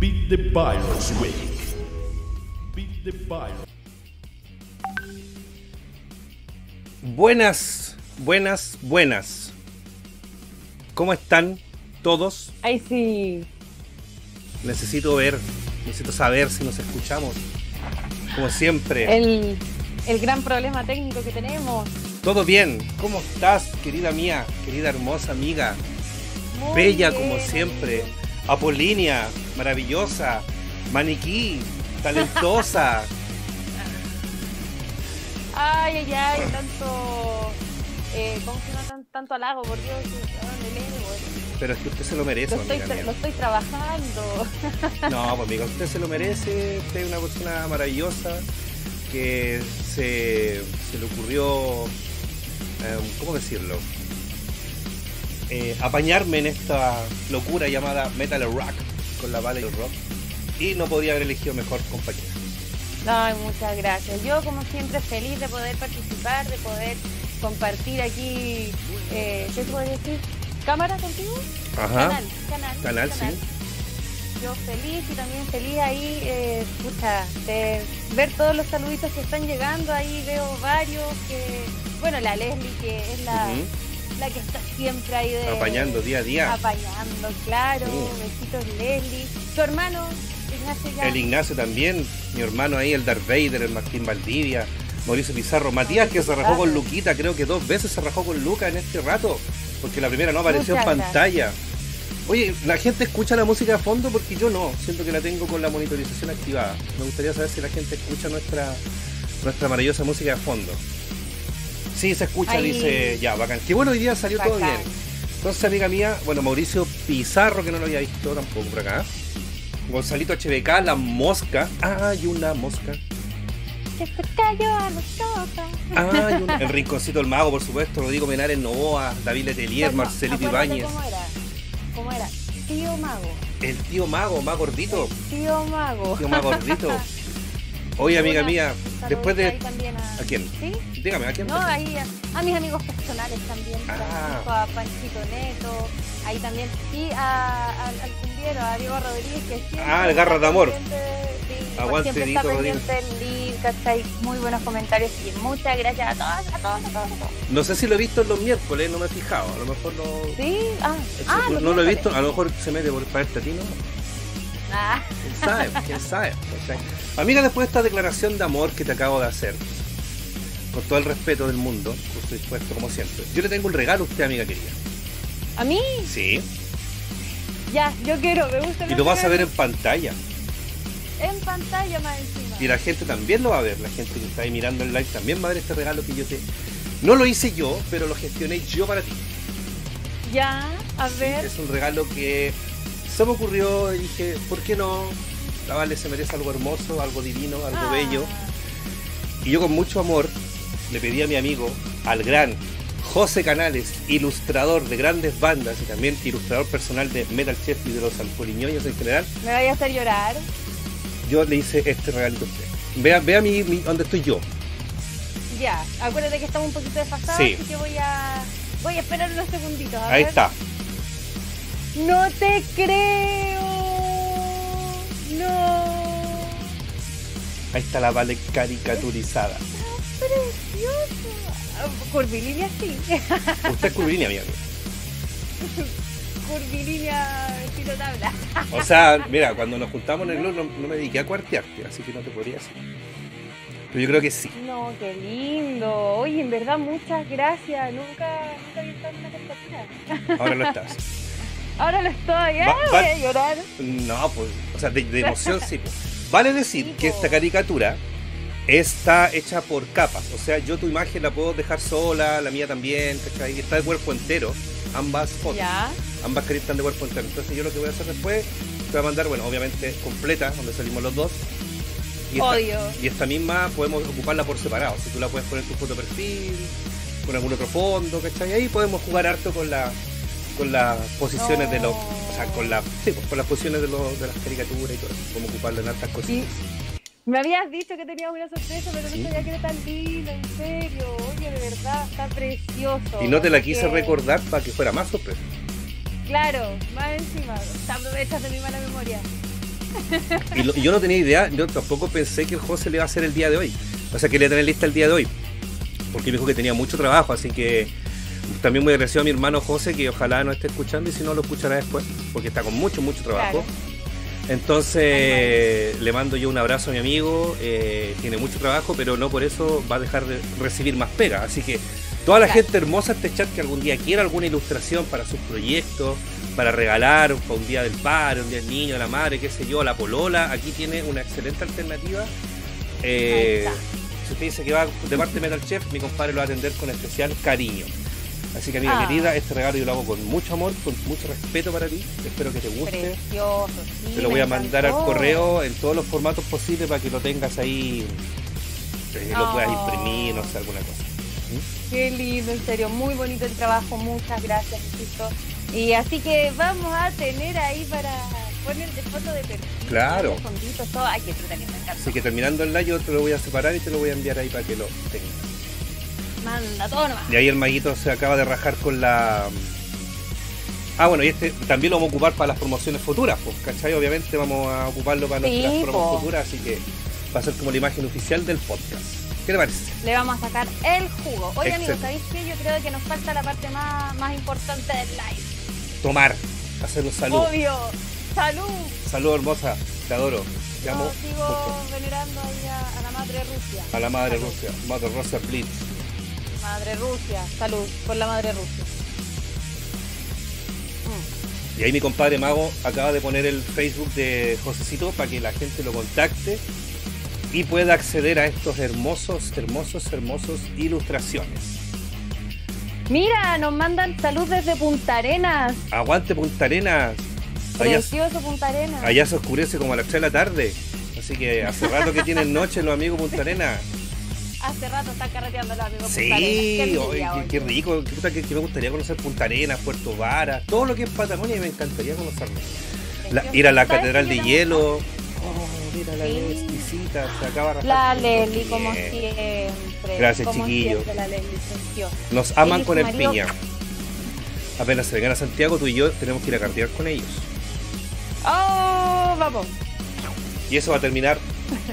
Beat the Virus Week. Beat the Virus. Buenas, buenas, buenas. ¿Cómo están todos? Ay, sí. Necesito ver, necesito saber si nos escuchamos. Como siempre. El, el gran problema técnico que tenemos. Todo bien. ¿Cómo estás, querida mía? Querida hermosa amiga. Muy Bella bien, como siempre. Apolínea, maravillosa. Maniquí, talentosa. Ay, ay, ay, tanto. Eh, ¿Cómo se llama? Tan- tanto halago, por Dios. ah, me leo, Pero es que usted se lo merece, Lo estoy, amiga tra- mía. lo estoy trabajando. No, pues amiga, usted se lo merece, usted es una persona maravillosa que se, se le ocurrió, eh, ¿cómo decirlo? Eh, apañarme en esta locura llamada Metal Rock con la bala y el rock y no podría haber elegido mejor compañera. Ay, muchas gracias. Yo, como siempre, feliz de poder participar, de poder compartir aquí. Eh, ¿Qué se puede decir? ¿Cámara contigo? Ajá, Canal, canal. Canal, sí. Yo feliz y también feliz ahí, eh, escucha, de ver todos los saluditos que están llegando. Ahí veo varios que, bueno, la Leslie, que es la. La que está siempre ahí de. apañando día a día. Apañando, claro. Sí. Besitos, Leslie. Tu hermano, Ignacio, ya. El Ignacio también, mi hermano ahí, el Darth Vader, el Martín Valdivia, Mauricio Pizarro, Matías que se rajó con. Luquita, creo que dos veces se rajó con Luca en este rato, porque la primera no apareció Muchas en pantalla. Oye, la gente escucha la música a fondo porque yo no, siento que la tengo con la monitorización activada. Me gustaría saber si la gente escucha nuestra nuestra maravillosa música a fondo. Sí, se escucha, Ahí. dice, ya, bacán. Qué bueno, hoy día salió todo bien. Entonces, amiga mía, bueno, Mauricio Pizarro, que no lo había visto tampoco por acá. Gonzalito HBK, la mosca. Hay una mosca. Se cayó a. Hay una- El rinconcito del mago, por supuesto. Rodrigo Menares Novoa, David Letelier, Marcelito Ibáñez. ¿Cómo era? ¿Cómo era? Tío Mago. El tío mago, más gordito. Tío Mago. Tío más gordito. Oye, amiga Una- mía, después de. a... ¿A quién? ¿Sí? Dígame, ¿a quién? No, ahí a, a mis amigos personales también. Ah. A Panchito Neto, ahí también. Y a, al, cumbiero, a Diego Rodríguez, que siempre. Ah, el Garras de Amor. sí, Aguante, pendiente del lead. Muy buenos comentarios y muchas gracias a todos, a todos, a todos. A todos. No sé si lo he visto en los miércoles, no me he fijado. A lo mejor no. Sí, ah, ah no, lo he visto, a lo mejor se mete por para este tino. Ah, ¿Quién sabe? ¿Quién sabe? ¿Cachai? Amiga, después de esta declaración de amor que te acabo de hacer, con todo el respeto del mundo, justo dispuesto como siempre, yo le tengo un regalo a usted, amiga querida. a mí, Sí. ya, yo quiero, me gusta. Y lo vas a ver en pantalla. en pantalla más encima. Y la gente también lo va a ver. La gente que está ahí mirando el live también va a ver este regalo que yo te. No lo hice yo, pero lo gestioné yo para ti. Ya, a ver. Es un regalo que se me ocurrió y dije, ¿por qué no? La Vale se merece algo hermoso, algo divino, algo Ah, bello. Y yo con mucho amor le pedí a mi amigo, al gran José Canales, ilustrador de grandes bandas y también ilustrador personal de Metal Chef y de los alpoliñoños en general, Me vaya a hacer llorar. yo le hice este regalito a usted. Vea, vea mi, mi- donde estoy yo. Ya, acuérdate que estamos un poquito desfasados, Sí. así que voy a voy a esperar unos segunditos. a Ahí ver. está. No te creo. No. Ahí está la Vale caricaturizada. Precioso. Ah, Curvilínea sí. Usted es curvilínea, amiga. Curvilínea estilo tabla. O sea, mira, cuando nos juntamos en el club no, no me dediqué a cuartearte, así que no te podría decir. Pero yo creo que sí. No, qué lindo. Oye, en verdad, muchas gracias. Nunca, nunca había estado en una caricatura. Ahora lo estás. Ahora lo estoy, ¿eh? Va- va- Voy a llorar. No, pues, o sea, de, de emoción sí. pues. Vale decir que esta caricatura está hecha por capas. O sea, yo tu imagen la puedo dejar sola, la mía también, ¿cachai? Está de cuerpo entero, ambas fotos. Ya. Ambas caritas están de cuerpo entero. Entonces yo lo que voy a hacer después, te voy a mandar, bueno, obviamente completa, donde salimos los dos. Y esta, Odio. y esta misma podemos ocuparla por separado. Si tú la puedes poner tu foto perfil, con algún otro fondo, ¿cachai? Ahí podemos jugar harto con la con las posiciones de los o sea con la sí, pues, con las posiciones de, los, de las caricaturas y todo eso podemos ocuparlo en hartas cosas Sí. Me habías dicho que tenías una sorpresa, pero Sí. no sabía que era tan linda, en serio. Oye, de verdad, está precioso. y no te la quise que, recordar para que fuera más sorpresa Claro, más encima. Te aprovechas de mi mala memoria. Y, lo- y yo no tenía idea, yo tampoco pensé que el José le iba a hacer el día de hoy. O sea, que le iba a tener lista el día de hoy. Porque me dijo que tenía mucho trabajo, así que también muy agradecido a mi hermano José, que ojalá no esté escuchando y si no lo escuchará después, porque está con mucho, mucho trabajo. Claro. Entonces le mando yo un abrazo a mi amigo, eh, tiene mucho trabajo, pero no por eso va a dejar de recibir más pega. Así que toda la Claro. gente hermosa de este chat que algún día quiera alguna ilustración para sus proyectos, para regalar, para un día del padre, un día del niño, de la madre, qué sé yo, la polola, aquí tiene una excelente alternativa. Eh, si usted dice que va de parte de Metal Chef, mi compadre lo va a atender con especial cariño. Así que amiga Ah. querida, este regalo yo lo hago con mucho amor, con mucho respeto para ti. Espero que te guste. Precioso, sí. Te lo me voy a mandar al correo en todos los formatos posibles para que lo tengas ahí, eh, lo puedas Oh. imprimir, no sé, alguna cosa. Qué lindo, en serio, muy bonito el trabajo, muchas gracias, insisto. Y así que vamos a tener ahí para poner de foto de perfil. Claro. fonditos, todo. Ay, qué entretenido, me encanta. Así que terminando el live yo te lo voy a separar y te lo voy a enviar ahí para que lo tengas. Manda todo nomás. Y ahí el maguito se acaba de rajar con la... Ah, bueno, y este también lo vamos a ocupar para las promociones futuras, pues, ¿cachai? Obviamente vamos a ocuparlo para Sí, nuestras promos po. futuras, así que va a ser como la imagen oficial del podcast. ¿Qué te parece? Le vamos a sacar el jugo. Oye, amigos. ¿sabéis qué? Yo creo que nos falta la parte más, más importante del live. Tomar, hacer un saludo. Obvio. ¡Salud! Salud hermosa, te adoro. Te amo sigo mucho. venerando ahí a, a la madre Rusia. A la madre Salud. Rusia, Madre Rusia Blitz. Madre Rusia. Salud por la madre Rusia. Mm. Y ahí mi compadre Mago acaba de poner el Facebook de Josecito para que la gente lo contacte y pueda acceder a estos hermosos, hermosos, hermosos ilustraciones. Mira, nos mandan salud desde Punta Arenas. Aguante Punta Arenas. Allá, Precioso Punta Arenas. allá se oscurece como a las 3 de la tarde. Así que hace rato que tienen noche los amigos Punta Arenas. Hace rato está carreteando los amigos Sí, Punta. Qué oye, qué, rico. Qué que, me gustaría conocer Punta Arenas, Puerto Vara, todo lo que es Patagonia y me encantaría conocerlo. Ir a la ¿Sabes Catedral de Hielo. Oh, mira la Sí. Leslie, visita, se acaba La. Leslie, como siempre. Gracias, como chiquillos. siempre, la Leslie, preciosa. Nos aman con el piña. Apenas se vengan a Santiago, tú y yo tenemos que ir a cartear con ellos. ¡Oh! Vamos. Y eso va a terminar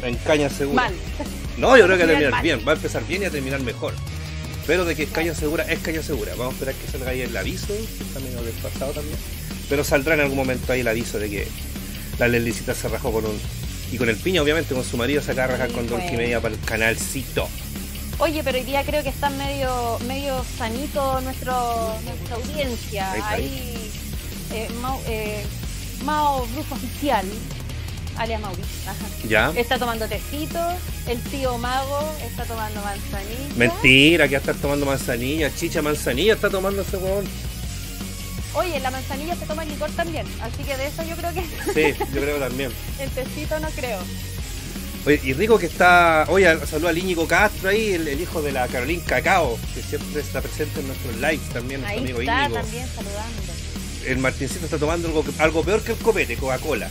en caña segura. Mal. No, yo creo que va a Terminar bien. Va a empezar bien y a terminar mejor. Pero de que es caña segura, es caña segura. Vamos a esperar que salga ahí el aviso, que está medio desfasado también. Pero saldrá en algún momento ahí el aviso de que la Leslicita se rajó con un. Y con el piña, obviamente, con su marido se acaba de rajar con dos pues. y media para el canalcito. Oye, pero hoy día creo que está medio, medio sanito nuestro, nuestra audiencia. Ahí eh, Mau, eh, Mao Brujo Oficial, alias Mauri, ajá, ¿Ya? está tomando tecito. El tío Mago está tomando manzanilla. Mentira, que va a estar tomando manzanilla. Chicha manzanilla está tomando ese huevón. Oye, la manzanilla se toma licor también, así que de eso yo creo que Sí, yo creo también. el tecito no creo. Oye, y rico que está. Oye, saluda al Íñigo Castro ahí, el, el hijo de la Carolina Cacao, que siempre está presente en nuestros lives también, nuestro Ahí amigo está Íñigo. también saludando. El Martincito está tomando algo, algo peor que el copete, Coca-Cola.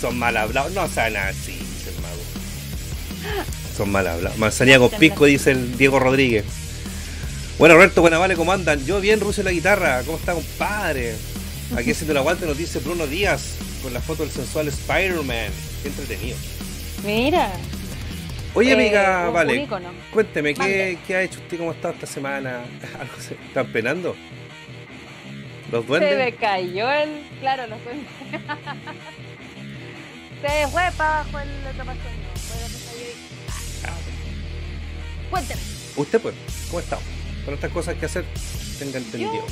Son mal hablados, no sean así, dice el mago. Son mal hablados. Manzanilla con pisco, dice el Diego Rodríguez. Bueno, Roberto Buenavale, ¿cómo andan? Yo bien, Rusia la guitarra. ¿Cómo está, compadre? Aquí haciendo el aguante nos dice Bruno Díaz con la foto del sensual Spider-Man. Qué entretenido. Mira. Oye, eh, amiga, vale. Cuénteme, ¿qué, Mande. ¿qué ha hecho usted? ¿Cómo ha estado esta semana? ¿Algo se- ¿Están penando? ¿Los Se duendes? me cayó el. Claro, lo fue. Se fue para abajo que Cuénteme. Usted pues, ¿cómo está? Con estas cosas que hacer, tenga entendido.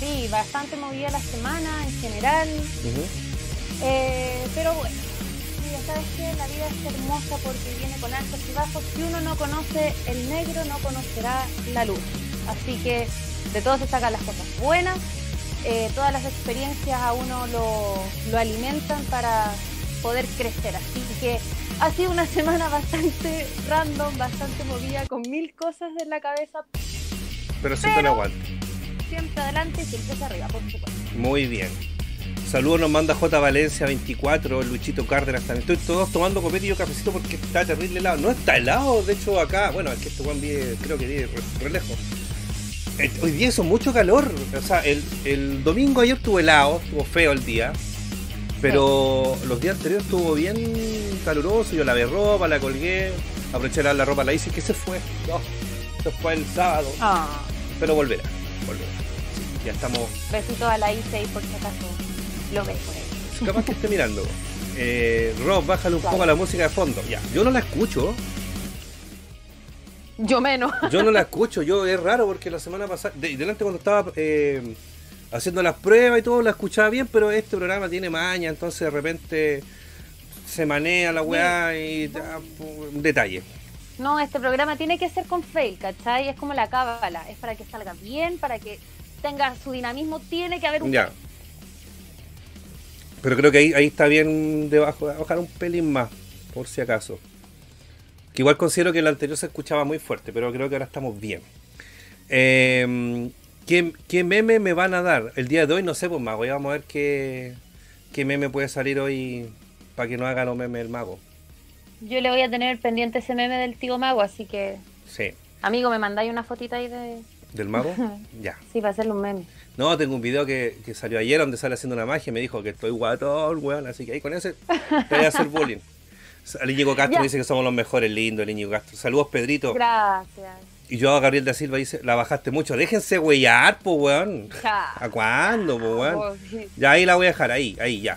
Sí, bastante movida la semana en general. Eh, pero bueno, ¿sabes qué? La vida es hermosa porque viene con altos y bajos. Si uno no conoce el negro, no conocerá la luz. Así que de todo se sacan las cosas buenas. Eh, todas las experiencias a uno lo, lo alimentan para poder crecer. Así que ha sido una semana bastante random, bastante movida, con mil cosas en la cabeza. Pero siempre lo aguante. Siempre adelante y siempre hacia arriba, por supuesto. Muy bien. Saludos nos manda J Valencia 24, Luchito Cárdenas también. Estoy todos tomando copete y yo cafecito porque está terrible helado. No está helado, de hecho acá, bueno, es que este Juan vive, creo que vive re, re lejos. Eh, Hoy día hizo mucho calor. O sea, el, el domingo ayer estuvo helado, estuvo feo el día. Pero los días anteriores estuvo bien caluroso, yo lavé ropa, la colgué, aproveché lavar la ropa, la hice, que se fue. No, se fue el sábado, Ah, pero volverá, volverá. Ya estamos, besito a la ICE y por si acaso lo ves por ahí. capaz que esté mirando. Eh, Rob, bájale un Claro. poco a la música de fondo. Ya, yo no la escucho, Yo menos. yo no la escucho, yo es raro porque la semana pasada, de, delante cuando estaba eh, haciendo las pruebas y todo, la escuchaba bien, pero este programa tiene maña, entonces de repente se manea la weá y ah, un detalle. No, este programa tiene que ser con fail, ¿cachai? Es como la cábala, es para que salga bien, para que tenga su dinamismo, tiene que haber un Ya. Pero creo que ahí, ahí está bien debajo, bajar un pelín más, por si acaso. Que igual considero que el anterior se escuchaba muy fuerte, pero creo que ahora estamos bien. Eh, ¿qué, qué meme me van a dar? El día de hoy no sé, pues mago, ya vamos a ver qué, qué meme puede salir hoy para que no haga los memes el mago. Yo le voy a tener pendiente ese meme del tío mago, así que, Sí. amigo, me mandáis una fotita ahí de... ¿Del mago? ya. Sí, para hacerle un meme. No, tengo un video que, que salió ayer donde sale haciendo una magia y me dijo que estoy guatón, weón, así que ahí con ese te voy a hacer bullying. El Íñigo Castro Ya. dice que somos los mejores, lindo el Íñigo Castro. Saludos, Pedrito. Gracias. Y yo a Gabriel da Silva dice, la bajaste mucho. Déjense huellar, po, weón. Ja. ¿A cuándo, po, weón? Oh, sí. Ya ahí la voy a dejar, ahí, ahí, ya.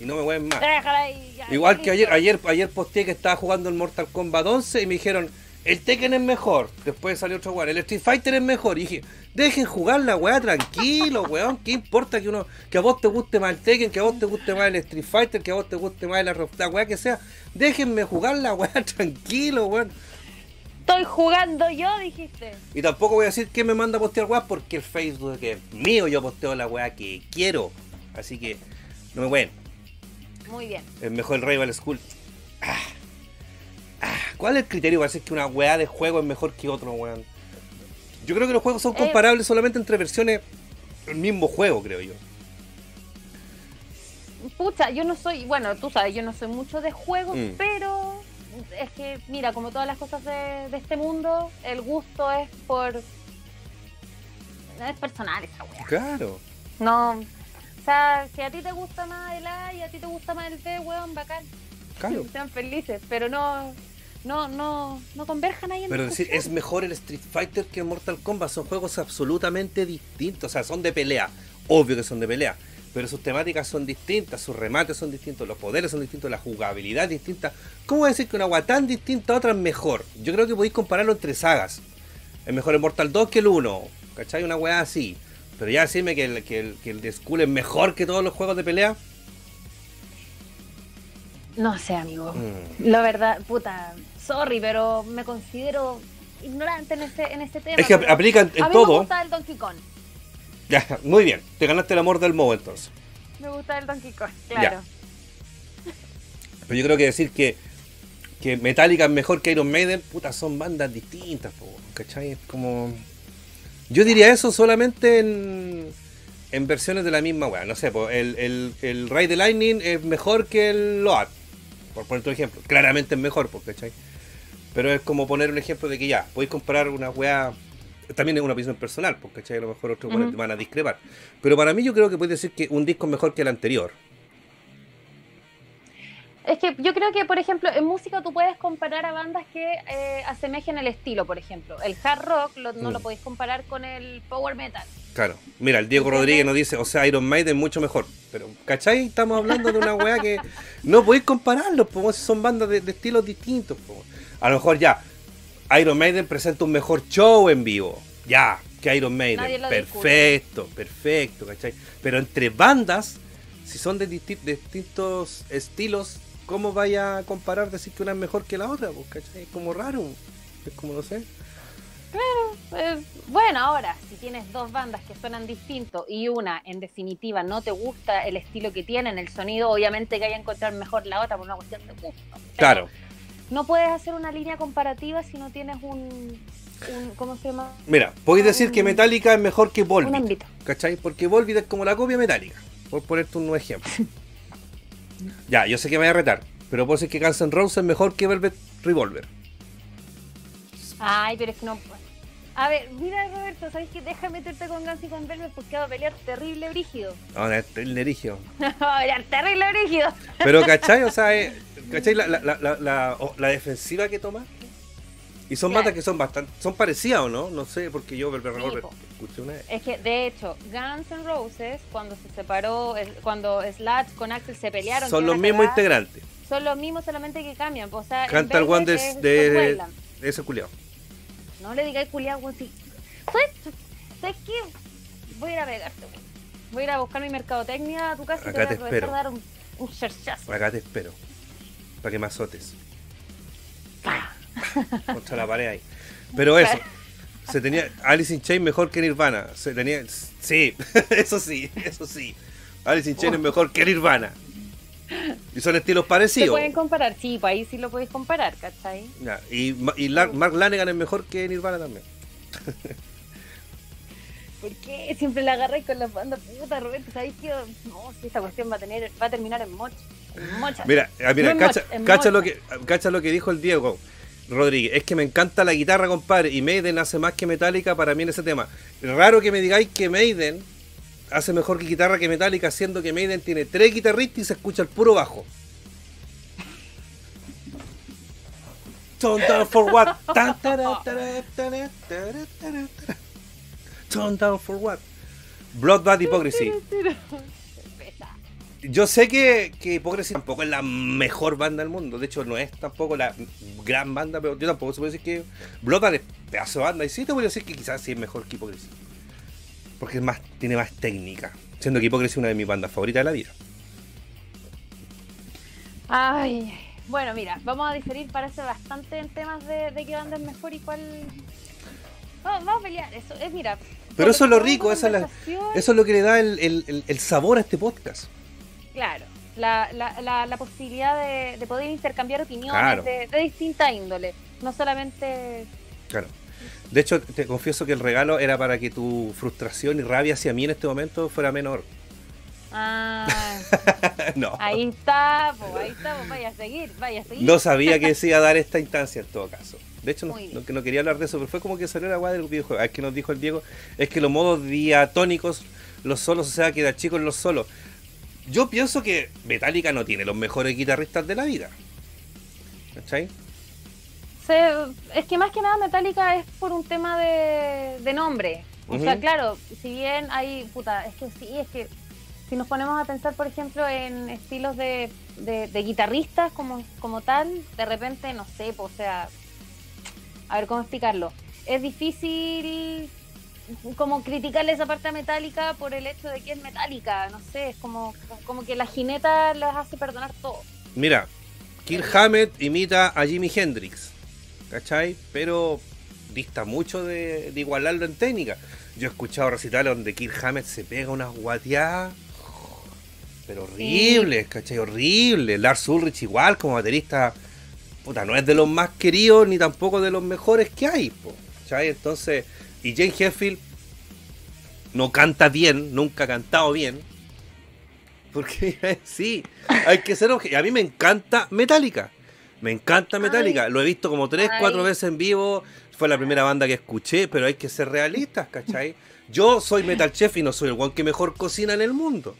Y no me hueven más. Déjala ahí, ya, Igual que ayer, ayer, ayer posteé que estaba jugando el Mortal Kombat 11 y me dijeron, el Tekken es mejor. Después salió otro weón, el Street Fighter es mejor. Y dije, dejen jugar la weá tranquilo, weón. ¿Qué importa que uno, que a vos te guste más el Tekken, que a vos te guste más el Street Fighter, que a vos te guste más la, la weá que sea? Déjenme jugar la weá tranquilo, weón. Estoy jugando yo, dijiste. Y tampoco voy a decir que me manda a postear weá porque el Facebook que es mío, yo posteo la weá que quiero. Así que, no me weón. Muy bien. Es mejor el Rival School. Ah. Ah, ¿Cuál es el criterio para decir que una weá de juego es mejor que otro, weón? Yo creo que los juegos son Eh. comparables solamente entre versiones del mismo juego, creo yo. Pucha, yo no soy, bueno, tú sabes, yo no soy mucho de juegos, Mm. pero es que, mira, como todas las cosas de, de este mundo, el gusto es por... Es personal esa wea. Claro. No, o sea, si a ti te gusta más el A y a ti te gusta más el B, weón, bacán. Claro. Sean felices, pero no, no, no, no converjan ahí en Pero decir, es mejor el Street Fighter que el Mortal Kombat. Son juegos absolutamente distintos. O sea, son de pelea. Obvio que son de pelea. Pero sus temáticas son distintas, sus remates son distintos, los poderes son distintos, la jugabilidad es distinta. ¿Cómo decir que una agua tan distinta a otra es mejor? Yo creo que podéis compararlo entre sagas. Es mejor el Mortal 2 que el 1. ¿Cachai? Una weá así. Pero ya decirme que el, que el, que el de Skull es mejor que todos los juegos de pelea. No sé, amigo. mm, La verdad, puta, sorry, pero me considero ignorante en este, en este tema. Es que pero aplica en- en a mí todo. me gusta el Donkey Kong. Ya, muy bien. Te ganaste el amor del Mo entonces. Me gusta el Donkey Kong, claro. Pero yo creo que decir que, que Metallica es mejor que Iron Maiden, puta, son bandas distintas, po, ¿cachai? Es como. Yo diría eso solamente en, en versiones de la misma weá. No sé, po, el, el, el Ray de Lightning es mejor que el Load, por poner otro ejemplo. Claramente es mejor, po, ¿cachai? Pero es como poner un ejemplo de que ya, podéis comparar una weá. También es una opinión personal, porque ¿cachai? a lo mejor otros Ujú. van a discrepar. Pero para mí yo creo que puedes decir que un disco es mejor que el anterior. Es que yo creo que, por ejemplo, en música tú puedes comparar a bandas que eh, asemejen el estilo, por ejemplo. El hard rock lo- no Mm. lo podéis comparar con el power metal. Claro. Mira, el Diego. Rodríguez nos dice, o sea, Iron Maiden mucho mejor. Pero, ¿cachai? Estamos hablando de una weá que no podéis compararlos, pues son bandas de, de estilos distintos. po. A lo mejor ya, Iron Maiden presenta un mejor show en vivo. Ya, que Iron Maiden. Perfecto, perfecto, ¿cachai? Pero entre bandas, si son de disti- distintos estilos, ¿cómo vaya a comparar decir que una es mejor que la otra? Pues, ¿cachai? Es como raro. Es como, no sé. Eh, bueno, ahora, si tienes dos bandas que suenan distintos y una, en definitiva, no te gusta el estilo que tienen, el sonido, obviamente que hay que encontrar mejor la otra por una cuestión de gusto. Claro. No puedes hacer una línea comparativa si no tienes un, un ¿cómo se llama? Mira, podéis decir que Metallica es mejor que Un Volbeat. ámbito. ¿Cachai? Porque Volbeat es como la copia metálica. Por ponerte un ejemplo. ya, yo sé que me voy a retar. Pero puedo decir que Guns N' Roses es mejor que Velvet Revolver. Ay, pero es que no. A ver, mira Roberto, ¿sabes qué? Deja meterte con Guns y con Velvet porque va a pelear terrible brígido. Ahora, el nerigio. va a pelear terrible brígido. Pero, ¿cachai? O sea, eh, ¿cachai la, la, la, la, defensiva que toma? Y son Claro. bandas que son bastante, son parecidas o no, no sé, porque yo Velvet Revolver. Escuché una vez. Es que, de hecho, Guns N' Roses, cuando se separó, cuando Slash con Axel se pelearon... Son los mismos cagada, integrantes. Son los mismos, solamente que cambian. O sea, Canta el one es de, de, de ese culiao. No le digáis culiado, weón. Si... ¿Sabes, ¿Sabes qué? Voy a ir a pegarte. Voy a ir a buscar mi mercadotecnia a tu casa y Acá te te voy a dar un, un cherchazo. Acá te espero. Para que me azotes. Contra la pared ahí. Pero eso. Se tenía Alice in Chains mejor que Nirvana. Se tenía. Sí, eso sí, eso sí. Alice in Chains es mejor que Nirvana. Y son estilos ¿Se parecidos. pueden comparar? Sí, pues ahí sí lo podéis comparar, ¿cachai? Y, y La- Mark Lanegan es mejor que Nirvana también. ¿Por qué siempre la agarráis con la banda puta, Roberto? ¿Sabéis que no, si esta cuestión va a tener, va a terminar en mocha? En mocha. Mira, ah, mira, No cacha, mocha, cacha lo mocha. que, cacha lo que dijo el Diego Rodríguez. Es que me encanta la guitarra, compadre. Y Maiden hace más que Metallica para mí en ese tema. Raro que me digáis que Maiden hace mejor que guitarra que Metallica, siendo que Maiden tiene tres guitarristas y se escucha el puro bajo. Down for what? Down for what? Blood Bad Hypocrisy. Yo sé que, que tampoco es la mejor banda del mundo. De hecho, no es tampoco la gran banda, pero yo tampoco se puede decir que Bloodbath es pedazo de banda. Y sí te voy a decir que quizás sí es mejor que Hypocrisy. Porque es más, tiene más técnica. Siendo que Hypocrisy es una de mis bandas favoritas de la vida. Ay, bueno, mira, vamos a diferir, parece bastante en temas de, de qué banda es mejor y cuál. Vamos, vamos a pelear, eso es, mira. Pero eso es lo rico, tenemos esa es la- Eso es lo que le da el, el- el- el sabor a este podcast. Claro, la, la, la, la posibilidad de, de poder intercambiar opiniones Claro. de, de distinta índole, no solamente. Claro. De hecho, te confieso que el regalo era para que tu frustración y rabia hacia mí en este momento fuera menor. Ah, no. ahí está, pues, ahí está, vaya a seguir, vaya a seguir. No sabía que se iba a dar esta instancia en todo caso. De hecho, no, no- no quería hablar de eso, pero fue como que salió la guay del videojuego. Es que nos dijo el Diego, es que los modos diatónicos, los solos, o sea, queda chico en los solos. Yo pienso que Metallica no tiene los mejores guitarristas de la vida. ¿Cachai? Se- es que más que nada Metallica es por un tema de, de nombre. O sea, claro, si bien hay, puta, es que sí, es que si nos ponemos a pensar, por ejemplo, en estilos de, de- de guitarristas como, como tal, de repente, no sé, pues, o sea, a ver cómo explicarlo. Es difícil como criticarle esa parte a Metallica por el hecho de que es Metallica, no sé, es como, como que la jineta les hace perdonar todo. Mira, Kirk Hammett imita a Jimi Hendrix. ¿Cachai? Pero dista mucho de, de igualarlo en técnica. Yo he escuchado recitales donde Kirk Hammett se pega unas guateadas. Pero horribles, ¿cachai? Horribles. Lars Ulrich igual como baterista. Puta, no es de los más queridos ni tampoco de los mejores que hay. po, ¿cachai? Entonces, y Jane Heffield no canta bien, nunca ha cantado bien. Porque sí, hay que ser obje- A mí me encanta Metallica. Me encanta Metallica. Lo he visto como tres, Ay. cuatro veces en vivo. Fue la primera banda que escuché, pero hay que ser realistas, ¿cachai? Yo soy metal chef y no soy el one que mejor cocina en el mundo.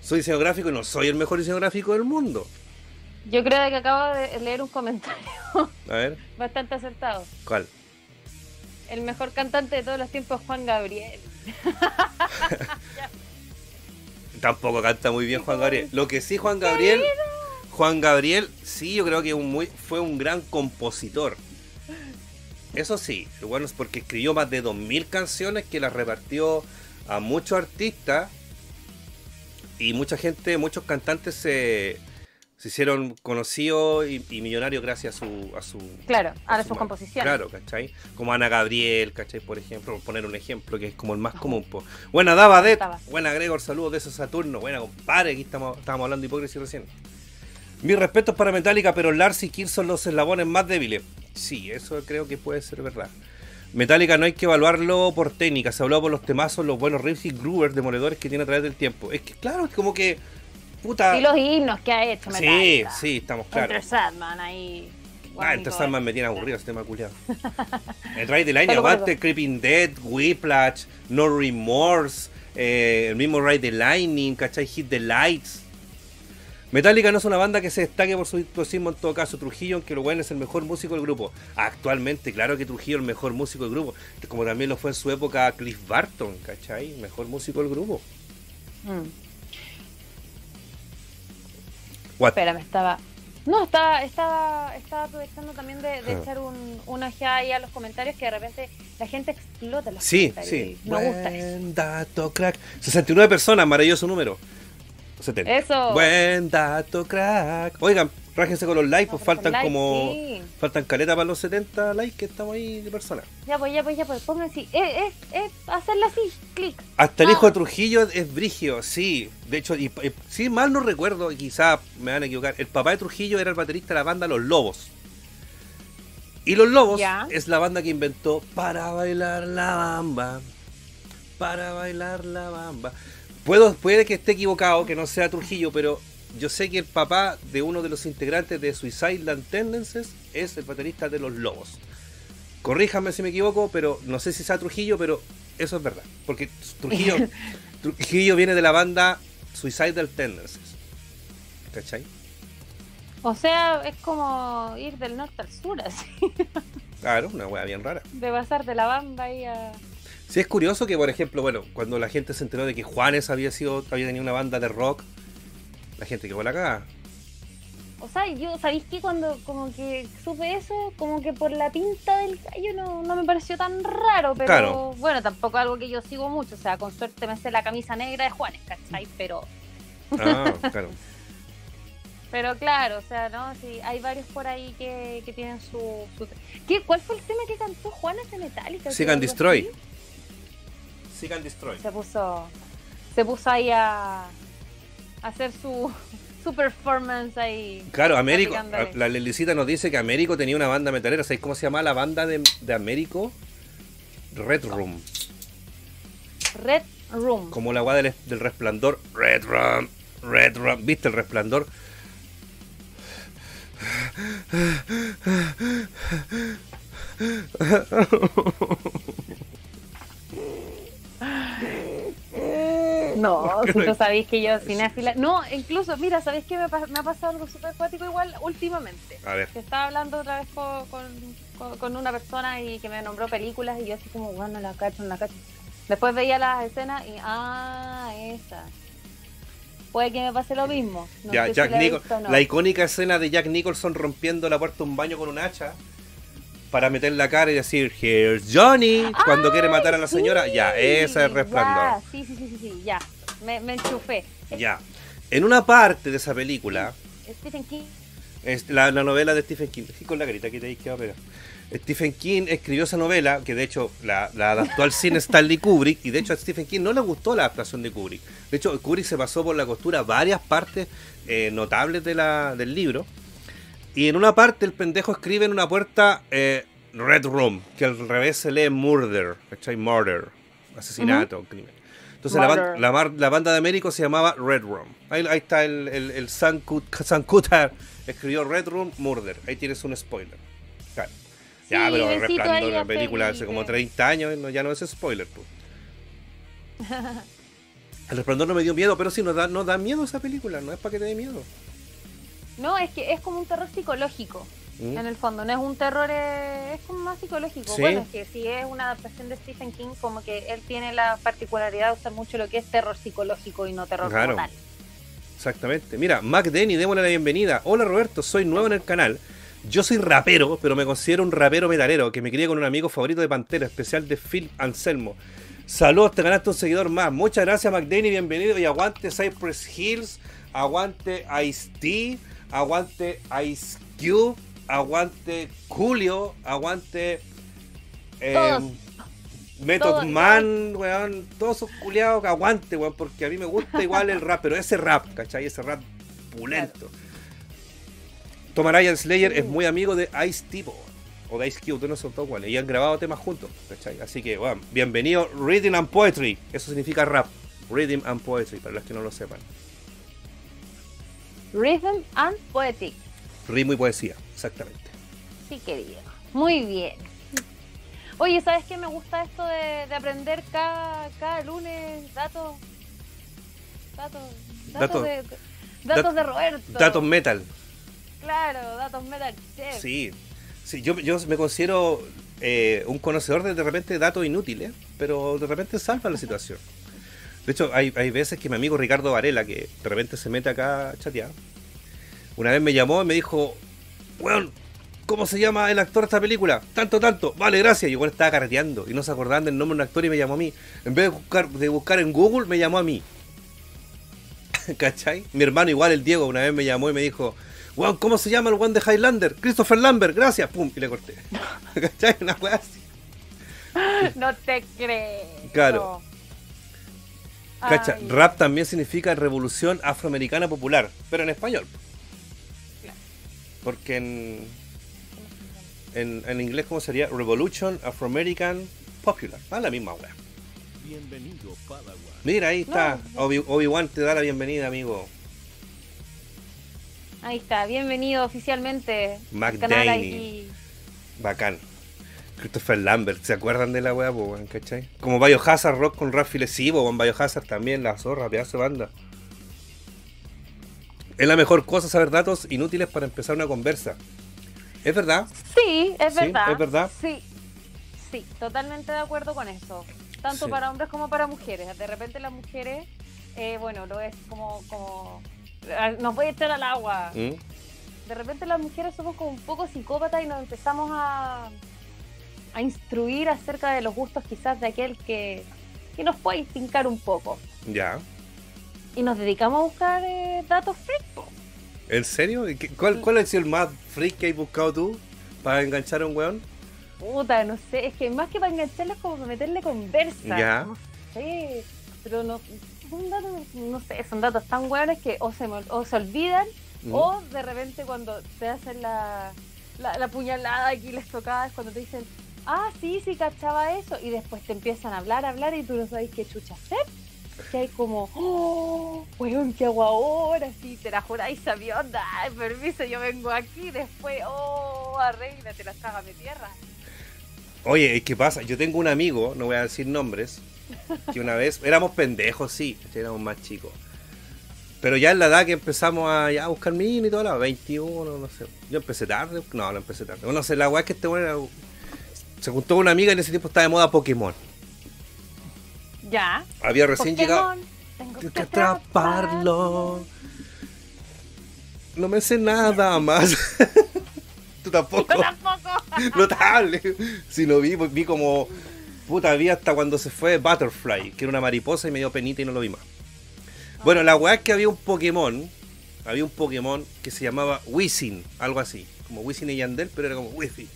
Soy diseño gráfico y no soy el mejor diseño gráfico del mundo. Yo creo que acabo de leer un comentario A ver, bastante acertado. ¿cuál? El mejor cantante de todos los tiempos es Juan Gabriel. Tampoco canta muy bien Juan Gabriel. Lo que sí, Juan Gabriel. Juan Gabriel, sí, yo creo que un muy, fue un gran compositor. Eso sí, lo bueno es porque escribió más de 2.000 canciones que las repartió a muchos artistas y mucha gente, muchos cantantes se, se hicieron conocidos y, y millonarios gracias a su, a su Claro, a su sus composiciones. Claro, ¿cachai? Como Ana Gabriel, ¿cachai? Por ejemplo, por poner un ejemplo que es como el más común. po. Buena Dabadet, Daba. buena Gregor, saludos de ese Saturno, buena compadre, aquí estamos, estábamos hablando de hipocresía recién. Mis respetos para Metallica, pero Lars y Kill son los eslabones más débiles. Sí, eso creo que puede ser verdad. Metallica no hay que evaluarlo por técnica, se habló por los temazos, los buenos riffs y groovers demoledores que tiene a través del tiempo. Es que claro, es como que puta. Y los himnos que ha hecho sí, Metallica. sí, estamos Enter claros. Sadman ahí. Ah, entonces Guau, más me tiene aburrido este tema culiado. El Ride the Line, eso. Creeping Dead, Whiplash, No Remorse, eh, el mismo Ride the Lightning, ¿cachai? Hit the Lights. Metallica no es una banda que se destaque por su virtuosismo en todo caso. Trujillo, aunque lo bueno es el mejor músico del grupo. Actualmente, claro que Trujillo es el mejor músico del grupo. Como también lo fue en su época Cliff Barton, ¿cachai? Mejor músico del grupo. Mm. What? Espera, me estaba. No, estaba, estaba, estaba aprovechando también de, de Ah. echar un, una ojeada ahí a los comentarios que de repente la gente explota los Sí, comentarios. sí. y Me gusta eso. Buen dato, crack. 69 personas, maravilloso número. 70. Eso. Buen dato, crack. Oigan, rájense con los likes, pues faltan like, como. sí. Faltan caleta para los 70 likes que estamos ahí de personas. Ya pues, ya pues, ya pues, pongan así. Es, es, es hacerla así, clic. Hasta el hijo de Trujillo es brigio, sí. De hecho, y, y- si mal no recuerdo, quizá me van a equivocar, el papá de Trujillo era el baterista de la banda Los Lobos. Y Los Lobos Ya. es la banda que inventó para bailar la bamba. Para bailar la bamba. Puedo, puede que esté equivocado, que no sea Trujillo, pero yo sé que el papá de uno de los integrantes de Suicidal Tendencies es el baterista de Los Lobos. Corríjame si me equivoco, pero no sé si sea Trujillo, pero eso es verdad. Porque Trujillo, Trujillo viene de la banda Suicidal Tendencies. ¿Cachai? O sea, es como ir del norte al sur, así. Claro, una wea bien rara. De pasar de la bamba ahí a. Sí, es curioso que, por ejemplo, bueno, cuando la gente se enteró de que Juanes había sido, había tenido una banda de rock, la gente quedó la cagada. O sea, yo, ¿sabéis que cuando como que supe eso, como que por la pinta del gallo no, no me pareció tan raro, pero Claro. bueno, tampoco algo que yo sigo mucho, o sea, con suerte me sé la camisa negra de Juanes, ¿cachai? Pero, Ah, claro. pero claro, o sea, ¿no? Sí, hay varios por ahí que, que tienen su... su... ¿Qué, ¿Cuál fue el tema que cantó Juanes de Metallica? Seek ¿Que and Destroy. Seek and Destroy. Se puso, se puso ahí a hacer su, su performance ahí. Claro, Américo, la Lelicita nos dice que Américo tenía una banda metalera. ¿Sabéis cómo se llama la banda de, de Américo? Red Room. Red Room. Como la del, del resplandor. Red Room. Red Room. ¿Viste el resplandor? No, si tú sabéis que yo cinéfila. No, incluso, mira, ¿sabéis que me, me ha pasado algo súper acuático igual últimamente? A ver. Que estaba hablando otra vez con, con, una persona y que me nombró películas y yo así como, bueno, no la cacho, la cacho. Después veía las escenas y, ah, esa. Puede que me pase lo mismo. No ya, si Jack la visto no. La icónica escena de Jack Nicholson rompiendo la puerta de un baño con un hacha para meter la cara y decir, Here's Johnny, cuando quiere matar a la Sí, señora. Ya, esa es resplandor. ya, sí, sí, sí, sí, ya. Me, me enchufé. Ya. En una parte de esa película, Stephen King. es la, la novela de Stephen King, con la carita que te quedado pegada. Stephen King escribió esa novela, que de hecho la, la adaptó al cine Stanley Kubrick, y de hecho a Stephen King no le gustó la adaptación de Kubrick. De hecho, Kubrick se pasó por la costura varias partes eh, notables de la, del libro, y en una parte el pendejo escribe en una puerta eh, Red Room, que al revés se lee Murder, ¿cachai? Murder, asesinato, crimen. Entonces la, ban- la, la banda de Américo se llamaba Red Room. Ahí, ahí está el, el, el San, escribió Red Room Murder. Ahí tienes un spoiler. Claro. Ya, Sí, pero besito Resplandor, ahí una a película hace como 30 años, no- ya no es spoiler. pues. El Resplandor no me dio miedo, pero sí, nos da, nos da miedo esa película, no es para que te dé miedo. No, es que es como un terror psicológico. ¿Mm? En el fondo, no es un terror, eh, es como más psicológico. Sí. Bueno, es que si es una adaptación de Stephen King, como que él tiene la particularidad de usar mucho lo que es terror psicológico y no terror Claro. como tal. Exactamente. Mira, Mac Denny, démosle la bienvenida. Hola Roberto, soy nuevo en el canal. Yo soy rapero, pero me considero un rapero metalero que me crié con un amigo favorito de Pantera, especial de Phil Anselmo. Saludos, te ganaste un seguidor más. Muchas gracias, Mac Denny, bienvenido. Y aguante Cypress Hills, aguante Ice-T, aguante Ice Cube, aguante Julio, aguante. eh. Method Todos, Man, weón, todos esos culiados que aguante, weón, porque a mí me gusta igual el rap, pero ese rap, ¿cachai? Ese rap pulento. Tomarayan Slayer es muy amigo de Ice Tipo o de Ice Cube, no son todos iguales, y han grabado temas juntos, ¿cachai? Así que, bueno, bienvenido Reading and Poetry, eso significa rap, Reading and Poetry, para los que no lo sepan. Rhythm and Poetic. Ritmo y poesía, exactamente. Sí, querido. Muy bien. Oye, ¿sabes qué? Me gusta esto de, de aprender cada, cada lunes datos. Datos. Datos, Datos- de, datos dat- de Roberto. Datos metal. Claro, datos metal chef. Sí. Sí, yo, yo me considero eh, un conocedor de de repente datos inútiles, pero de repente salva la situación. De hecho, hay, hay veces que mi amigo Ricardo Varela, que de repente se mete acá a chatear, una vez me llamó y me dijo, weón, ¿cómo se llama el actor de esta película? Tanto, tanto, vale, gracias. Y igual estaba carreteando y no se acordaban del nombre de un actor y me llamó a mí. En vez de buscar, de buscar en Google, me llamó a mí. ¿Cachai? Mi hermano igual, el Diego, una vez me llamó y me dijo, weón, ¿cómo se llama el weón de Highlander? Christopher Lambert, gracias, pum, y le corté. ¿Cachai? Una weá así. No te creo. Claro. Cacha, Ay, rap también significa revolución afroamericana popular, pero en español. Claro. Porque en, en, en inglés, ¿cómo sería? Revolution Afro-American Popular. Ah, la misma weá. Bienvenido, Padawan. Mira, ahí está. No, Obi- Obi-Wan te da la bienvenida, amigo. Ahí está, bienvenido oficialmente al McDaney. Bacán. Christopher Lambert, ¿se acuerdan de la weá, po, weón? ¿Cachai? Como Biohazard Rock con Rafi Lesivo, con Biohazard también, la zorra, pedazo de banda. Es la mejor cosa saber datos inútiles para empezar una conversa. ¿Es verdad? Sí, es Sí, verdad. es verdad. Sí, sí, totalmente de acuerdo con eso. Tanto Sí. para hombres como para mujeres. De repente las mujeres, eh, bueno, lo es como, como ah, nos voy a echar al agua. ¿Mm? De repente las mujeres somos como un poco psicópatas y nos empezamos a, a instruir acerca de los gustos quizás de aquel que, que nos puede instigar un poco. Ya. Y nos dedicamos a buscar eh, datos freak. ¿En serio? ¿Y qué- ¿Cuál, ¿Cuál ha sido el más freak que has buscado tú para enganchar a un weón? Puta, no sé, es que más que para engancharles como para meterle conversa. Ya. No sé, pero no, son datos, no sé, son datos tan hueones que o se, o se olvidan Mm. o de repente cuando te hacen la, la, la puñalada aquí les tocaba es cuando te dicen, ah, sí, sí, cachaba eso y después te empiezan a hablar, a hablar y tú no sabes qué chucha hacer. Que hay como, oh, weón, ¿qué hago ahora? Sí, te la juráis, onda, ay, permiso, yo vengo aquí, después, oh, arréglate, la trágame tierra. Oye, ¿qué pasa? Yo tengo un amigo, no voy a decir nombres, que una vez éramos pendejos, sí, éramos más chicos. Pero ya en la edad que empezamos a, ya, a buscar mini y toda la 21, no sé. Yo empecé tarde, no, no empecé tarde. No sé, la weá es que este era- se juntó con una amiga y en ese tiempo estaba de moda Pokémon. Ya. Había recién llegado. Pokémon, Tengo Tengo que que atraparlo. No me sé nada más. Tú tampoco. Yo tampoco. Notable. Si lo vi, vi como. Puta, vi hasta cuando se fue Butterfly, que era una mariposa y me dio penita y no lo vi más. Bueno, la weá es que había un Pokémon. Había un Pokémon que se llamaba Wizzing, algo así. Como Wizzing y Yandel, pero era como Wizzing.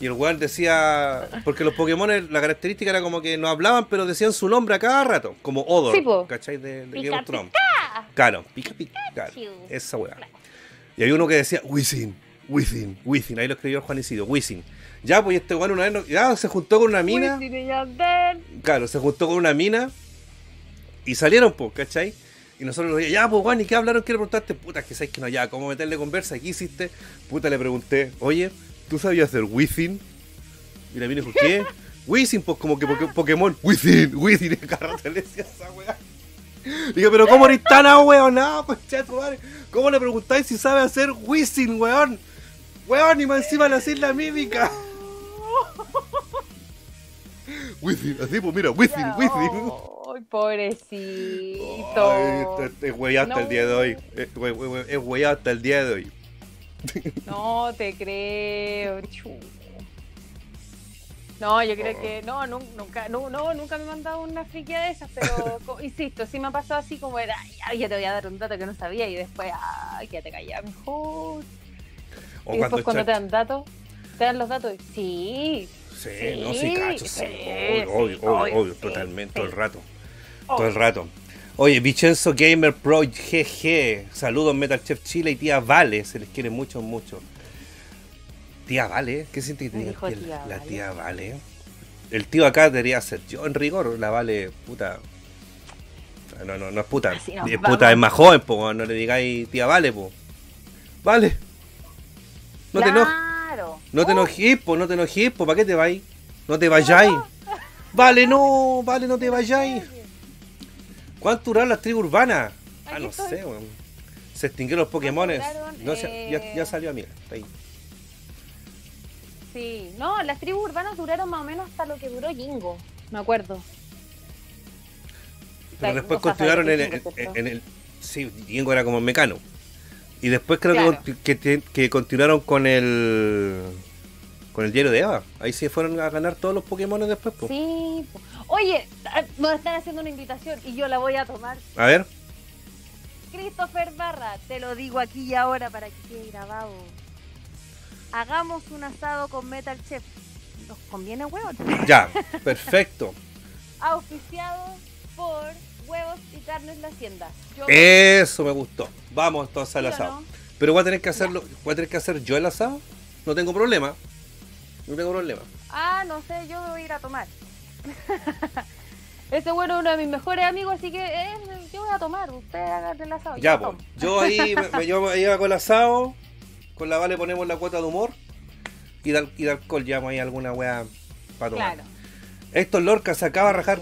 Y el weón decía. Porque los Pokémon, la característica era como que no hablaban, pero decían su nombre a cada rato. Como Odor. Sí. ¿Cachai? De, de Pica, Game of Thrones. Claro, pica pica. Claro, esa weá. Y hay uno que decía Wizzing, Wizzing, Wizzing. Ahí lo escribió Juan Isidro, Wizzing. Ya, pues este weón una vez no- ya se juntó con una mina. Wisin. Claro, se juntó con una mina y salieron, pues, ¿cachai? Y nosotros le dijimos, ya, pues, Juan, ¿y qué hablaron? Quiero preguntarte, puta, que sabes que no, ya, ¿cómo meterle conversa? ¿Qué hiciste? Puta, le pregunté, oye, ¿tú sabías hacer Wizzing? Y la mina dijo, ¿qué? Wizzing, pues, como que poke- Pokémon, Wizzing, Wizzing, y cada rato le decía esa weá. Digo, pero ¿cómo eres tan weón? No, pues, chato, madre. ¿Cómo le preguntáis si sabe hacer Wizzing, weón? Weón, y más encima le hacéis la mímica. Wizzing, así, pues, mira, Wizzing, Ya, Wizzing. Ay, pobrecito. Ay, este- es weyado hasta el día de hoy. Es es hasta el día de hoy. No te creo. No, yo creo Oh. que no, nu- nunca, no, no, nunca me he mandado una friquia de esas, pero insisto, sí me ha pasado así como era, "Ay, ya te voy a dar un dato que no sabía y después, ay, que te callaba mejor. O y después cuando te dan datos, te dan los datos sí, Sí, Sí, no, sí, cacho, sí. sí, Obvio, obvio, obvio, obvio, totalmente, todo el rato. Oh. Todo el rato. Oye, Vicenzo Gamer Pro GG. Saludos Metal Chef Chile y tía Vale. Se les quiere mucho, mucho. Tía Vale, ¿qué siente que dijo tía- la Vale. tía Vale? El tío acá debería ser yo en rigor. La Vale, puta. No, no, no es puta. Es vamos. puta, es más joven, po. No le digáis tía Vale, po. Vale. No te enojes. claro. No te enojes, po, no te enojes, po, ¿para qué te vais? No te vayáis. Vale, no, vale, no te vayáis. ¿Cuánto duraron las tribus urbanas? Ah, no estoy. sé, weón. Se extinguieron los Pokémones. duraron? No sé, ya, Eh, ya salió, mira, está ahí. Sí, no, las tribus urbanas duraron más o menos hasta lo que duró Jingo, me acuerdo. Pero después continuaron en, que en- Jingo, el. Sí, Diego era como mecano. Y después creo Claro. que, que continuaron con el. Con el diario de Eva. Ahí se fueron a ganar todos los Pokémon después. po. Sí. Oye, ah, nos están haciendo una invitación y yo la voy a tomar. A ver. Christopher Barra, te lo digo aquí y ahora para que quede grabado. Hagamos un asado con Metal Chef. ¿Nos conviene, huevón? Ya, perfecto. Auspiciado por Huevos y Carnes La Hacienda. Yo- Eso me gustó. Vamos entonces al ¿Sí o asado. no? Pero voy a tener que hacerlo. Voy a tener que hacer yo el asado. No tengo problema. No tengo problema. Ah, no sé, yo voy a ir a tomar. Ese bueno es uno de mis mejores amigos, así que eh, yo voy a tomar. Usted haga el asado. yo Ya, tomo. pues. Yo ahí me, me- yo me iba con el asado. Con la Vale ponemos la cuota de humor. Y de, y de alcohol llevamos ahí alguna wea para tomar. Claro. Héctor Lorca se acaba de rajar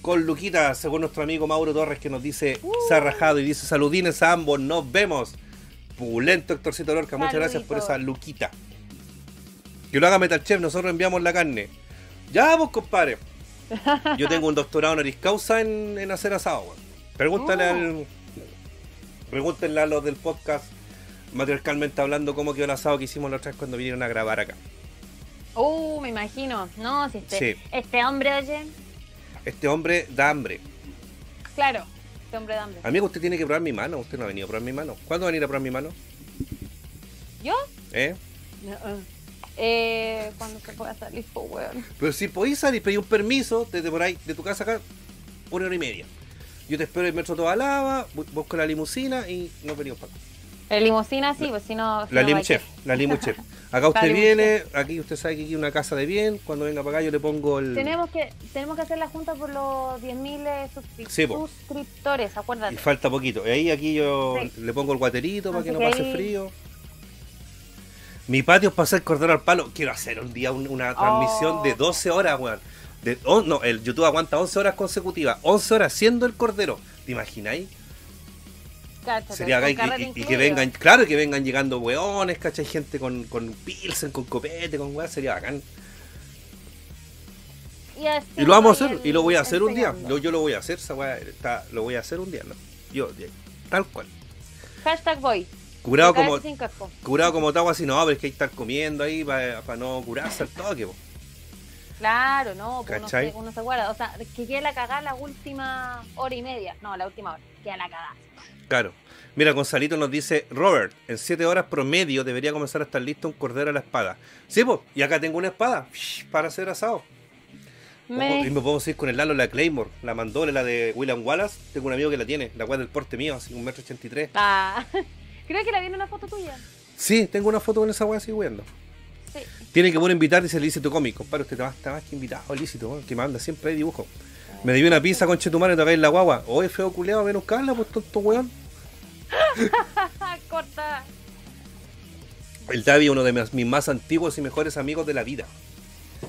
con Luquita, según nuestro amigo Mauro Torres, que nos dice, se ha rajado y dice, saludines a ambos, nos vemos. Pulento Héctorcito Lorca, muchas gracias por esa Luquita. Que lo haga Metal Chef, nosotros enviamos la carne. Ya vos, compadre. Yo tengo un doctorado honoris causa en, en hacer asado. weón. Pregúntale Oh. al. Pregúntenle a los del podcast matriarcalmente hablando cómo quedó el asado que hicimos la otra vez cuando vinieron a grabar acá. Uh, me imagino. No, si este, Sí. este hombre, oye. Este hombre da hambre. Claro, este hombre de hambre. Amigo, usted tiene que probar mi mano. Usted no ha venido a probar mi mano. ¿Cuándo va a venir a probar mi mano? ¿Yo? ¿Eh? Eh, cuando se pueda salir, pues, weón. Pero si podéis salir, pedí un permiso desde por ahí, de tu casa acá, una hora y media. Yo te espero en el metro toda lava, bu- busco la limusina y nos venimos para acá. El limusina sí, pues si no. si La no la Limu Chef. Acá usted Limu viene, aquí usted sabe que aquí hay una casa de bien, cuando venga para acá yo le pongo el... Tenemos que, tenemos que hacer la junta por los 10.000 eh, suscri- Sí, suscriptores, Y acuérdate. falta poquito. Y ahí aquí yo Sí. le pongo el guaterito para Así que no pase ahí- frío. Mi patio es para hacer cordero al palo. Quiero hacer un día un- una transmisión Oh. de 12 horas, weón. De, oh, no, el YouTube aguanta 11 horas consecutivas. 11 horas siendo el cordero. ¿Te imagináis? Cáchate, Sería acá y, que vengan, claro, que vengan llegando weones, ¿cachai? Gente con, con pilsen, con copete, con weón, sería bacán. Y, lo vamos a hacer, y lo voy a hacer un día. Yo, yo lo voy a hacer, esa weá, está- lo voy a hacer un día, ¿no? Yo, tal cual. Hashtag voy. Curado como, curado como Tawa, así no, pero es que hay que estar comiendo ahí para no curarse al toque, po. Claro, no, uno se, uno se guarda. O sea, que quede la cagada la última hora y media. No, la última hora. Queda la cagada. Claro. Mira, Gonzalito nos dice, Robert, en 7 horas promedio debería comenzar a estar listo un cordero a la espada. Sí, pues, y acá tengo una espada para hacer asado. Me- y me puedo seguir con el Lalo, la Claymore, la Mandole, la de William Wallace. Tengo un amigo que la tiene, la cual del porte mío, así un metro ochenta y tres. Ah, creo que la vi en una foto tuya. Sí, tengo una foto con esa weá así weando. Sí. Tiene que poder invitar, dice el ilícito cómico. Compadre, usted está más, está más que invitado, ilícito, weón, que manda siempre hay dibujo. Me dio una pizza con chetumare, tocáis la guagua. Oye, feo culeado, ven a buscarla, pues tonto weón. Corta. El Davi, uno de mis, mis más antiguos y mejores amigos de la vida.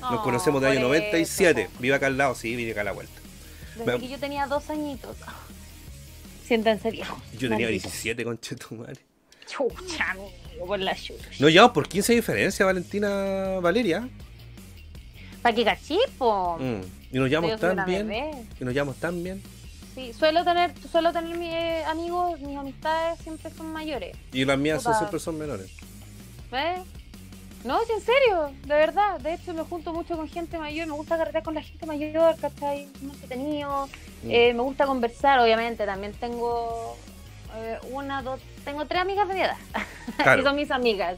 Nos Oh, conocemos de año 97. eso. Vive acá al lado, sí, vive acá a la vuelta. Desde Me- que yo tenía dos añitos. Siéntense viejo. Yo tenía Maldito. 17 con chetumare. Chucha, amigo, por la chucha. No llevamos por 15 de diferencia, Valentina Valeria. ¿Para qué cachipo? Mm. Y nos llevamos tan bien. Y nos llevamos tan bien. Sí, suelo tener, suelo tener mis eh, amigos, mis amistades siempre son mayores. Y las mías son- siempre son menores. ¿Ves? No, es en serio, de verdad. De hecho, me junto mucho con gente mayor. Me gusta carretear con la gente mayor, ¿cachai? Muy entretenido. Mm. Eh, me gusta conversar, obviamente. También tengo eh, una, dos, tengo tres amigas de mi edad. Claro. y son mis amigas.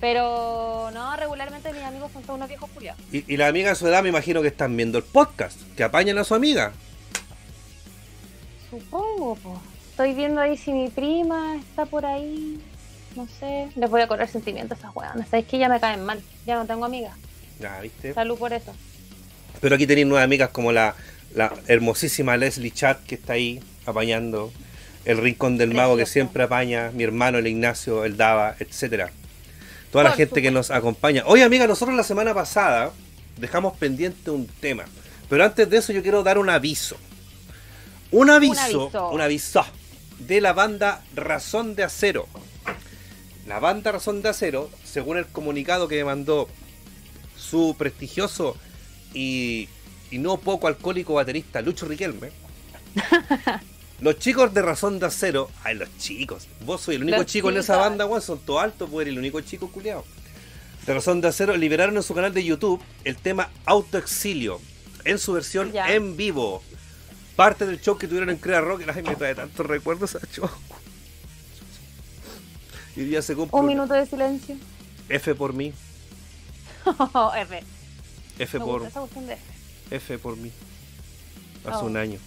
Pero no, regularmente mis amigos son todos unos viejos culiados. Y, y las amigas de su edad me imagino que están viendo el podcast, que apañan a su amiga. Supongo, pues. Estoy viendo ahí si mi prima está por ahí. No sé. Les voy a correr sentimientos a esas weonas. Sabes que ya me caen mal. Ya no tengo amigas. Ya, ¿viste? Salud por eso. Pero aquí tenéis nuevas amigas como la, la hermosísima Leslie Chat que está ahí apañando. El rincón del mago que siempre apaña. Mi hermano el Ignacio, el Dava, etcétera. toda la gente que nos acompaña. Oye, amiga, nosotros la semana pasada dejamos pendiente un tema. Pero antes de eso yo quiero dar un aviso. Un aviso, aviso. un aviso de la banda Razón de Acero. La banda Razón de Acero, según el comunicado que mandó su prestigioso y, y no poco alcohólico baterista Lucho Riquelme. Los chicos de Razón de Acero, ay, los chicos, vos soy el único Los chico en esa banda, weón, son todos altos, vos eres el único chico culiado. De Razón de Acero liberaron en su canal de YouTube el tema Autoexilio en su versión Ya. en vivo. Parte del show que tuvieron en Crea Rock, ay, me trae tantos recuerdos a show. Y día se cumple Un minuto de silencio. F por mí, F. F Me por gusta esa cuestión de F. F por mí. Hace Oh. un año.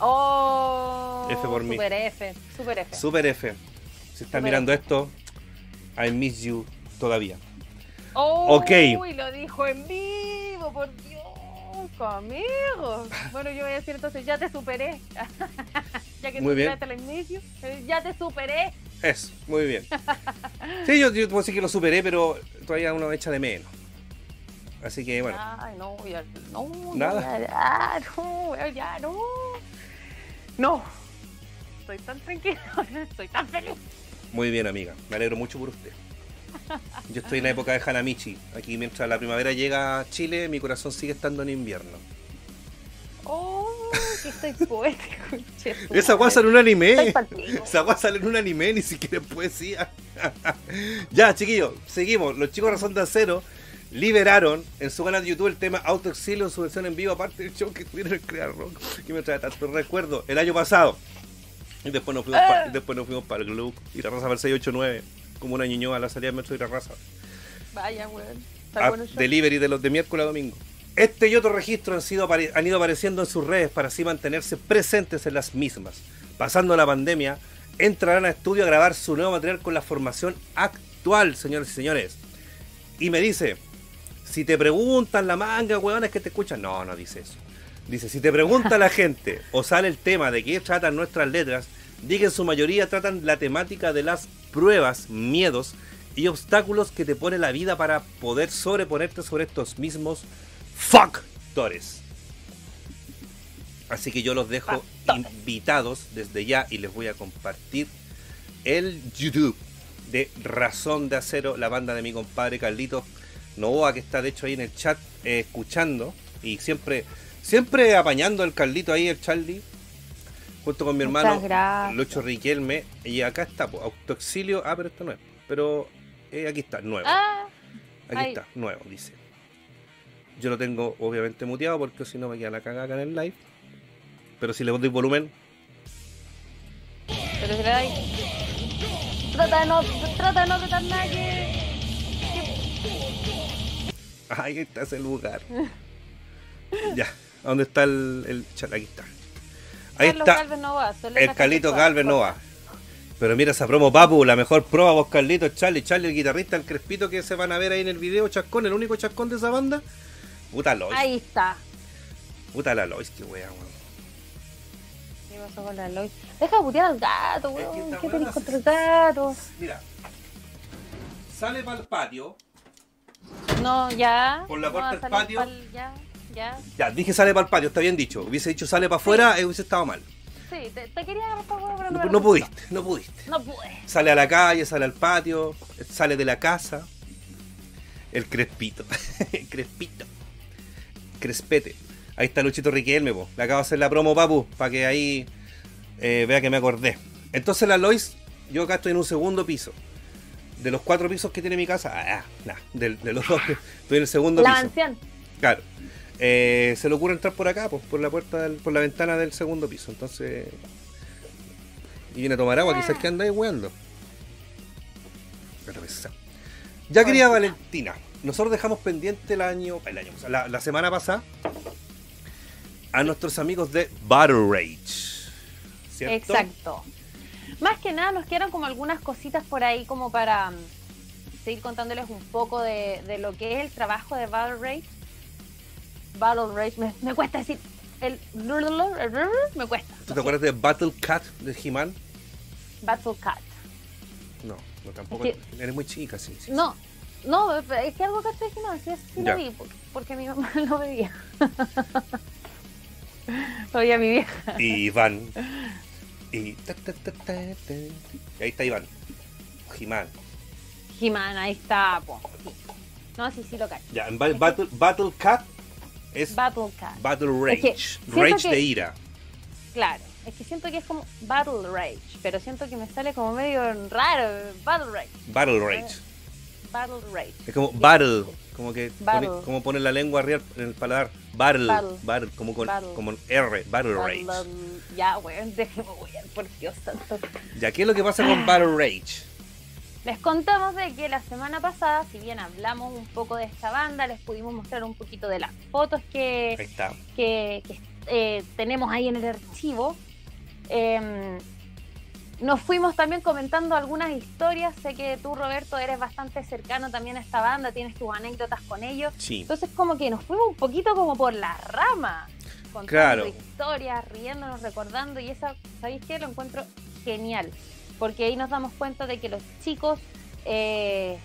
Oh, F por mí. Super F. Super F. Super F. Si estás mirando F. esto, I miss you todavía. Oh, Ok. Uy, lo dijo en vivo, por Dios, amigo. Bueno, yo voy a decir entonces, ya te superé. ya que Muy bien. al inicio, eh, ya te superé. Eso, muy bien. Sí, yo, yo puedo decir que lo superé, pero todavía uno echa de menos. Así que bueno, Ay, no, ya, no, no, Nada. ya, ya, no, ya, no. No. Estoy tan tranquila, estoy tan feliz. muy bien, amiga. Me alegro mucho por usted. Yo estoy en la época de Hanamichi. Aquí mientras la primavera llega a Chile, mi corazón sigue estando en invierno. Oh, que estoy poético. Esa guasa en un anime. Esa guasa sale en un anime, ni siquiera en poesía. ya, chiquillos, seguimos. Los chicos Razón de Acero liberaron en su canal de YouTube el tema Autoexilio en su versión en vivo, aparte del show que tuvieron en Crear Rock, que me trae tanto recuerdo, el año pasado. Y después nos fuimos Ah. para después nos fuimos para el club y la raza para el 689, como una ñoñoa a la salida del metro y la raza. Vaya, weón. Está a bueno delivery de los de miércoles a domingo. Este y otro registro han, sido, han ido apareciendo en sus redes para así mantenerse presentes en las mismas. Pasando la pandemia, entrarán a estudio a grabar su nuevo material con la formación actual, señores y señores. Y me dice, si te preguntan la manga, weón, es que te escuchan. No, no dice eso. Dice, si te pregunta la gente o sale el tema de qué tratan nuestras letras, di que en su mayoría tratan la temática de las pruebas, miedos y obstáculos que te pone la vida para poder sobreponerte sobre estos mismos factores. Así que yo los dejo Factores. invitados desde ya y les voy a compartir el YouTube de Razón de Acero, la banda de mi compadre Carlitos Novoa, que está de hecho ahí en el chat eh, escuchando y siempre, siempre apañando al Carlito ahí, el Charlie, junto con mi Muchas hermano gracias. Lucho Riquelme. Y acá está, po, autoexilio. Ah, pero esto no es. Pero eh, aquí está, nuevo. Ah, Aquí está, nuevo, dice. Yo lo tengo obviamente muteado porque si no me queda la cagada acá en el live. Pero si le doy volumen, pero si le dais. Trata de no, trata de no apretar nada ahí está ese lugar. ya, ¿a ¿dónde está el, el chat? Aquí está. Ahí Carlos está Galvez no va, el Carlito Galvez no va. Pero mira esa promo, papu, la mejor prueba vos, Carlito, Charlie, Charlie, el guitarrista, el crespito que se van a ver ahí en el video, Chascón, el único Chascón de esa banda. Puta Lois, Ahí está. puta la Lois, qué wea, weón. ¿Qué pasó con la Lois? Deja de putear al gato, weón. ¿Qué tenés contra el gato? Mira, sale para el patio, No, ya. Por la No, puerta del patio. pa'l- ya, ya. ya, dije sale para el patio, está bien dicho. Hubiese dicho sale para afuera, eh, hubiese estado mal. Sí, te, te quería agarrar pa' huevo, pero No, no lo pudiste, no pudiste. No pude. Sale a la calle, sale al patio, sale de la casa. El crespito. El crespito. Crespete. Ahí está Luchito Riquelme, po. Le acabo de hacer la promo, papu, para que ahí eh, vea que me acordé. Entonces la Lois, yo acá estoy en un segundo piso. De los cuatro pisos que tiene mi casa, ah, nah, de, de los dos, estoy en el segundo La piso. mansión. Claro. Eh, se le ocurre entrar por acá, pues, por la puerta, del- por la ventana del segundo piso. Entonces. Y viene a tomar agua, quizás que anda ahí weando. Ya quería Valentina. Nosotros dejamos pendiente el año. El año la, la semana pasada. A nuestros amigos de Battle Rage. ¿Cierto? Exacto. Más que nada nos quedan como algunas cositas por ahí como para mm, seguir contándoles un poco de, de lo que es el trabajo de Battle Rage. Battle Rage, me, me cuesta decir el me cuesta. ¿Tú te acuerdas de Battle Cat de He-Man? Battle Cat. No. No, tampoco. Es Eres muy chica, sí. sí. No, no, es que algo que estoy diciendo, sí, sí lo vi, porque, porque mi mamá lo veía. lo veía mi vieja. Y Iván. Y. ta, ta, ta, ta, ta. Y ahí está Iván. Jimán. Jimán, ahí está, po. No, sí, sí lo cacho. Ya, en Ba- Battle, Battle Cat es Battle Cat. Battle Es que Rage. Rage que- de ira. Claro, es que siento que es como Battle Rage, pero siento que me sale como medio raro. Battle Rage. Battle Rage. Battle Rage. Es como battle. Como que pone, como pone la lengua arriba en el paladar. Battle. Battle. como con como R. Battle Rage. Battle- Ya, weón, déjeme weón, por Dios santo. Ya, ¿qué es lo que pasa con Battle Rage? Les contamos de que la semana pasada, si bien hablamos un poco de esta banda, les pudimos mostrar un poquito de las fotos que, que, eh, tenemos ahí en el archivo. Em, nos fuimos también comentando algunas historias. Sé que tú, Roberto, eres bastante cercano también a esta banda, tienes tus anécdotas con ellos. Sí. Entonces, como que nos fuimos un poquito como por la rama, contando Claro. historias, riéndonos, recordando. Y esa, ¿sabéis qué? Lo encuentro genial. Porque ahí nos damos cuenta de que los chicos eh,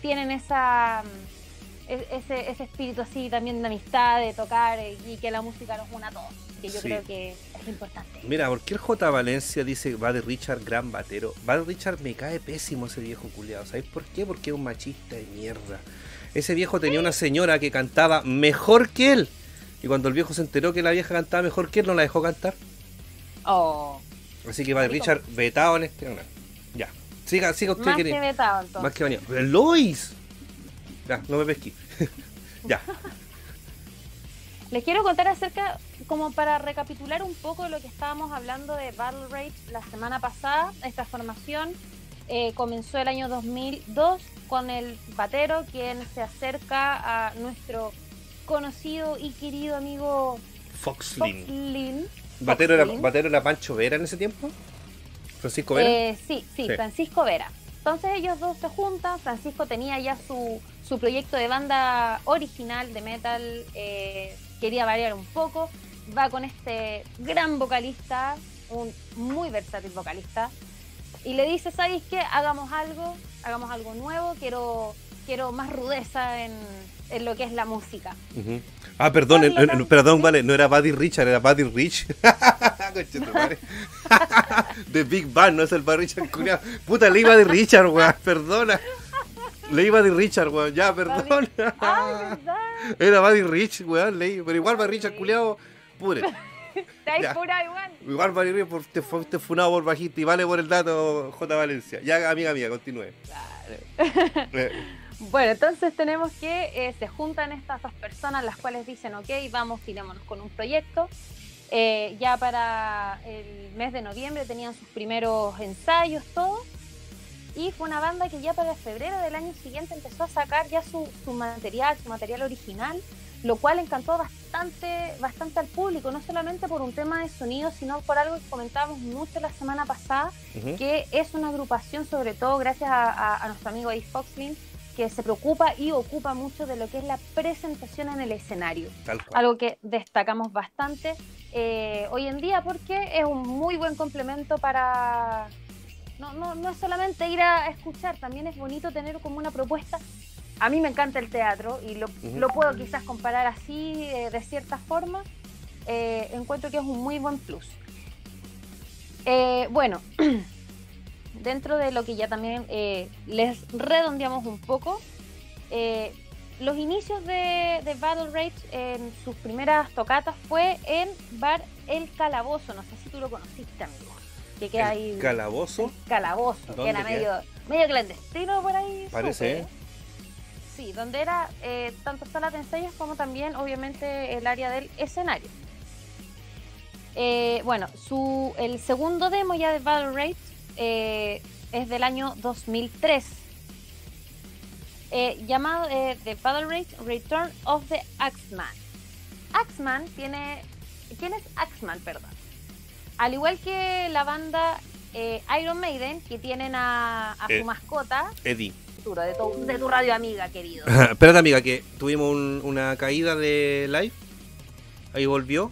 tienen esa mm, e- ese, ese espíritu así también de amistad, de tocar eh, y que la música nos una a todos. Que yo Sí. creo que es importante. Mira, ¿por qué el J Valencia dice va de Richard gran batero? Va de Richard me cae pésimo ese viejo culiado. ¿Sabes por qué? Porque es un machista de mierda. Ese viejo tenía una señora que cantaba mejor que él. Y cuando el viejo se enteró que la vieja cantaba mejor que él, no la dejó cantar. Oh, Así que va de. Richard vetado en este canal. Ya. Siga, siga usted más que vetado entonces. Más que. ¡Lois! Ya, no me pesqué. ya. Les quiero contar acerca, como para recapitular un poco lo que estábamos hablando de Battle Rage la semana pasada. Esta formación eh, comenzó el año 2002 con el batero, quien se acerca a nuestro conocido y querido amigo Foxlin. Foxlin. ¿Batero era. ¿Batero era Pancho Vera en ese tiempo? ¿Francisco Vera? Eh, sí, sí, Sí. Francisco Vera. Entonces ellos dos se juntan, Francisco tenía ya su, su proyecto de banda original de metal, eh, quería variar un poco, va con este gran vocalista, un muy versátil vocalista, y le dice, ¿sabes qué? Hagamos algo, hagamos algo nuevo, quiero, quiero más rudeza en, en lo que es la música. Ah, perdón, perdón, vale, no era Buddy Richard, era Buddy Rich. De Big Bang, no es el Buddy Richard culiao. Puta, leí Buddy Richard, weón, perdona. Leí Buddy Richard, weón, ya, perdón. ¡Ay, verdad! Era Buddy Rich, weón, leí. Pero igual Buddy Richard, culiao, pure. Te hay Ya. pura igual. Igual Richard, por- te fue te funado por bajista y vale por el dato J. Valencia. Ya, amiga mía, continúe. Eh, Bueno, entonces tenemos que eh, se juntan estas dos personas, las cuales dicen, ok, vamos, tirémonos con un proyecto. Eh, ya para el mes de noviembre tenían sus primeros ensayos, todo. Y fue una banda que ya para febrero del año siguiente empezó a sacar ya su, su material, su material original, lo cual encantó bastante, bastante al público, no solamente por un tema de sonido, sino por algo que comentábamos mucho la semana pasada, que es una agrupación, sobre todo gracias a, a- a nuestro amigo Ace Foxlin, que se preocupa y ocupa mucho de lo que es la presentación en el escenario. Algo que destacamos bastante eh, hoy en día porque es un muy buen complemento para... No, no, no es solamente ir a escuchar, también es bonito tener como una propuesta. A mí me encanta el teatro y lo, lo puedo quizás comparar así eh, de cierta forma. Eh, encuentro que es un muy buen plus. Eh, bueno, dentro de lo que ya también eh, les redondeamos un poco, eh, los inicios de, de Battle Rage en sus primeras tocatas fue en Bar El Calabozo, no sé si tú lo conociste, amigo, que queda ahí. Calabozo. El Calabozo, que ¿Dónde era queda? medio, medio clandestino por ahí. Parece, supe. Sí, donde era eh, tanto sala de ensayos como también, obviamente, el área del escenario. Eh, bueno, su, el segundo demo ya de Battle Rage eh, es del año 2003. eh, llamado eh, The Battle Rage Return of the Axeman. Axeman tiene. ¿Quién es Axeman, perdón? Al igual que la banda eh, Iron Maiden, que tienen a, a Eh. su mascota, Eddie. Arturo, de tu, de tu radio amiga, querido. Espérate, amiga, que tuvimos un- una caída de live. Ahí volvió.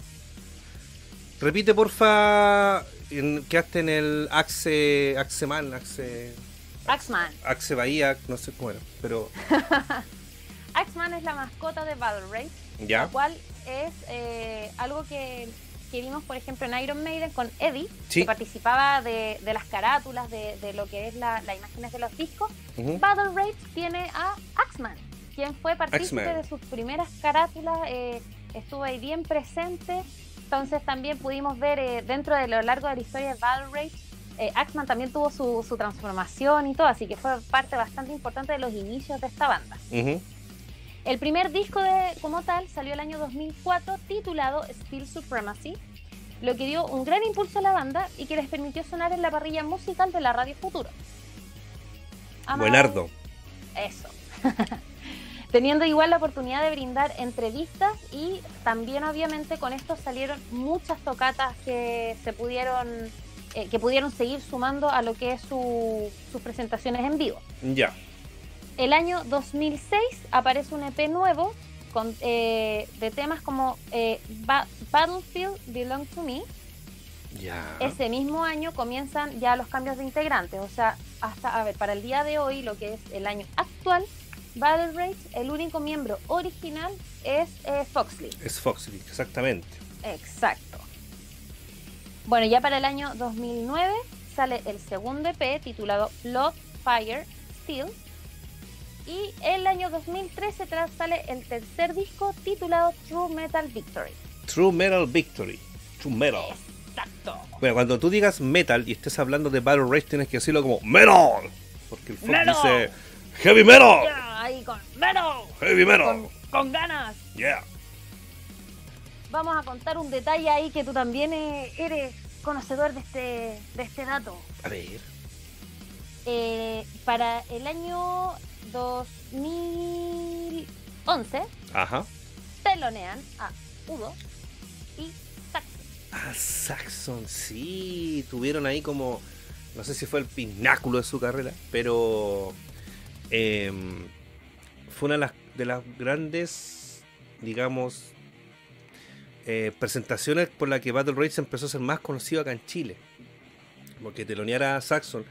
Repite, porfa. En, quedaste en el Axe. Axeman, Axe. Axman. Axe Bahía, no sé cómo era, pero Axman es la mascota de Battle Race, ya. lo cual es eh, algo que, que vimos, por ejemplo, en Iron Maiden con Eddie, Sí. que participaba de, de las carátulas, de, de lo que es la- las imágenes de los discos. Ujú. Battle Rage tiene a Axman, quien fue partícipe de sus primeras carátulas, eh, estuvo ahí bien presente. Entonces también pudimos ver eh, dentro de lo largo de la historia de Battle Rage, eh, Axman también tuvo su, su transformación y todo, así que fue parte bastante importante de los inicios de esta banda. El primer disco de, como tal salió el año 2004 titulado Steel Supremacy, lo que dio un gran impulso a la banda y que les permitió sonar en la parrilla musical de la Radio Futuro. Amado- Buenardo. Eso. Teniendo igual la oportunidad de brindar entrevistas y también obviamente con esto salieron muchas tocatas que se pudieron eh, que pudieron seguir sumando a lo que es su- sus presentaciones en vivo. Ya. El año 2006 aparece un EP nuevo con, eh, de temas como eh, Ba- Battlefield Belong to Me. Ya. Ese mismo año comienzan ya los cambios de integrantes, o sea, hasta, a ver, para el día de hoy, lo que es el año actual, Battle Rage, el único miembro original es eh, Foxley. Es Foxley, exactamente. Exacto. Bueno, ya para el año 2009 sale el segundo EP titulado Blood, Fire, Steel. Y el año 2013 tras sale el tercer disco titulado True Metal Victory. True Metal Victory. True Metal. Exacto. Bueno, cuando tú digas metal y estés hablando de Battle Rage, tienes que decirlo como metal. Porque el Fox Metal. dice heavy metal. Ahí con metal, Heavy metal. con, con ganas. Yeah. Vamos a contar un detalle ahí que tú también eh, eres conocedor de este, de este dato. A ver. Eh, para el año 2011 Ajá. telonean a Udo y Saxon. Ah, Saxon, sí. Tuvieron ahí como. No sé si fue el pináculo de su carrera, pero. em, fue una de las, de las grandes, digamos, eh, presentaciones por la que Battle Rage empezó a ser más conocido acá en Chile. Porque telonear a Saxon,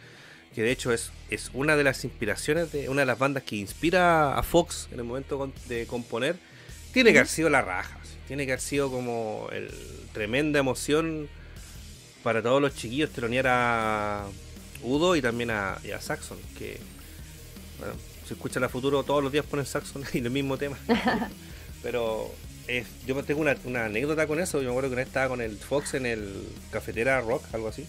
que de hecho es, es una de las inspiraciones de una de las bandas que inspira a Fox en el momento de componer, tiene que haber sido la raja. Tiene que haber sido como el tremenda emoción para todos los chiquillos telonear a Udo y también a, y a Saxon, que bueno, si escucha la futuro todos los días ponen Saxon y el mismo tema. Pero es- yo tengo una, una anécdota con eso, yo me acuerdo que una vez estaba con el Fox en el cafetera rock, algo así.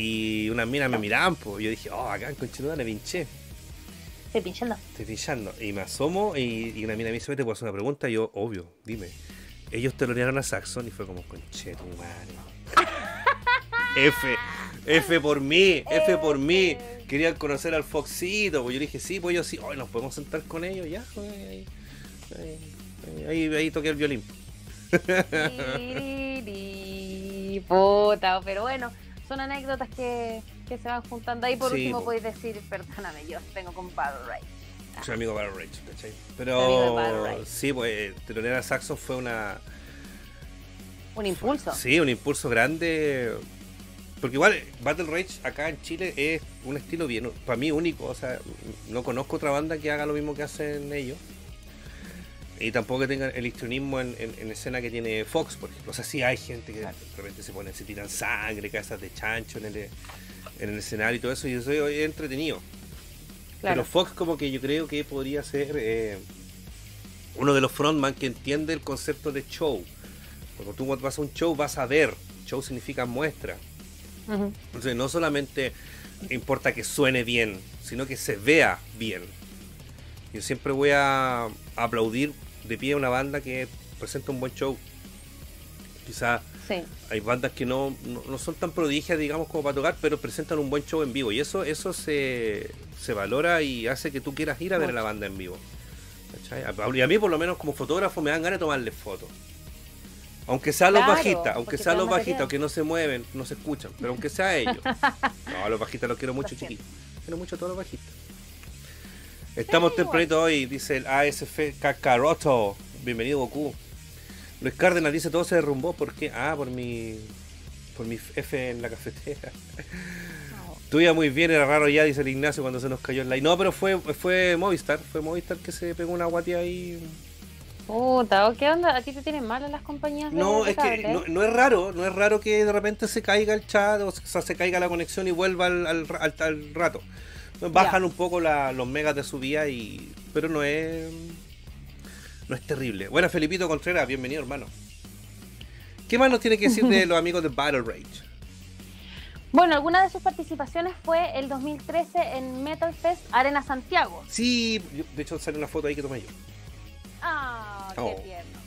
Y unas minas me miraban, pues yo dije, oh, acá en Conchetuda le pinché, Estoy pinchando. estoy pinchando. Y me asomo y, y una mina me dice, "Oye, te puedo hacer una pregunta. Y yo, obvio, dime. Ellos telonearon a Saxon y fue como, conchetu madre. F, F por mí, F por mí. Querían conocer al Foxito, pues yo dije, sí, pues yo sí, hoy nos podemos sentar con ellos, ya, ahí, ahí, ahí, ahí, toqué el violín. Puta, pero bueno, son anécdotas que, que se van juntando ahí. Por Sí, último, po. podéis decir, perdóname, yo tengo con Battle. Soy amigo de Battle Rage, ¿cachai? Amigo de Battle Pero Rage. sí, pues telonear a Saxon fue una, Un impulso. Sí, un impulso grande. Porque igual Battle Rage acá en Chile es un estilo bien, para mí único. O sea, no conozco otra banda que haga lo mismo que hacen ellos. Y tampoco que tengan el histrionismo en, en- en escena que tiene Fox, por ejemplo. O sea, sí hay gente que de repente se pone, se tiran sangre, casas de chancho en el, en el escenario y todo eso. Y eso es entretenido. Claro. Pero Fox como que yo creo que podría ser eh, uno de los frontman que entiende el concepto de show. Cuando tú vas a un show vas a ver. Show significa muestra. Entonces no solamente importa que suene bien, sino que se vea bien. Yo siempre voy a aplaudir de pie a una banda que presenta un buen show. Quizá Sí. hay bandas que no, no, no son tan prodigias, digamos, como para tocar, pero presentan un buen show en vivo. Y eso, eso se, se valora y hace que tú quieras ir a ver a la banda en vivo. Y a mí, por lo menos, como fotógrafo, me dan ganas de tomarles fotos. Aunque sea los Claro, bajitas, aunque porque sea te dan los bajitas, aunque no se mueven, no se escuchan, pero aunque sea ellos. No, a los bajitas los quiero mucho, chiquillos. Quiero mucho a todos los bajitas. Estamos tempranito hoy, dice el ASF Kakaroto. Bienvenido, Goku. Luis Cárdenas dice todo se derrumbó. ¿Por qué? Ah, por mi. Por mi F en la cafetera. Estuvo muy bien, era raro ya, dice el Ignacio cuando se nos cayó el like. No, pero fue, fue Movistar, fue Movistar que se pegó una guatia ahí. Puta, ¿o ¿qué onda? ¿A ti te tienen mal en las compañías de No, es que no, no es raro, no es raro que de repente se caiga el chat o sea, se caiga la conexión y vuelva al, al, al- al rato. Bajan Ya. un poco la- los megas de subida y. pero no es. no es terrible. Bueno, Felipito Contreras, bienvenido hermano. ¿Qué más nos tiene que decir de los amigos de Battle Rage? Bueno, alguna de sus participaciones fue el 2013 en Metal Fest Arena Santiago. Sí, de hecho sale una foto ahí que tomé yo. Ah, qué Oh. tierno.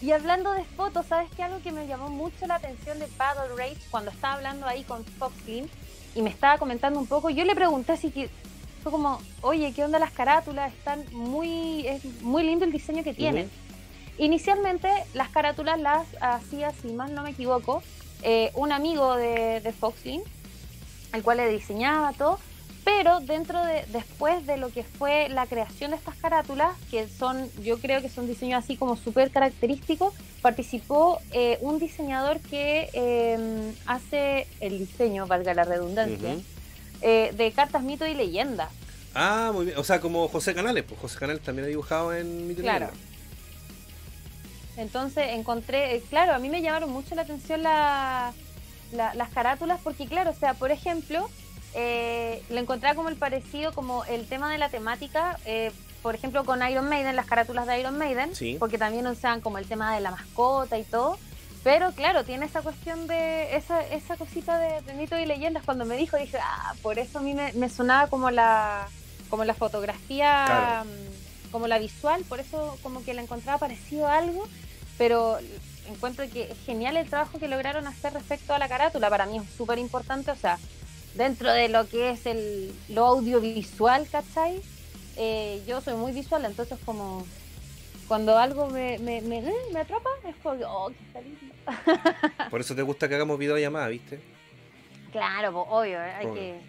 Y hablando de fotos, ¿sabes qué? Algo que me llamó mucho la atención de Battle Rage cuando estaba hablando ahí con Fox Slim y me estaba comentando un poco, yo le pregunté así que fue como, oye, ¿qué onda las carátulas? Están muy, es muy lindo el diseño que tienen. Inicialmente las carátulas las hacía, si mal no me equivoco, eh, un amigo de, de Foxlin, el cual le diseñaba todo, pero dentro de, después de lo que fue la creación de estas carátulas, que son, yo creo que son diseños así como súper característicos, participó eh, un diseñador que eh, hace el diseño, valga la redundancia, eh, de cartas, mito y leyenda. Ah, muy bien. O sea, como José Canales, pues José Canales también ha dibujado en mi Claro. Entonces encontré, eh, claro, a mí me llamaron mucho la atención la- la- las carátulas porque, claro, o sea, por ejemplo, eh, le encontraba como el parecido, como el tema de la temática, eh, por ejemplo, con Iron Maiden, las carátulas de Iron Maiden, Sí. porque también usaban como el tema de la mascota y todo. Pero claro, tiene esa cuestión de esa, esa cosita de, de mitos y leyendas. Cuando me dijo, dije, ah, por eso a mí me, me sonaba como la, como la fotografía, Claro. mm, como la visual, por eso como que le encontraba parecido a algo, pero encuentro que es genial el trabajo que lograron hacer respecto a la carátula. Para mí es súper importante, o sea, dentro de lo que es el, lo audiovisual, ¿cachai? Eh, yo soy muy visual, entonces como cuando algo me, me, me, eh, me atrapa, es como, oh, está lindo. Por eso te gusta que hagamos videollamada, ¿viste? Claro, po, obvio, eh, hay Obvio. que...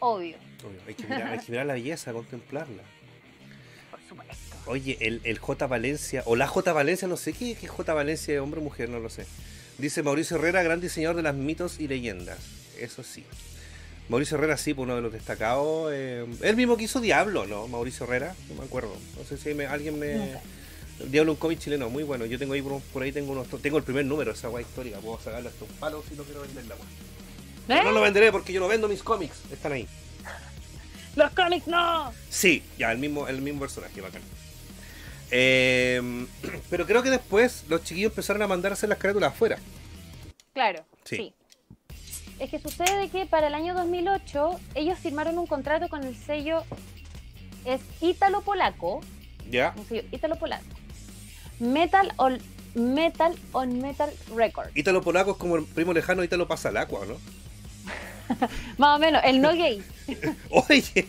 Obvio, Obvio, Hay que mirar, hay que mirar la belleza, contemplarla. por supuesto. Oye, el, el J Valencia, o la J Valencia, no sé qué, qué es J Valencia, hombre o mujer, no lo sé. Dice Mauricio Herrera, gran diseñador de las mitos y leyendas. Eso sí. Mauricio Herrera, sí, pues uno de los destacados. eh, él mismo que hizo Diablo, ¿no? Mauricio Herrera, no me acuerdo. No sé si me- alguien me. Sé. Diablo, un cómic chileno, muy bueno. Yo tengo ahí por, por ahí tengo unos, tengo el primer número de esa guay histórica. Puedo sacarle hasta un palo si no quiero vender la guay. Pero ¿Eh? no lo venderé porque yo no vendo mis cómics. Están ahí. ¡Los cómics no! Sí, ya, el mismo, el mismo personaje, bacán. Eh, pero creo que después los chiquillos empezaron a mandar a hacer las carátulas afuera. Claro, Sí. sí. Es que sucede que para el año 2008 ellos firmaron un contrato con el sello es ítalo-polaco, ¿Ya? un sello ítalo-polaco, Metal on Metal on Metal Records. Ítalo polaco es como el primo lejano Ítalo pasa al agua, ¿no? Más o menos, el no gay. Oye,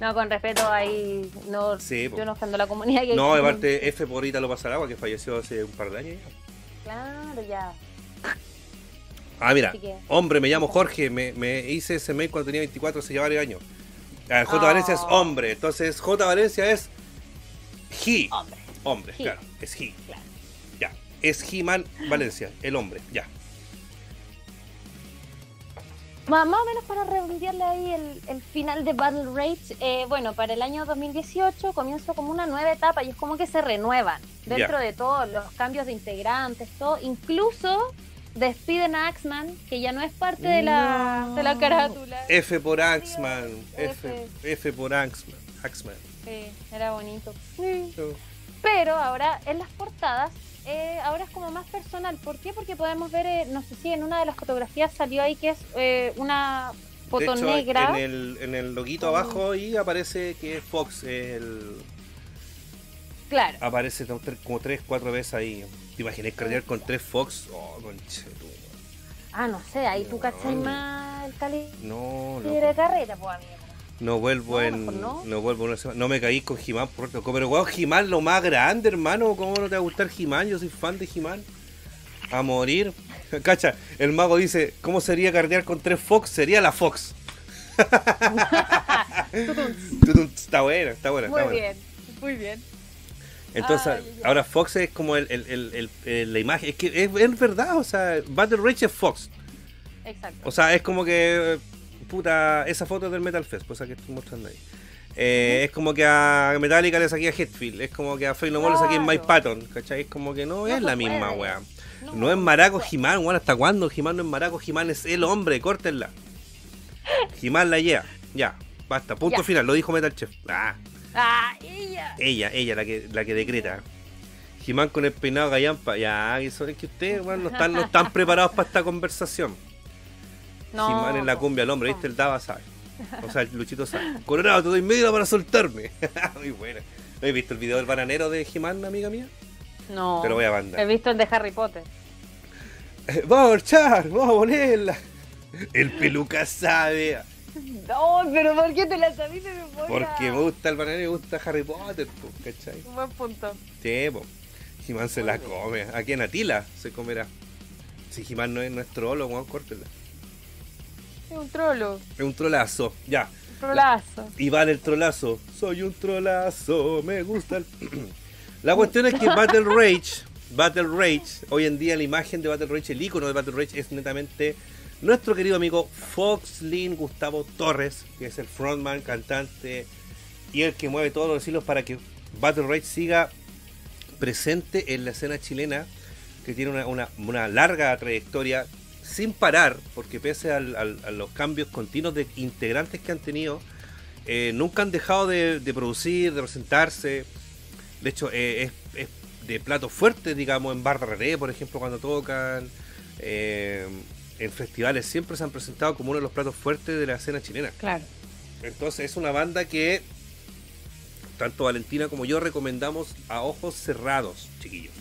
No, con respeto ahí, no, Sí, yo no ofendo la comunidad gay. no, aparte F por Ítalo pasa al agua que falleció hace un par de años. Claro, ya. Ah, mira, que- hombre, me llamo Jorge, me, me hice ese mail cuando tenía 24, hace ya varios años. Ah, J Oh. Valencia es hombre, entonces J Valencia es he. Hombre, Hombre, He. claro, es he. claro. Ya, es He-Man Valencia, el hombre, ya. Más, más o menos para redondearle ahí el, el final de Battle Rage, eh, bueno, para el año 2018 comienza como una nueva etapa y es como que se renuevan dentro de todos los cambios de integrantes, todo, incluso despiden a Axman, que ya no es parte de la, de la carátula. F por Axman, F, F. F por Axman. Axman. Sí, era bonito. Pero ahora en las portadas, eh, ahora es como más personal. ¿Por qué? Porque podemos ver, eh, no sé si en una de las fotografías salió ahí que es eh, una foto de hecho, negra. En el, en el loguito abajo y aparece que es Fox, el, Claro. aparece como tres, cuatro veces ahí. ¿Te imaginas cargar con tres Fox? Oh, conche tu- Ah, no sé, ahí tú No. cachai más el cali No, de no. carrera, pues amigo. No vuelvo No, en. No. no. vuelvo una semana. No me caí con He-Man por otro. Pero weón, He-Man lo más grande, hermano. ¿Cómo no te va a gustar He-Man? Yo soy fan de He-Man. A morir. Cacha, el mago dice: ¿Cómo sería cardear con tres Fox? Sería la Fox. Está buena, está buena. Muy está buena. bien, muy bien. Entonces, Ay, ahora Fox es como el, el- el- la imagen. Es que es, es verdad, o sea, Battle Rage es Fox. Exacto. O sea, es como que. Puta, esa foto del Metal Fest, pues esa que estoy mostrando ahí. Eh, Es como que a Metallica le saqué a Hetfield, es como que a No More le saqué a Mike Claro. Patton, ¿cachai? Es como que no, No es la misma, weá. No, No, es Maraco Jimán, weón, ¿hasta cuándo? Jimán no es Maraco, Jimán es el hombre, córtenla. Jimán la lleva, ya, basta, punto Ya. final, lo dijo Metal Chef. Ah, Ah, ella. ella, ella, la que, la que decreta. Jimán con el peinado gallampa, ya, eso es que ustedes, weón, no están, no están preparados para esta conversación. No. Jimán en la cumbia, el hombre, ¿viste? El Daba sabe. O sea, el Luchito sabe. Colorado, te doy media para soltarme. Muy buena. ¿No has visto el video del bananero de Jimán, amiga mía? No. Te lo voy a He mandar. visto el de Harry Potter. Vamos a marchar, vamos a ponerla. El peluca sabe. No, pero ¿por qué te la sabiste de memoria? Porque me gusta el bananero y me gusta Harry Potter, po, ¿cachai? Un buen punto. Sí, po. Jimán se la come. Aquí en Atila se comerá. Si Jimán no es nuestro olo, weón, córtela. Es un trolo. Es un trolazo. Ya. Un trolazo. Y vale el trolazo. Soy un trolazo, me gusta el... La cuestión es que Battle Rage, Battle Rage, hoy en día la imagen de Battle Rage, el icono de Battle Rage es netamente nuestro querido amigo Fox Lin Gustavo Torres, que es el frontman, cantante y el que mueve todos los hilos para que Battle Rage siga presente en la escena chilena, que tiene una, una- larga trayectoria sin parar, porque pese a los cambios continuos de integrantes que han tenido, eh, nunca han dejado de, producir, de presentarse. De hecho, eh, es, es de plato fuerte, digamos, en Barra por ejemplo, cuando tocan. eh, en festivales siempre se han presentado como uno de los platos fuertes de la escena chilena. Claro. Entonces es una banda que tanto Valentina como yo recomendamos a ojos cerrados, chiquillos.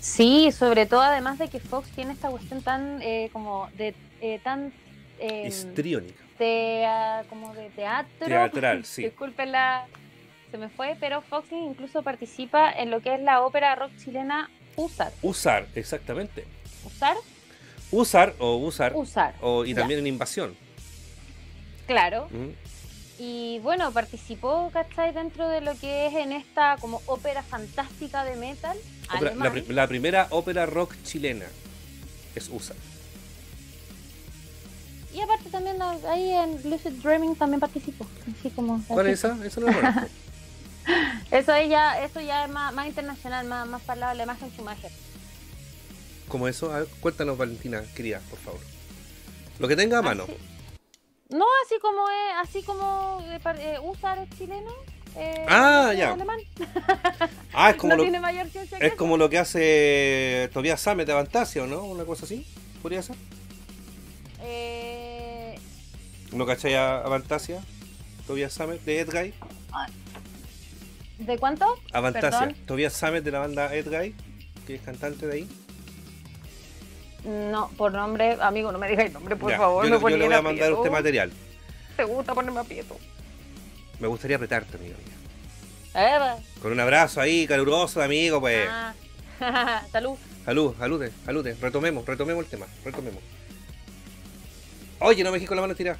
Sí, sobre todo además de que Fox tiene esta cuestión tan eh, como de eh, tan eh, Histriónica. tea- como de teatro. Teatral, sí. Disculpen la se me fue, pero Fox incluso participa en lo que es la ópera rock chilena Usar. Usar, exactamente. Usar, Usar o usar. usar. O, y Ya. también en invasión. Claro. ¿Mm? Y bueno, participó, ¿cachai? Dentro de lo que es en esta como ópera fantástica de metal. Ópera- la, primera ópera rock chilena es Usar. Y aparte también ah, ahí en Lucid Dreaming también participó. Así como, ¿Cuál es esa? Eso no lo. Eso es ya, eso ya es más, más internacional, más, más para el lado de la imagen Schumacher. ¿Cómo eso? A ver, cuéntanos, Valentina, querida, por favor. Lo que tenga a mano. Así- no, así como es, así como eh, eh, Usar es chileno. eh, Ah, ya. alemán. Ah, es como, no lo, tiene mayor ciencia que es eso. como lo que hace Tobias Sammet de Avantasia, ¿o no? Una cosa así, podría ser. Eh, ¿No cachai a Avantasia? Tobias Sammet de Edguy. ¿De cuánto? Avantasia. Tobias Sammet de la banda Edguy, que es cantante de ahí. No, por nombre, amigo, no me digas el nombre, por Ya, favor. yo, me yo le voy a mandar a usted material. Te gusta ponerme aprieto. Me gustaría apretarte, amigo. Eva. Con un abrazo ahí, caluroso, amigo, pues. Ah. Salud. Salud, salude, salude. Retomemos, retomemos el tema, retomemos. Oye, no me quedé con la mano tirada.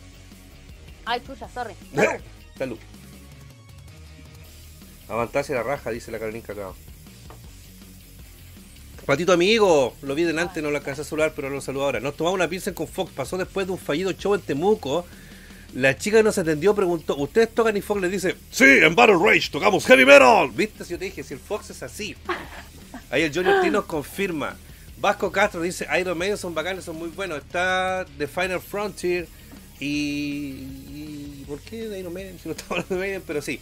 Ay, chucha, sorry. Salud. Salud. Avantarse la raja, dice la Carolina Cacao. Patito amigo, lo vi delante, no lo alcancé a saludar, pero lo saludo ahora. Nos tomamos una pizza con Fox, pasó después de un fallido show en Temuco. La chica que nos atendió preguntó, ¿ustedes tocan y Fox le dice, sí, en Battle Rage tocamos heavy metal? ¿Viste? Si yo te dije, si el Fox es así. Ahí el Johnny Ortiz nos confirma. Vasco Castro dice, Iron Maiden son bacanes, son muy buenos. Está The Final Frontier y... y- ¿Por qué Iron Maiden? Si no estamos hablando de Maiden, pero sí.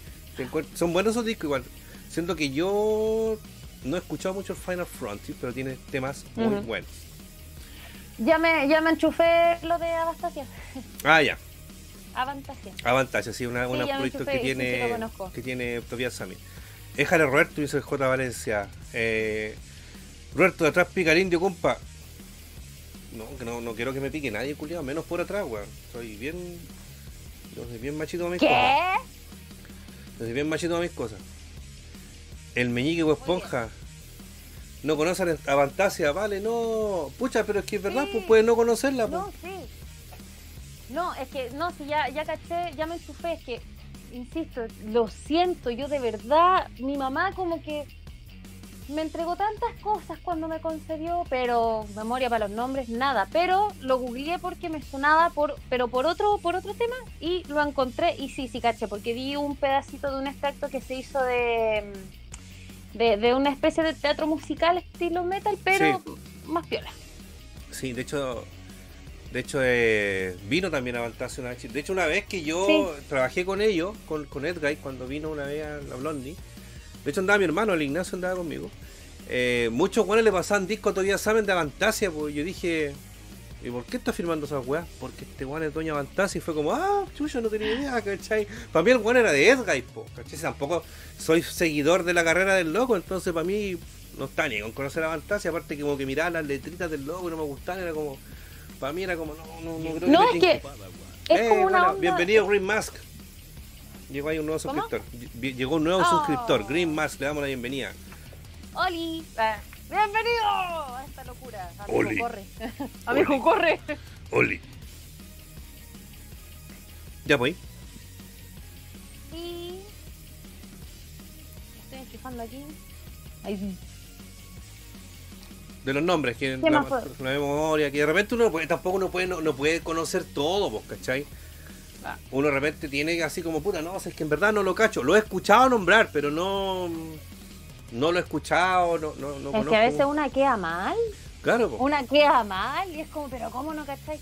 Son buenos esos discos igual. Siento que yo no he escuchado mucho el Final Frontier, pero tiene temas muy buenos. Ya me, ya me enchufé lo de Avantasia. Ah, ya. Avantasia. Avantasia, sí, una, Sí, me proyecto que sí tiene, conozco. que tiene Tobias Sami. Éjale Roberto, dice el J. Valencia. Eh, Roberto, de atrás pica el indio, compa. No, que no, no quiero que me pique nadie, culiado, menos por atrás, weón. Soy bien. Yo soy bien machito a mis cosas. ¿Qué? Yo soy bien machito a mis cosas. El meñique o esponja. No conocen a Avantasia, vale, no. Pucha, pero es que es verdad, Sí. pues pueden no conocerla, pues. No, sí. No, es que, no, si ya, ya caché, ya me enchufé, es que, insisto, lo siento, yo de verdad, mi mamá como que me entregó tantas cosas cuando me concedió, pero memoria para los nombres, nada. Pero lo googleé porque me sonaba, por, pero por otro, por otro tema, y lo encontré, y sí, sí, caché, porque vi un pedacito de un extracto que se hizo de, de, de una especie de teatro musical estilo metal, pero más piola. Sí, de hecho, de hecho eh, vino también a Fantasia una vez. De hecho, una vez que yo Sí. trabajé con ellos, con, con Edguy, cuando vino una vez a la Blondie, de hecho andaba mi hermano, el Ignacio andaba conmigo. eh, muchos buenos le pasaban discos todavía saben de Avantasia, pues yo dije, ¿y por qué está firmando esas weas? Porque este weón es Doña Avantasia y fue como, ah, chucha, no tenía idea, ¿cachai? Para mí el weón era de Edguy, po, ¿cachai? Tampoco soy seguidor de la carrera del loco, entonces para mí no está ni con conocer a Avantasia, aparte que como que miraba las letritas del loco y no me gustaban, era como, para mí era como, no, no, no creo No, le es tinque. que es Eh, como una hola, onda... Bienvenido Green Mask. Llegó ahí un nuevo ¿Cómo? suscriptor. Ll- Llegó un nuevo Oh. suscriptor, Green Mask, le damos la bienvenida. ¡Oli! Ah, ¡Bienvenido a esta locura! Amigo, Oli. corre. Amigo, corre. Oli. Ya pues. Y... Estoy enchufando aquí. Ahí sí. De los nombres, que ¿Qué la, más fue? la memoria, que de repente uno puede- tampoco no puede, no, no puede conocer todo, pues, ¿cachai? Ah. Uno de repente tiene así como, puta, no, o sea, es que en verdad no lo cacho. Lo he escuchado nombrar, pero no. No lo he escuchado, no, no, no Es conozco. que a veces una queda mal. Claro. Una queda mal y es como, pero ¿cómo no cacháis?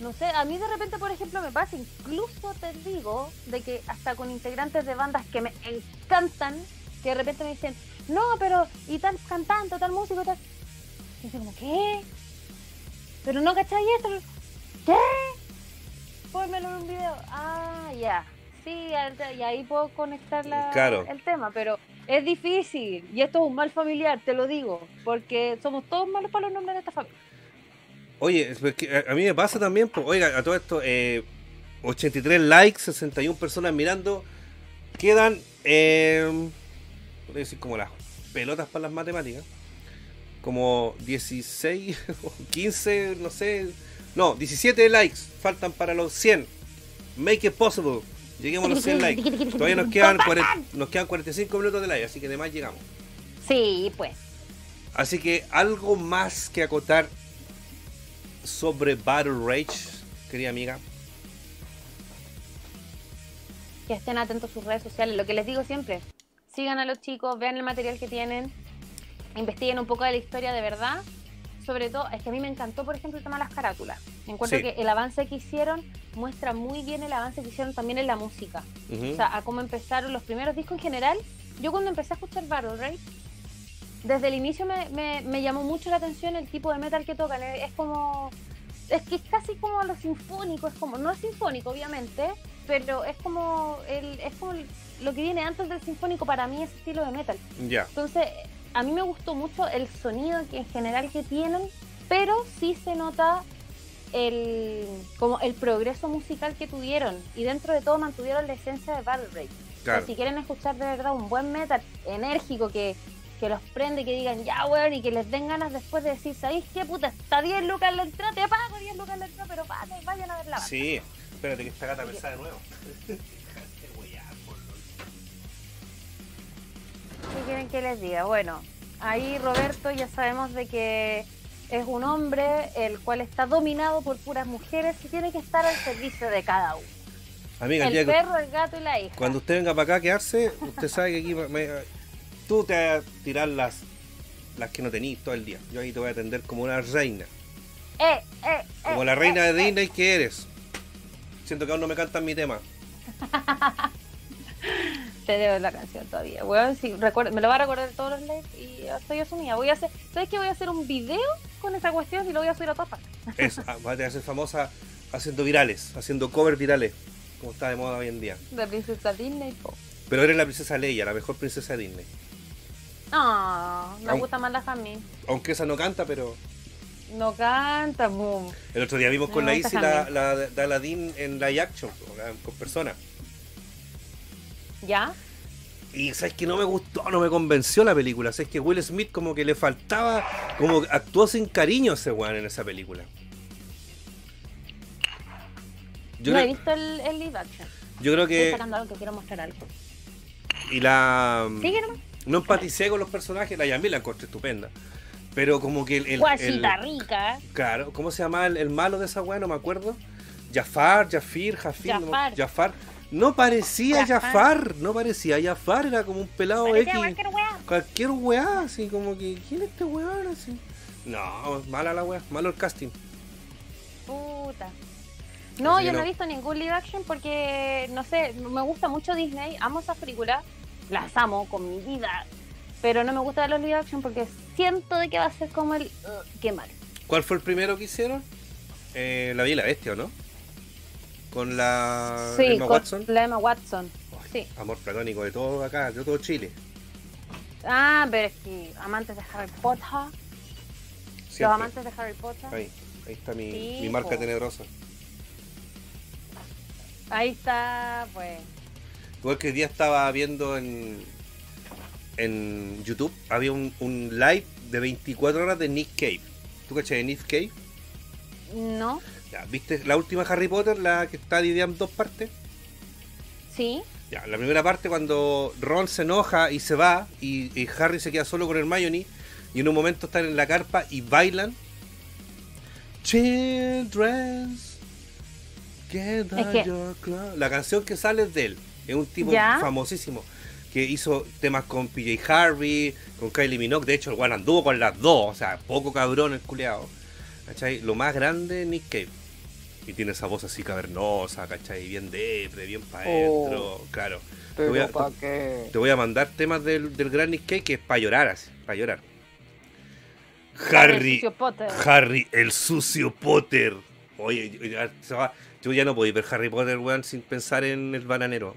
No sé, a mí de repente, por ejemplo, me pasa, incluso te digo, de que hasta con integrantes de bandas que me encantan, que de repente me dicen, no, pero, y tal cantante, tal músico, tal. Y yo como, ¿qué? Pero no cacháis esto. ¿Qué? Pónmelo en un video. Ah, ya. Sí, y ahí puedo conectar la- Claro. el tema, pero es difícil. Y esto es un mal familiar, te lo digo, porque somos todos malos para los nombres de esta familia. Oye, que a mí me pasa también, oiga, a todo esto, eh, 83 likes, 61 personas mirando, quedan, eh, voy decir como las pelotas para las matemáticas, como 16 o 15, no sé, no, 17 likes, faltan para los 100, make it possible, lleguemos a los 100 likes, todavía nos quedan, 40 nos quedan 45 minutos de live, así que además llegamos. Sí, pues. Así que algo más que acotar sobre Battle Rage, querida amiga. que estén atentos a sus redes sociales. Lo que les digo siempre, sigan a los chicos, vean el material que tienen, investiguen un poco de la historia de verdad. Sobre todo, es que a mí me encantó, por ejemplo, el tema de las carátulas. Encuentro Sí. que el avance que hicieron muestra muy bien el avance que hicieron también en la música. O sea, a cómo empezaron los primeros discos en general. Yo cuando empecé a escuchar Battle Rage, desde el inicio me, me- me llamó mucho la atención el tipo de metal que tocan. Es es como... Es que es casi como lo sinfónico, es como... No es sinfónico, obviamente, pero es como, el, es como el- lo que viene antes del sinfónico para mí, ese estilo de metal. ya. Entonces, a mí me gustó mucho el sonido que en general que tienen, pero sí se nota el como el progreso musical que tuvieron y dentro de todo mantuvieron la esencia de Battle Rage. O sea, Claro. si quieren escuchar de verdad un buen metal enérgico que, que los prende, que digan ya weón y que les den ganas después de decir, ¿sabéis qué puta? Está 10 lucas la entrada, te pago 10 lucas la entrada, pero vayan a ver la banda. Sí, espérate que esta gata pesada de nuevo. ¿Qué quieren que les diga? Bueno, ahí Roberto ya sabemos de que es un hombre el cual está dominado por puras mujeres y tiene que estar al servicio de cada uno. Amiga, el perro, el gato y la hija. cuando usted venga para acá a quedarse, usted sabe que aquí me- tú te vas a tirar las, las que no tenís todo el día. Yo ahí te voy a atender como una reina. Eh, eh, Como eh, la reina eh, de eh. Disney que eres. Siento que aún no me cantan mi tema. Te debo la canción todavía. Sí, me lo va a recordar todos los lives y estoy asumida. Voy a hacer, ¿sabes qué? Voy a hacer un video con esa cuestión y lo voy a subir a todas partes. Es, ah, vas a ser famosa haciendo virales, haciendo covers virales, como está de moda hoy en día. De Princesa Disney. po. Pero eres la princesa Leia, la mejor princesa de Disney. No, me Aun- gusta más la Jasmine. Aunque esa no canta, pero No canta, boom. el otro día vimos con la Izzy la, la de Aladdin en live action, con personas. ¿Ya? Y sabes que no me gustó, no me convenció la película. Sabes que Will Smith como que le faltaba, como que actuó sin cariño ese weón en esa película. Yo, no he visto el, el live action. yo creo Estoy que sacando algo que quiero mostrar algo. y la nomás. no empaticé con los personajes, la Yami la encontré estupenda. Pero como que el. el- rica. claro, ¿cómo se llama el, malo de esa weá? No me acuerdo. Jafar, Jafir, Jafir. no me- Jafar. No parecía Jafar. No parecía Jafar, era como un pelado Parecía X. cualquier weá. Cualquier weá, así como que. ¿Quién es este weón? Así. No, mala la weá, malo el casting. Puta. No, Así yo no no. he visto ningún live action porque, no sé, me gusta mucho Disney, amo esas películas, las amo con mi vida, pero no me gusta ver los live action porque siento de que va a ser como el... "Ugh, qué mal. ¿Cuál fue el primero que hicieron? Eh, la vi la bestia, ¿o no? Con la sí, Emma con Watson. la Emma Watson. Sí. Amor platónico de todo acá, de todo Chile. Ah, pero es que amantes de Harry Potter, Siempre. los amantes de Harry Potter, Ahí, ahí está mi, Sí, mi marca po. tenebrosa. ahí está, pues... Igual que el día estaba viendo en, en YouTube, había un, un live de 24 horas de Nick Cave. ¿Tú cachai de Nick Cave? No, Ya, ¿Viste la última Harry Potter, la que está dividida en dos partes? sí, Ya, la primera parte cuando Ron se enoja y se va y, y Harry se queda solo con Hermione y en un momento están en la carpa y bailan. Children's gather Es que- your. La canción que sale es de él. Es un tipo ¿Ya? famosísimo que hizo temas con PJ Harvey, con Kylie Minogue. De hecho, el anduvo con las dos. O sea, poco cabrón el culeado. ¿Cachai? Lo más grande, Nick Cave. Y tiene esa voz así cavernosa, ¿cachai? Bien depre, bien para Oh. adentro, claro. Te voy, a, qué? te voy a mandar temas del, del gran Nick que es para llorar, así, para llorar. Harry, Harry, el sucio Potter. Harry, el sucio Potter. Oye, yo ya no podía ver Harry Potter, weón, sin pensar en el bananero.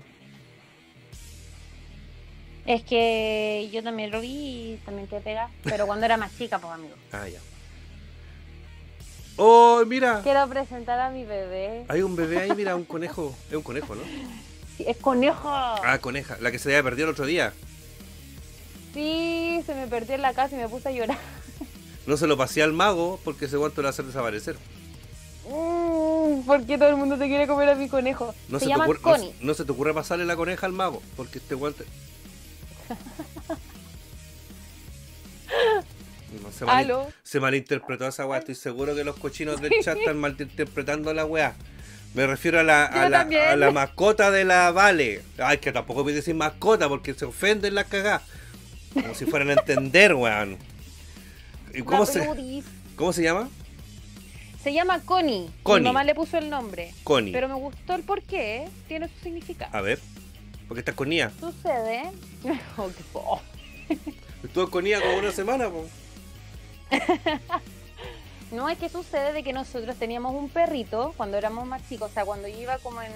Es que yo también lo vi y también te pega, pero cuando era más chica, pues amigo. Ah, ya. Oh, mira. Quiero presentar a mi bebé. Hay un bebé ahí, mira, un conejo. Es un conejo, ¿no? Sí, es conejo. Ah, coneja. La que se había perdido el otro día. Sí, se me perdió en la casa y me puse a llorar. No se lo pasé al mago porque ese guanto lo va a hacer desaparecer. Mm, ¿Por qué todo el mundo te quiere comer a mi conejo? No se, llama ocurre, no, Connie. no se te ocurre pasarle la coneja al mago porque este guante. No, se, mal- se malinterpretó esa weá. Estoy seguro que los cochinos del chat están malinterpretando la weá. Me refiero a la, a la, a la mascota de la Vale. Ay, que tampoco voy a decir mascota porque se ofenden las cagás. Como si fueran a entender, weón. ¿Y cómo La se, peludis. cómo se llama? Se llama Connie. Connie. Mi mamá le puso el nombre. Connie. Pero me gustó el porqué. Tiene su significado. A ver. Porque estás con Nia. Sucede. Oh, qué Estuve con Nia como una semana, po. No es que sucede de que nosotros teníamos un perrito cuando éramos más chicos, o sea, cuando yo iba como en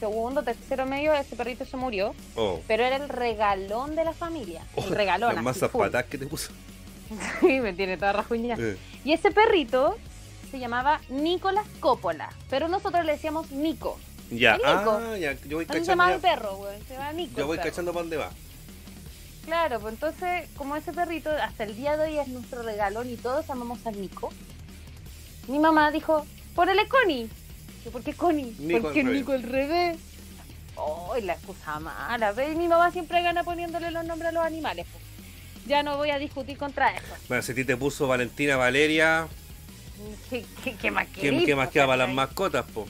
segundo, tercero medio, ese perrito se murió, Oh. pero era el regalón de la familia, el regalón. Las así, masas full. patas que te puso. Sí, me tiene toda rajuña. Eh. Y ese perrito se llamaba Nicolás Coppola, pero nosotros le decíamos Nico. Ya, ah, ya, yo voy se cachando. llamaba ya- el perro, güey, se llama Nico. Yo voy cachando para dónde va. Claro, pues entonces, como ese perrito hasta el día de hoy es nuestro regalón y todos amamos a Nico, mi mamá dijo, ponele Connie. Yo, ¿Por qué Connie? Nico Porque al revés. Nico al revés. Oh, la excusa mala. ¿ves? Mi mamá siempre gana poniéndole los nombres a los animales. pues. Ya no voy a discutir contra eso. Bueno, si a ti te puso Valentina Valeria, ¿Qué, qué, qué más ¿qué, querís, qué más po, queda para las mascotas, po?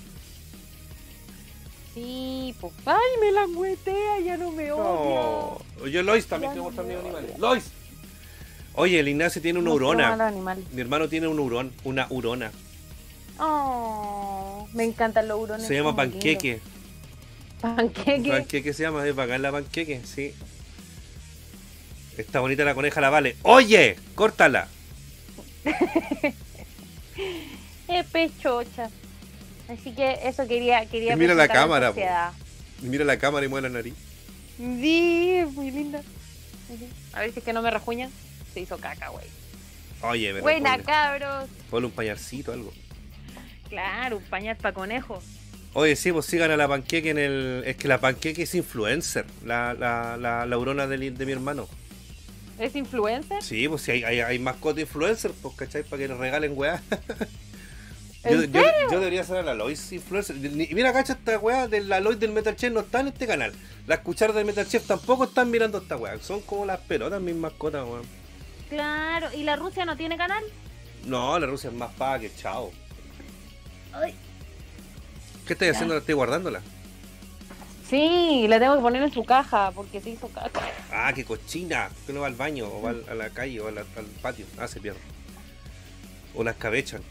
Sí, pues. Ay, me la muetea, ya no me odia. No. Yo Lois también Ya tengo no también animales. Lois. Oye, el Ignacio tiene una No urona. Mi hermano tiene un hurón, una urona. Oh, me encantan los hurones. Se llama panqueque. Panqueque. ¿Panqueque se llama? Es bacán la panqueque, sí. Está bonita la coneja, la vale. ¡Oye! ¡Córtala! Es pechocha. Así que eso quería quería Y mira la cámara, sociedad. Mira la cámara y mueve la nariz. Sí, muy linda. A ver si es que no me rajuñan. Se hizo caca, güey. Oye, pero Buena, ponle, cabros. ponle un pañalcito, algo. Claro, un pañal para conejos. Oye, sí, pues sigan a la panqueque en el. Es que la panqueque es influencer, la, la, la, la urona de, de mi hermano. ¿Es influencer? Sí, pues si hay, hay, hay mascota influencer, pues, ¿cachai? Para que le regalen weá. Yo, ¿En yo- debería ser la Lois influencer. Mira, cacha, esta weá de la Lois del Metal Chef no está en este canal. Las cucharas del Metal Chef tampoco están mirando esta weá. Son como las pelotas, mis mascotas, weón. Claro, ¿y la Rusia no tiene canal? No, la Rusia es más paga que chao. Ay. ¿Qué estás haciendo? ¿La estoy guardándola? Sí, la tengo que poner en su caja porque se hizo caca. Ah, qué cochina. Que no va al baño, o va al- a la calle, o a la- al patio. Ah, se pierde. O las cabechan.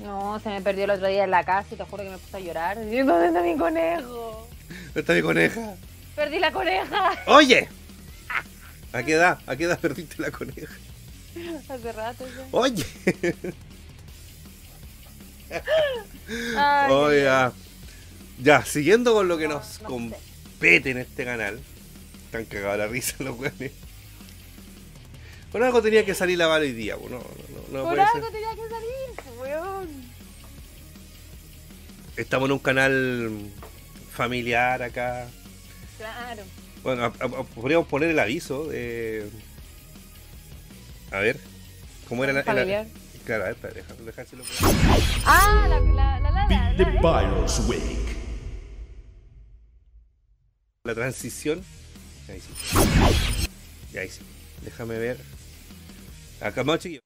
No, se me perdió el otro día en la casa y te juro que me puse a llorar. ¿Dónde está mi conejo? ¿Dónde está mi coneja? Perdí la coneja ¡Oye! ¿A qué edad? ¿A qué edad perdiste la coneja? hace rato ya. ¡Oye! Ay, Oiga. Ya, siguiendo con lo que No, nos no compete en este canal. Están cagados la risa los weones. Por algo tenía que salir la bala hoy día, no, no, no, Por puede ser. algo tenía que Estamos en un canal familiar acá. Claro. Bueno, a- a- podríamos poner el aviso de... A ver, ¿cómo era la... la-. Claro, a ver, deja- dejárselo. Ah, la, la, la, la, Beat the la, la- BIOS Wake. La transición. Ahí sí. Ya, ahí sí. Déjame ver. Acá más chiquillo.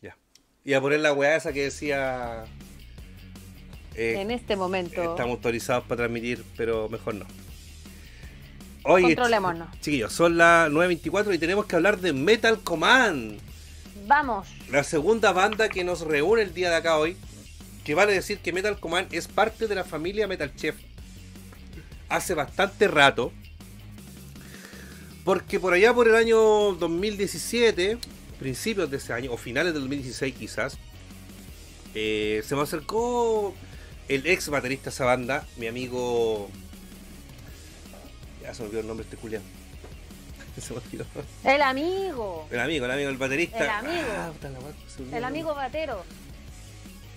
Ya. Y a poner la weá esa que decía. eh, En este momento. estamos autorizados para transmitir, pero mejor no. Oye, Controlémonos. ch- chiquillos, son las 9.24 y tenemos que hablar de Metal Command. Vamos. La segunda banda que nos reúne el día de acá hoy. Que vale decir que Metal Command es parte de la familia Metal Chef. Hace bastante rato. Porque por allá por el año 2017, principios de ese año, o finales del 2016 quizás, eh, se me acercó el ex baterista de esa banda, mi amigo... Ya se me olvidó el nombre de este Julián. se me olvidó. El amigo. El amigo, el amigo, el baterista. El amigo. Ah, puta olvidó El amigo batero.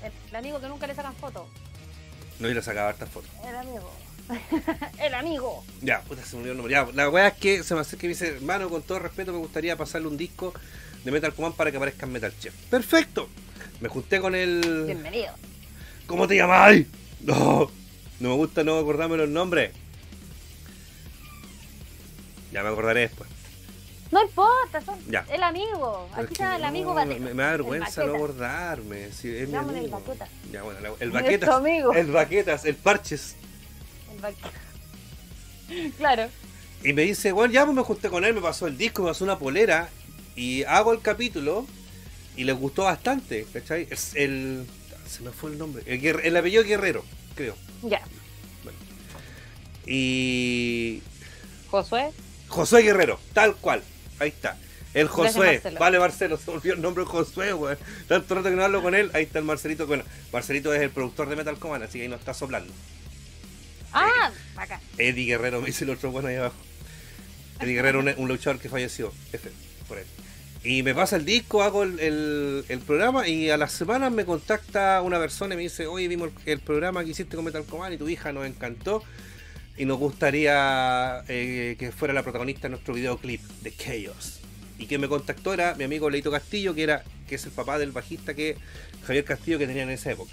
El, el amigo que nunca le sacan fotos. No, yo le sacaba hartas fotos. El amigo. el amigo. Ya, puta, se me olvidó el nombre. Ya, la weá es que se me acerca y me dice, hermano, con todo respeto, me gustaría pasarle un disco de Metal Command para que aparezca en Metal Chef. ¡Perfecto! Me junté con el. Bienvenido. ¿Cómo te llamáis? No, no me gusta no acordarme los nombres. Ya me acordaré después. No importa, son Ya. el amigo. Aquí está el no, amigo me, batero. me da vergüenza El no acordarme. Si es mi el amigo. baqueta. Ya, bueno, la- el Es baquetas. tu amigo. El baquetas, el parches. El baqueta. Claro. Y me dice, bueno, ya pues me junté con él, me pasó el disco, me pasó una polera. Y hago el capítulo y les gustó bastante, ¿cachai? Es el. Se me fue el nombre. El, apellido Guerrero, creo. Ya. Y. Josué. Josué Guerrero, tal cual. Ahí está. El Josué. Marcelo. Vale, Marcelo, se me olvidó el nombre Josué, weón. Tanto rato que no hablo con él, ahí está el Marcelito. Bueno, Marcelito es el productor de Metal Command, así que ahí no está soplando. Ah, acá. Eddie Guerrero me dice el otro bueno ahí abajo. Eddie Guerrero, un, un luchador que falleció. F, por él. Y me pasa el disco, hago el, el- programa y a las semanas me contacta una persona y me dice, oye, vimos el, el programa que hiciste con Metal Command y tu hija nos encantó y nos gustaría eh, que fuera la protagonista de nuestro videoclip de Chaos. Y quien me contactó era mi amigo Leito Castillo, que era que es el papá del bajista que Javier Castillo que tenía en esa época.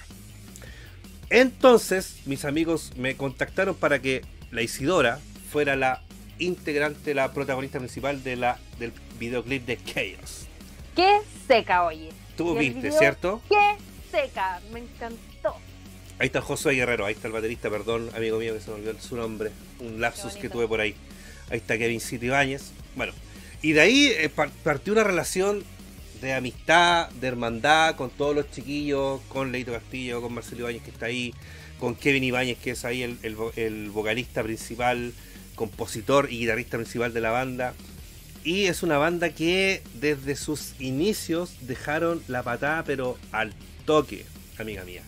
Entonces, mis amigos me contactaron para que la Isidora fuera la integrante, la protagonista principal de la, del videoclip de Chaos. Qué seca, oye. Tú ¿Y el viste, video? ¿cierto? Qué seca. Me encantó. Ahí está Josué Guerrero, ahí está el baterista, perdón, amigo mío que se me olvidó su nombre, un lapsus que tuve por ahí. Ahí está Kevin City Ibáñez. Bueno, y de ahí eh, par- partió una relación de amistad, de hermandad con todos los chiquillos, con Leito Castillo, con Marcelo Ibáñez que está ahí, con Kevin Ibáñez que es ahí el, el vo- el vocalista principal, compositor y guitarrista principal de la banda. Y es una banda que desde sus inicios dejaron la patada pero al toque, amiga mía.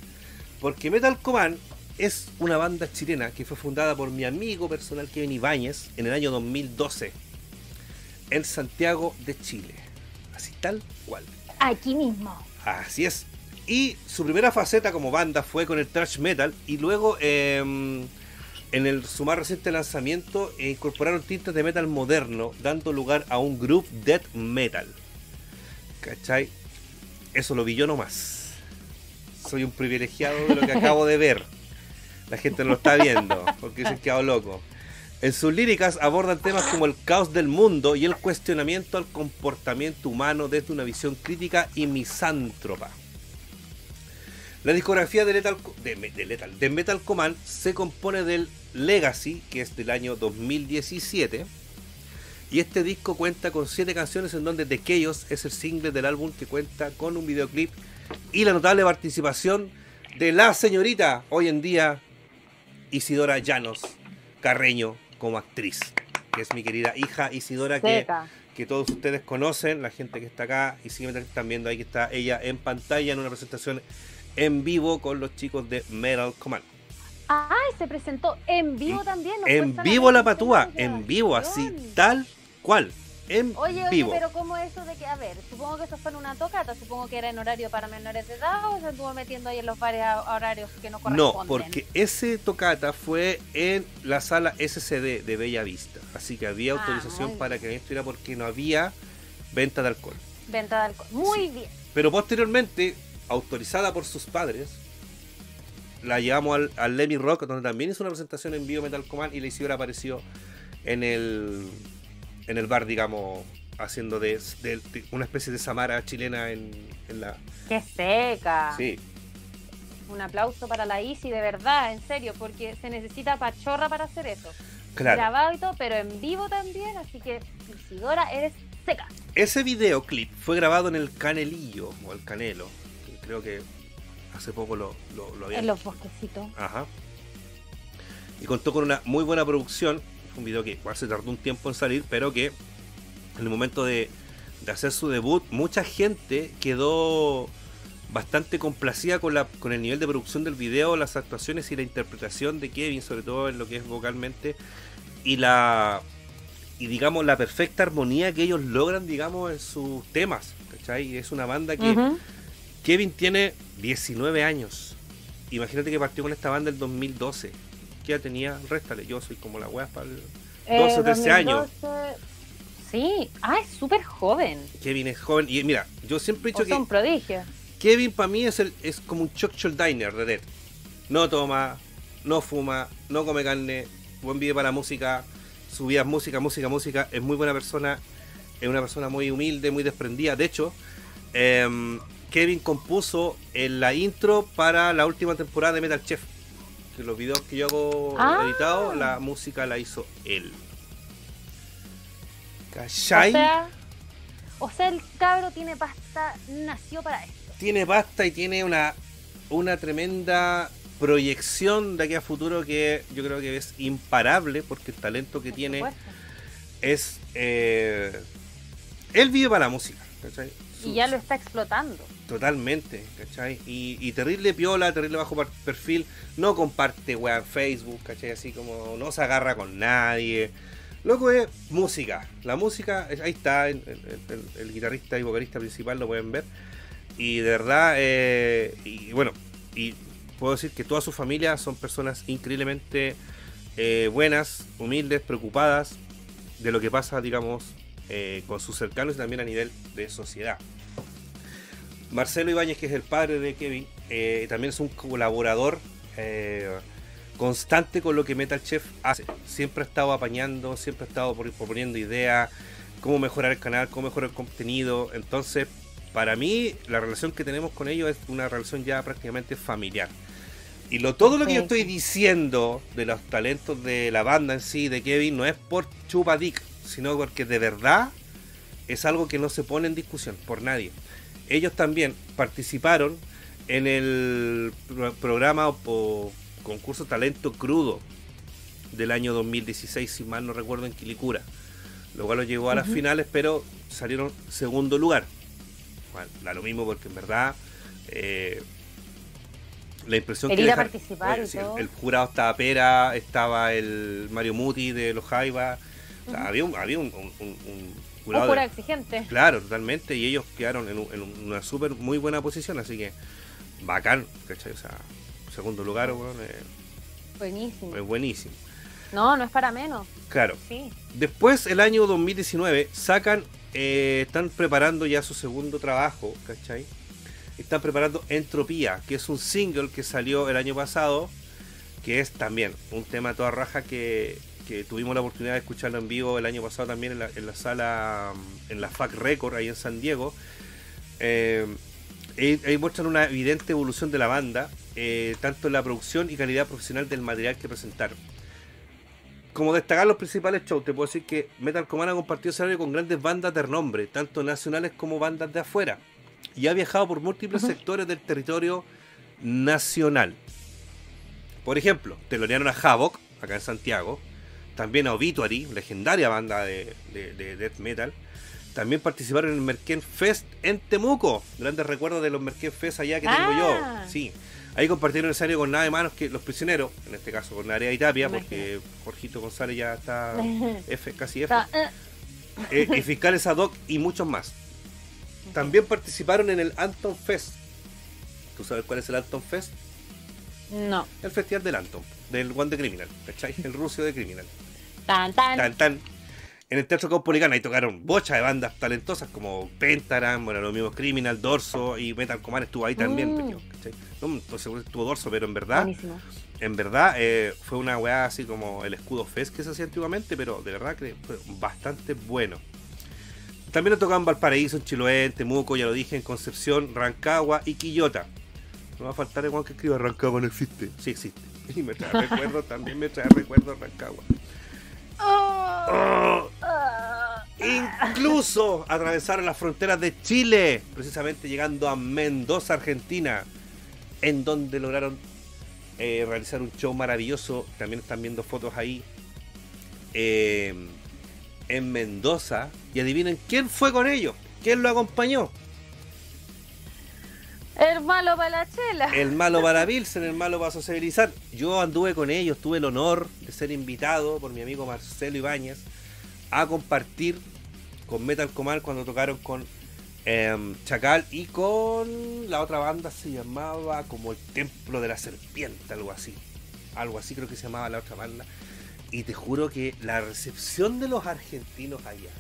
Porque Metal Command es una banda chilena que fue fundada por mi amigo personal Kevin Ibáñez en el año 2012 en Santiago de Chile. Así tal cual. Aquí mismo. Así es. Y su primera faceta como banda fue con el thrash metal y luego em, en el, su más reciente lanzamiento eh, incorporaron tintas de metal moderno dando lugar a un group death metal. ¿Cachai? Eso lo vi yo nomás. Soy un privilegiado de lo que acabo de ver. La gente no lo está viendo, porque se quedado loco. En sus líricas abordan temas como el caos del mundo y el cuestionamiento al comportamiento humano desde una visión crítica y misántropa. La discografía de Lethal, de, de Lethal- de Metal Command se compone del Legacy, que es del año 2017. Y este disco cuenta con 7 canciones en donde The Chaos es el single del álbum que cuenta con un videoclip y la notable participación de la señorita, hoy en día, Isidora Llanos Carreño como actriz, que es mi querida hija Isidora, que, que todos ustedes conocen, la gente que está acá y siguen están viendo ahí que está ella en pantalla en una presentación en vivo con los chicos de Metal Command. Ay, se presentó en vivo también. no fue En vivo la patúa, en vivo, así, tal cual, en Oye, oye, pero ¿cómo eso de que, a ver, supongo que eso fue en una tocata, supongo que era en horario para menores de edad o se estuvo metiendo ahí en los varios horarios que no corresponden? No, porque ese tocata fue en la sala SCD de Bella Vista. Así que había Ah, autorización para que esto era porque no había venta de alcohol. Venta de alcohol. Muy bien. Pero posteriormente, autorizada por sus padres, la llevamos al, al Lemmy Rock, donde también hizo una presentación en vivo Metal Command y la Isidora apareció en el, en el bar, digamos, haciendo de, de- de una especie de Samara chilena en, en la... ¡Qué seca! Sí, Un aplauso para la Isi, de verdad, en serio, porque se necesita pachorra para hacer eso. claro. Grabado y todo, pero en vivo también, así que Isidora, eres seca. Ese videoclip fue grabado en el Canelillo, o el Canelo, creo que hace poco lo, lo, lo habían En los bosquecitos. Ajá. Y contó con una muy buena producción. Fue un video que igual se tardó un tiempo en salir, pero que en el momento de, de hacer su debut, mucha gente quedó bastante complacida con, la, con el nivel de producción del video, las actuaciones y la interpretación de Kevin, sobre todo en lo que es vocalmente, y la y digamos la perfecta armonía que ellos logran, digamos, en sus temas. ¿cachai? Es una banda que. Kevin tiene 19 años. Imagínate que partió con esta banda el 2012. ¿Qué edad tenía? Réstale, yo soy como la wea para el... 12 o 13 años. 2012. Sí, ah, es súper joven. Kevin es joven. Y mira, yo siempre he dicho que prodigio. Kevin para mí es, el, es como un Chuck Diner de Red. No toma, no fuma, no come carne, buen video para la música, su vida es música, música, música. Es muy buena persona, es una persona muy humilde, muy desprendida. De hecho, em, Kevin compuso en la intro para la última temporada de Metal Chef. Que los videos que yo hago Ah. editados, la música la hizo él. O ¿Cachai? sea, o sea, el cabro tiene pasta, nació para esto. tiene pasta y tiene una, una tremenda proyección de aquí a futuro que yo creo que es imparable porque el talento que por tiene supuesto. es... eh, él vive para la música, ¿cachai? Y ya lo está explotando. Totalmente, ¿cachai? Y, y terrible piola, terrible bajo perfil, no comparte weá en Facebook, ¿cachai? Así como no se agarra con nadie. Loco es música. La música, ahí está, el guitarrista y vocalista principal, lo pueden ver. Y de verdad, eh, y bueno, y puedo decir que toda su familia son personas increíblemente eh, buenas, humildes, preocupadas de lo que pasa, digamos, eh, con sus cercanos y también a nivel de sociedad. Marcelo Ibáñez, que es el padre de Kevin, eh, también es un colaborador eh, constante con lo que Metal Chef hace. Siempre ha estado apañando, siempre ha estado proponiendo ideas, cómo mejorar el canal, cómo mejorar el contenido. Entonces, para mí, la relación que tenemos con ellos es una relación ya prácticamente familiar. Y lo, todo lo que yo estoy diciendo de los talentos de la banda en sí, de Kevin, no es por chupadic, sino porque de verdad es algo que no se pone en discusión por nadie. Ellos también participaron en el pro- programa o, o concurso Talento Crudo del año 2016, si mal no recuerdo, en Quilicura. Lo cual los llevó a las finales, pero salieron segundo lugar. Bueno, da lo mismo porque en verdad eh, la impresión que ir a deja- participar y sí, todo. el jurado estaba Pera, estaba el Mario Muti de los Jaivas. O sea, había un, había un, un- un- de- exigente. claro, totalmente. Y ellos quedaron en, un- en una súper muy buena posición. Así que bacán, ¿cachai? O sea, segundo lugar, weón, es- Buenísimo. es buenísimo. No, no es para menos. Claro. Sí. Después, el año 2019, sacan, eh, están preparando ya su segundo trabajo, ¿cachai? están preparando Entropía, que es un single que salió el año pasado, que es también un tema toda raja que, que tuvimos la oportunidad de escucharlo en vivo el año pasado también en la, en la sala, en la FAC Record, ahí en San Diego. Eh, ahí, ahí muestran una evidente evolución de la banda, eh, tanto en la producción y calidad profesional del material que presentaron. Como destacar los principales shows, te puedo decir que Metal Command ha compartido escenario con grandes bandas de renombre, tanto nacionales como bandas de afuera, y ha viajado por múltiples sectores del territorio nacional. Por ejemplo, telonearon a Havoc, acá en Santiago, también a Obituary, legendaria banda de, de- de death metal. También participaron en el Merquén Fest en Temuco. Grandes recuerdos de los Merquén Fest allá que tengo Ah. yo. Sí. Ahí compartieron escenario con nada de manos que los prisioneros, en este caso con Narea y Tapia, porque Jorgito González ya está F, casi F. Eh, Eh, y fiscales ad hoc y muchos más. También participaron en el Anton Fest. ¿Tú sabes cuál es el Anton Fest? no. El festival del Anton, del One de Criminal, ¿cachai? El ruso de Criminal. Tan, tan. Tan, tan. En el Teatro Caupolicán ahí tocaron bocha de bandas talentosas como Pentagram, bueno, los mismos Criminal, Dorso y Metal Command estuvo ahí también, Mm. ¿cachai? No, que estuvo Dorso, pero en verdad, Buenísimo. en verdad eh, fue una weá así como el escudo Fest que se hacía antiguamente, pero de verdad que fue bastante bueno. También nos tocaban Valparaíso, en Chiloé, en Temuco, ya lo dije, en Concepción, Rancagua y Quillota. No va a faltar igual que escriba Rancagua no existe. Sí existe. Y me trae recuerdos, también me trae recuerdos Rancagua. Oh. Incluso atravesaron las fronteras de Chile, precisamente llegando a Mendoza, Argentina, en donde lograron eh, realizar un show maravilloso. También están viendo fotos ahí eh, en Mendoza. Y adivinen quién fue con ellos, quién lo acompañó. El malo para la chela. El malo para Pilsen, el malo para sociabilizar. Yo anduve con ellos, tuve el honor de ser invitado por mi amigo Marcelo Ibáñez a compartir con Metal Command cuando tocaron con em, Chacal y con la otra banda se llamaba como el Templo de la Serpiente, algo así. Algo así creo que se llamaba la otra banda. Y te juro que la recepción de los argentinos allá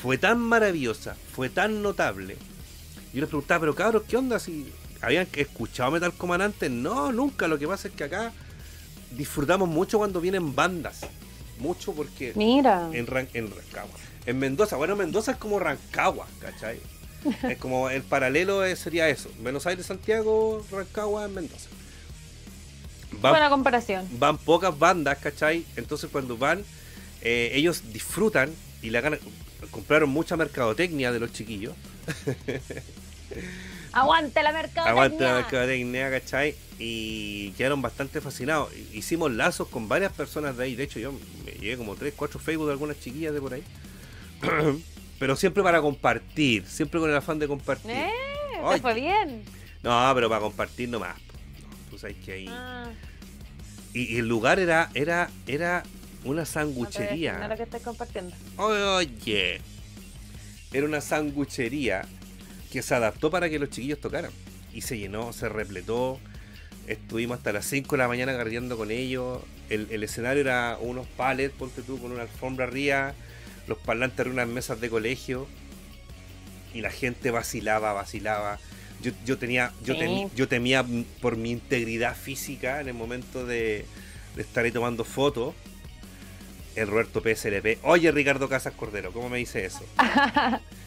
fue tan maravillosa, fue tan notable. Yo les preguntaba, pero cabros, ¿qué onda? Si habían escuchado Metal Command antes. No, nunca. Lo que pasa es que acá disfrutamos mucho cuando vienen bandas. Mucho porque Mira. en, Ran- en Rancagua. En Mendoza, bueno, Mendoza es como Rancagua, ¿cachai? Es como el paralelo eh, sería eso. Buenos Aires, Santiago, Rancagua, Mendoza. Van, Buena comparación. van pocas bandas, ¿cachai? Entonces cuando van, eh, ellos disfrutan y la ganan. Compraron mucha mercadotecnia de los chiquillos. Aguante la mercadotecnia. Aguante la mercadotecnia, ¿cachai? Y quedaron bastante fascinados. Hicimos lazos con varias personas de ahí. De hecho, yo me llegué como 3, 4 Facebook de algunas chiquillas de por ahí. pero siempre para compartir, siempre con el afán de compartir. Eh, Ay, te fue bien. No, pero para compartir nomás. No, tú sabes que ahí. Ah, Y, y el lugar era, era, era una no te sanguchería. nada lo que estoy compartiendo. Oye, era una sanguchería que se adaptó para que los chiquillos tocaran. Y se llenó, se repletó. Estuvimos hasta las 5 de la mañana carreando con ellos. El, el escenario era unos palets, ponte tú, con una alfombra arriba. Los parlantes eran unas mesas de colegio. Y la gente vacilaba, vacilaba. Yo, yo tenía, yo, Sí. temi- yo temía por mi integridad física en el momento de, de estar ahí tomando fotos. El Roberto PSLP. Oye, Ricardo Casas Cordero, ¿cómo me dice eso?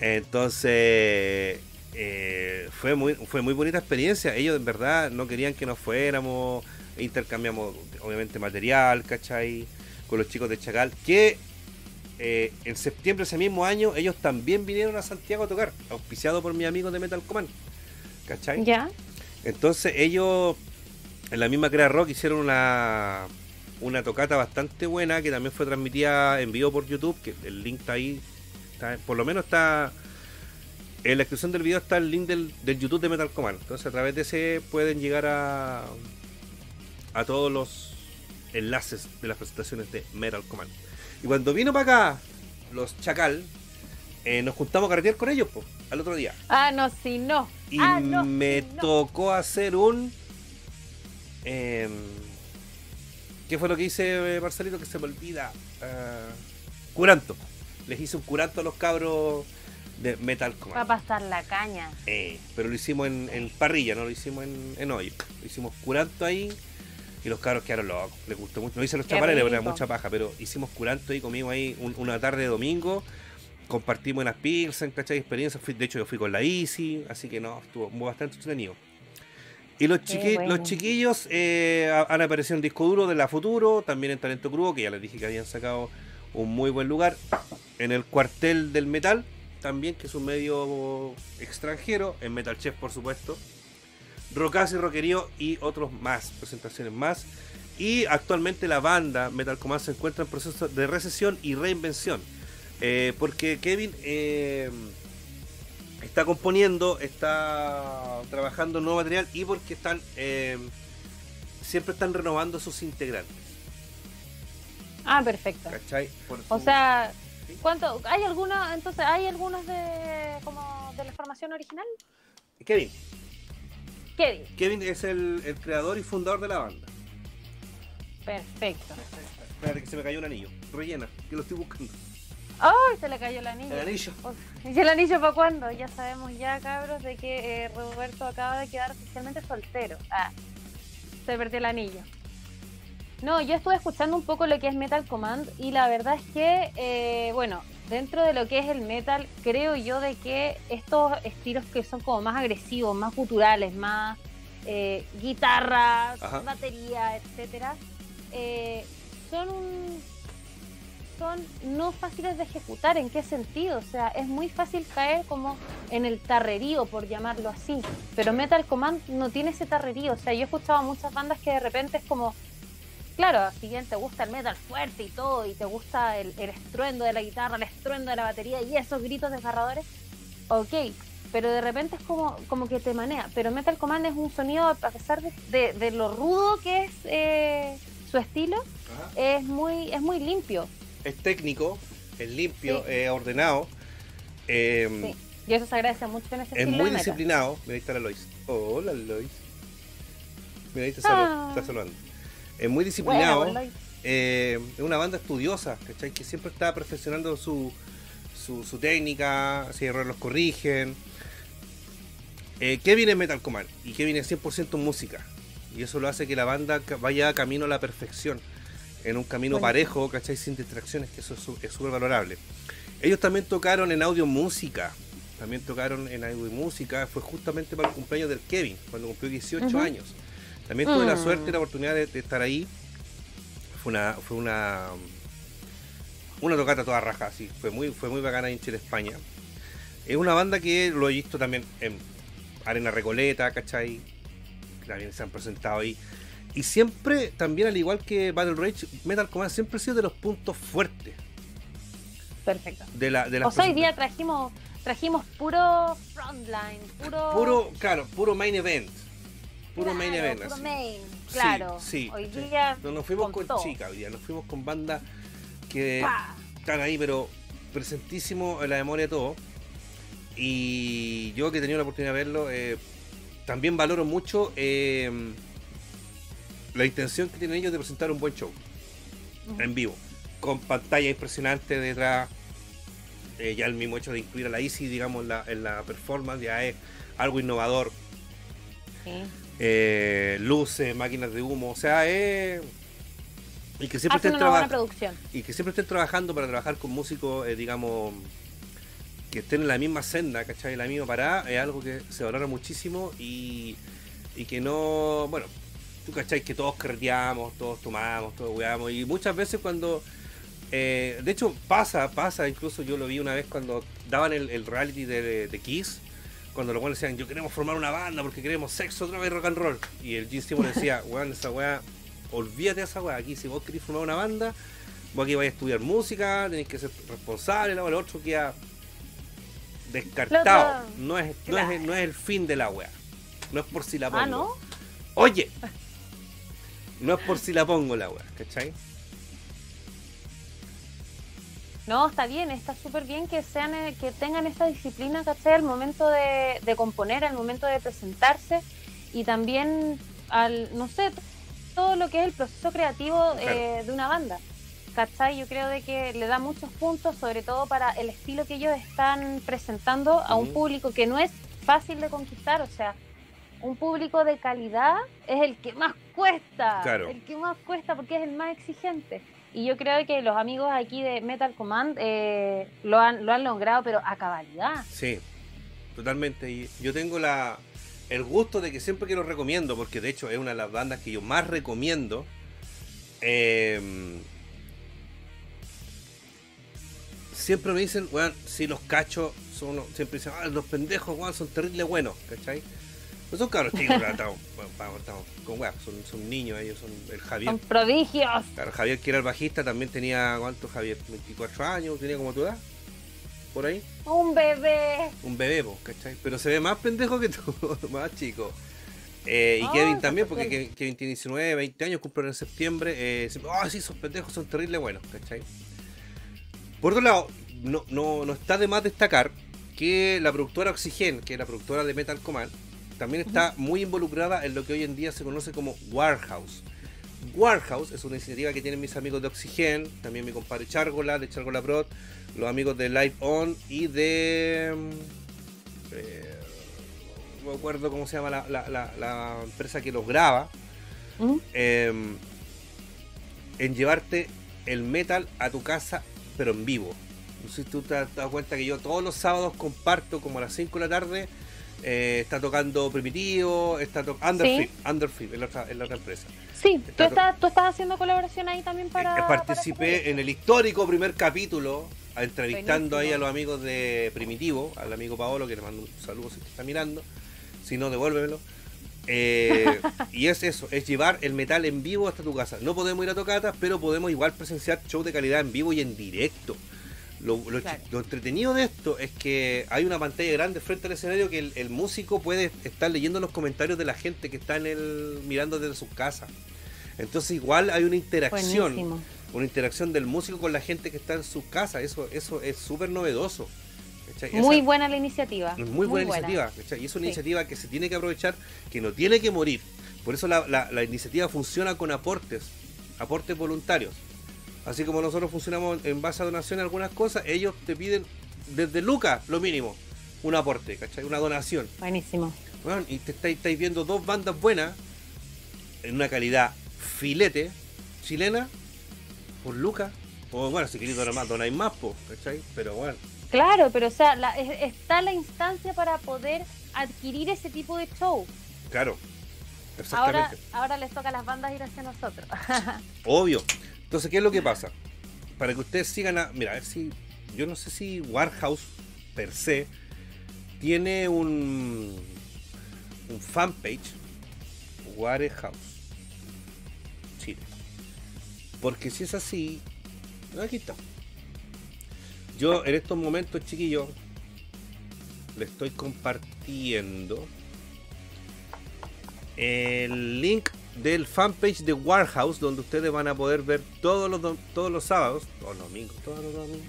Entonces, eh, fue, muy, fue muy bonita experiencia. Ellos en verdad no querían que nos fuéramos. Intercambiamos, obviamente, material, ¿cachai? Con los chicos de Chacal. Que eh, en septiembre de ese mismo año, ellos también vinieron a Santiago a tocar, auspiciado por mi amigo de Metal Command. ¿Cachai? ¿Ya? Entonces ellos en la misma Crea Rock hicieron una, una tocata bastante buena que también fue transmitida en vivo por YouTube, que el link está ahí, está- por lo menos está en la descripción del video está el link del, del YouTube de Metal Command. Entonces a través de ese pueden llegar a a todos los enlaces de las presentaciones de Metal Command. Y cuando vino para acá los Chacal, eh, nos juntamos a carretear con ellos po, al otro día. Ah, no, si no. Y ah, no, me si no. tocó hacer un. em, ¿Qué fue lo que hice, eh, Marcelito? Que se me olvida. Ah, curanto. Les hice un curanto a los cabros de Metal Va a Command. pasar la caña. Eh, pero lo hicimos en, en parrilla, no lo hicimos en, en hoyo. Lo hicimos curanto ahí y los cabros quedaron locos. Les gustó mucho. No hice los chapales, le era mucha paja, pero hicimos curanto ahí, comimos ahí un- una tarde de domingo. Compartimos unas pilsen, ¿cachai? Experiencias. De hecho, yo fui con la Easy, así que no, estuvo bastante entretenido. Y los, Qué chiqui- bueno. los chiquillos eh, ha- han aparecido en disco duro de la Futuro, también en Talento Crudo, que ya les dije que habían sacado un muy buen lugar. En el cuartel del metal, también, que es un medio extranjero, en Metal Chef, por supuesto. Rocas y Roquerío y otros más, presentaciones más. Y actualmente la banda Metal Command se encuentra en proceso de recesión y reinvención. Eh, porque Kevin eh, está componiendo, está trabajando nuevo material y porque están eh, siempre están renovando sus integrantes. Ah, perfecto. ¿Cachai? Por O su- sea, ¿cuánto? ¿Hay algunos, entonces, hay algunos de, como de la formación original? Kevin. Kevin. Kevin es el, el creador y fundador de la banda. Perfecto. Espérate que se me cayó un anillo. Rellena, que lo estoy buscando. ¡Ay! Se le cayó el anillo. El anillo. ¿Y el anillo para cuándo? Ya sabemos ya, cabros, de que eh, Roberto acaba de quedar oficialmente soltero. Ah, se perdió el anillo. No, yo estuve escuchando un poco lo que es Metal Command y la verdad es que, eh, bueno, dentro de lo que es el metal, creo yo de que estos estilos que son como más agresivos, más guturales, más eh, guitarras, Ajá. batería, etcétera, eh, son un, son no fáciles de ejecutar. ¿En qué sentido? O sea, es muy fácil caer como en el tarrerío, por llamarlo así. Pero Metal Command no tiene ese tarrerío. O sea, yo he escuchado a muchas bandas que de repente es como, claro, si bien te gusta el metal fuerte y todo, y te gusta el, el estruendo de la guitarra, el estruendo de la batería y esos gritos desgarradores, ok. Pero de repente es como, como que te manea. Pero Metal Command es un sonido, a pesar de, de- de lo rudo que es eh, su estilo, es muy, es muy limpio. Es técnico, es limpio, Sí. es ordenado. eh, Sí. Y eso se agradece mucho en ese Es estilo muy disciplinado. Mira, ahí está la Lois. Hola, Lois. Mira, ahí te Ah. está saludando. Es muy disciplinado. eh, es una banda estudiosa, ¿cachai? Que siempre está perfeccionando su, su, su técnica, si errores los corrigen. Eh, Kevin es Metal Command y Kevin es 100% música. Y eso lo hace que la banda vaya camino a la perfección. En un camino Bueno. parejo, ¿cachai? Sin distracciones, que eso es súper valorable. Ellos también tocaron en audio música. También tocaron en audio música. Fue justamente para el cumpleaños del Kevin, cuando cumplió 18 Ujú. años. También tuve la Mm. suerte y la oportunidad de, de estar ahí. Fue una, fue una, una tocata toda raja, así. Fue muy, fue muy bacana en Chile, España. Es una banda que lo he visto también en Arena Recoleta, ¿cachai? También se han presentado ahí. Y siempre, también al igual que Battle Rage, Metal Command siempre ha sido de los puntos fuertes Perfecto. de la de las O sea, hoy día trajimos, trajimos puro frontline, puro. puro, claro, puro main event. Puro main claro, event, puro así. main, claro. sí, Hoy día. No nos fuimos con chicas hoy día, nos fuimos con bandas que están ahí, pero presentísimo en la memoria de todo. Y yo que he tenido la oportunidad de verlo, eh, también valoro mucho eh, la intención que tienen ellos de presentar un buen show en vivo, con pantalla impresionante detrás. Eh, ya el mismo hecho de incluir a la Easy, digamos, en la, en la performance ya es algo innovador. Sí. Eh, luces, máquinas de humo, o sea, es. Y que siempre Hacen estén una buena trabajando producción. y que siempre estén trabajando para trabajar con músicos, eh, digamos, que estén en la misma senda, ¿cachai? La misma parada, es algo que se valora muchísimo y, y que no, bueno, tú, ¿cachai? Que todos carreteamos, todos tomamos, todos weamos, y muchas veces cuando, eh, de hecho pasa, pasa, incluso yo lo vi una vez cuando daban el, el reality de, de Kiss, cuando los buenos decían, yo queremos formar una banda porque queremos sexo, otra vez rock and roll, y el Gene Simmons decía, weón, esa weá, olvídate de esa weá, aquí si vos querés formar una banda, vos aquí vais a estudiar música, tenéis que ser responsable, el otro queda descartado. Lo No es, no, es, no es el fin de la weá. No es por si la pongo. Ah, ¿no? Oye, no es por si la pongo la weá, ¿cachai? No, está bien, está súper bien que sean, eh, que tengan esa disciplina, ¿cachai? Al momento de, de componer, al momento de presentarse y también al, no sé, todo lo que es el proceso creativo eh, de una banda. ¿cachai? Yo creo de que le da muchos puntos, sobre todo para el estilo que ellos están presentando a un público que no es fácil de conquistar, o sea, un público de calidad es el que más cuesta, Claro. el que más cuesta porque es el más exigente. Y yo creo que los amigos aquí de Metal Command eh, lo, han, lo han logrado, pero a cabalidad. Sí, totalmente. Y yo tengo la el gusto de que siempre que lo recomiendo, porque de hecho es una de las bandas que yo más recomiendo. eh, siempre me dicen, weón, si los cachos son siempre dicen, ah, los pendejos, weón, son terribles buenos, ¿cachai? No son cabros chicos, estamos, estamos con weón, son, son niños, ellos son el Javier. Son prodigios. Claro, Javier, que era el bajista, también tenía, ¿cuánto Javier? 24 años, tenía como tu edad, por ahí. Un bebé. Un bebé, po, ¿cachai? Pero se ve más pendejo que tú, más chico. Eh, y Kevin también, porque Kevin, Kevin tiene 19, 20 años, cumple en septiembre. Eh, siempre, ah, sí, esos pendejos son terribles buenos, ¿cachai? Por otro lado, no, no, no está de más destacar que la productora Oxygen, que es la productora de Metal Command, también está muy involucrada en lo que hoy en día se conoce como Warehouse. Warehouse es una iniciativa que tienen mis amigos de Oxygen, también mi compadre Chargola, de Chargola Prod, los amigos de Live On y de. mm, eh, no me acuerdo cómo se llama la, la- la- la empresa que los graba. ¿Mm? eh, en llevarte el metal a tu casa, pero en vivo. No sé si tú te has dado cuenta que yo todos los sábados comparto como a las 5 de la tarde. Eh, está tocando Primitivo, está tocando Sí. Underfeed, Underfeed, en la otra, en la otra empresa. Sí, tú Está- estás, tú estás haciendo colaboración ahí también para. Eh, participé ese en el histórico primer capítulo, entrevistando Buenísimo. ahí a los amigos de Primitivo, al amigo Paolo, que le mando un saludo si te está mirando. Si no, devuélvemelo. Eh, y es eso, es llevar el metal en vivo hasta tu casa. No podemos ir a tocatas, pero podemos igual presenciar shows de calidad en vivo y en directo. Lo, lo Claro. chi- lo entretenido de esto es que hay una pantalla grande frente al escenario que el, el músico puede estar leyendo los comentarios de la gente que está en el, mirando desde sus casas. Entonces igual hay una interacción Buenísimo. una interacción del músico con la gente que está en su casa. Eso, eso es súper novedoso. ¿cachai? Esa- Muy buena la iniciativa. muy buena iniciativa. ¿cachai? Y es una Sí. iniciativa que se tiene que aprovechar, que no tiene que morir. Por eso la, la- la iniciativa funciona con aportes, aportes voluntarios. Así como nosotros funcionamos en base a donación en algunas cosas, ellos te piden desde Lucas, lo mínimo, un aporte, ¿cachai? Una donación. Buenísimo. Bueno, y te estáis, estáis viendo dos bandas buenas en una calidad filete chilena por Lucas. O bueno, si queréis donar más, donáis más, po, ¿cachai? Pero bueno, Claro, pero o sea, la- está la instancia para poder adquirir ese tipo de show. claro. Ahora, Exactamente. ahora les toca a las bandas ir hacia nosotros. Obvio. Entonces, ¿qué es lo que pasa? Para que ustedes sigan a. Mira, a ver si. Yo no sé si Warehouse per se tiene un. un fanpage. Warehouse. Chile. Porque si es así. Aquí está. Yo en estos momentos, chiquillos, le estoy compartiendo el link del fanpage de Warehouse, donde ustedes van a poder ver todos los, todos los sábados, todos los domingos, todos los domingos,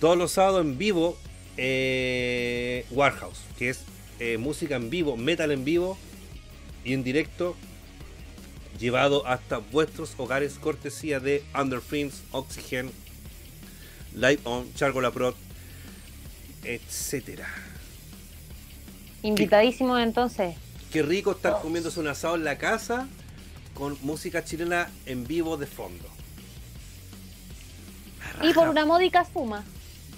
todos los sábados en vivo, eh, Warehouse, que es eh, música en vivo, metal en vivo y en directo, llevado hasta vuestros hogares, cortesía de Underfins, Oxygen, Live On, Chargola Prod, etcétera. Invitadísimos entonces. Qué rico estar comiéndose un asado en la casa con música chilena en vivo de fondo. Y por una módica suma.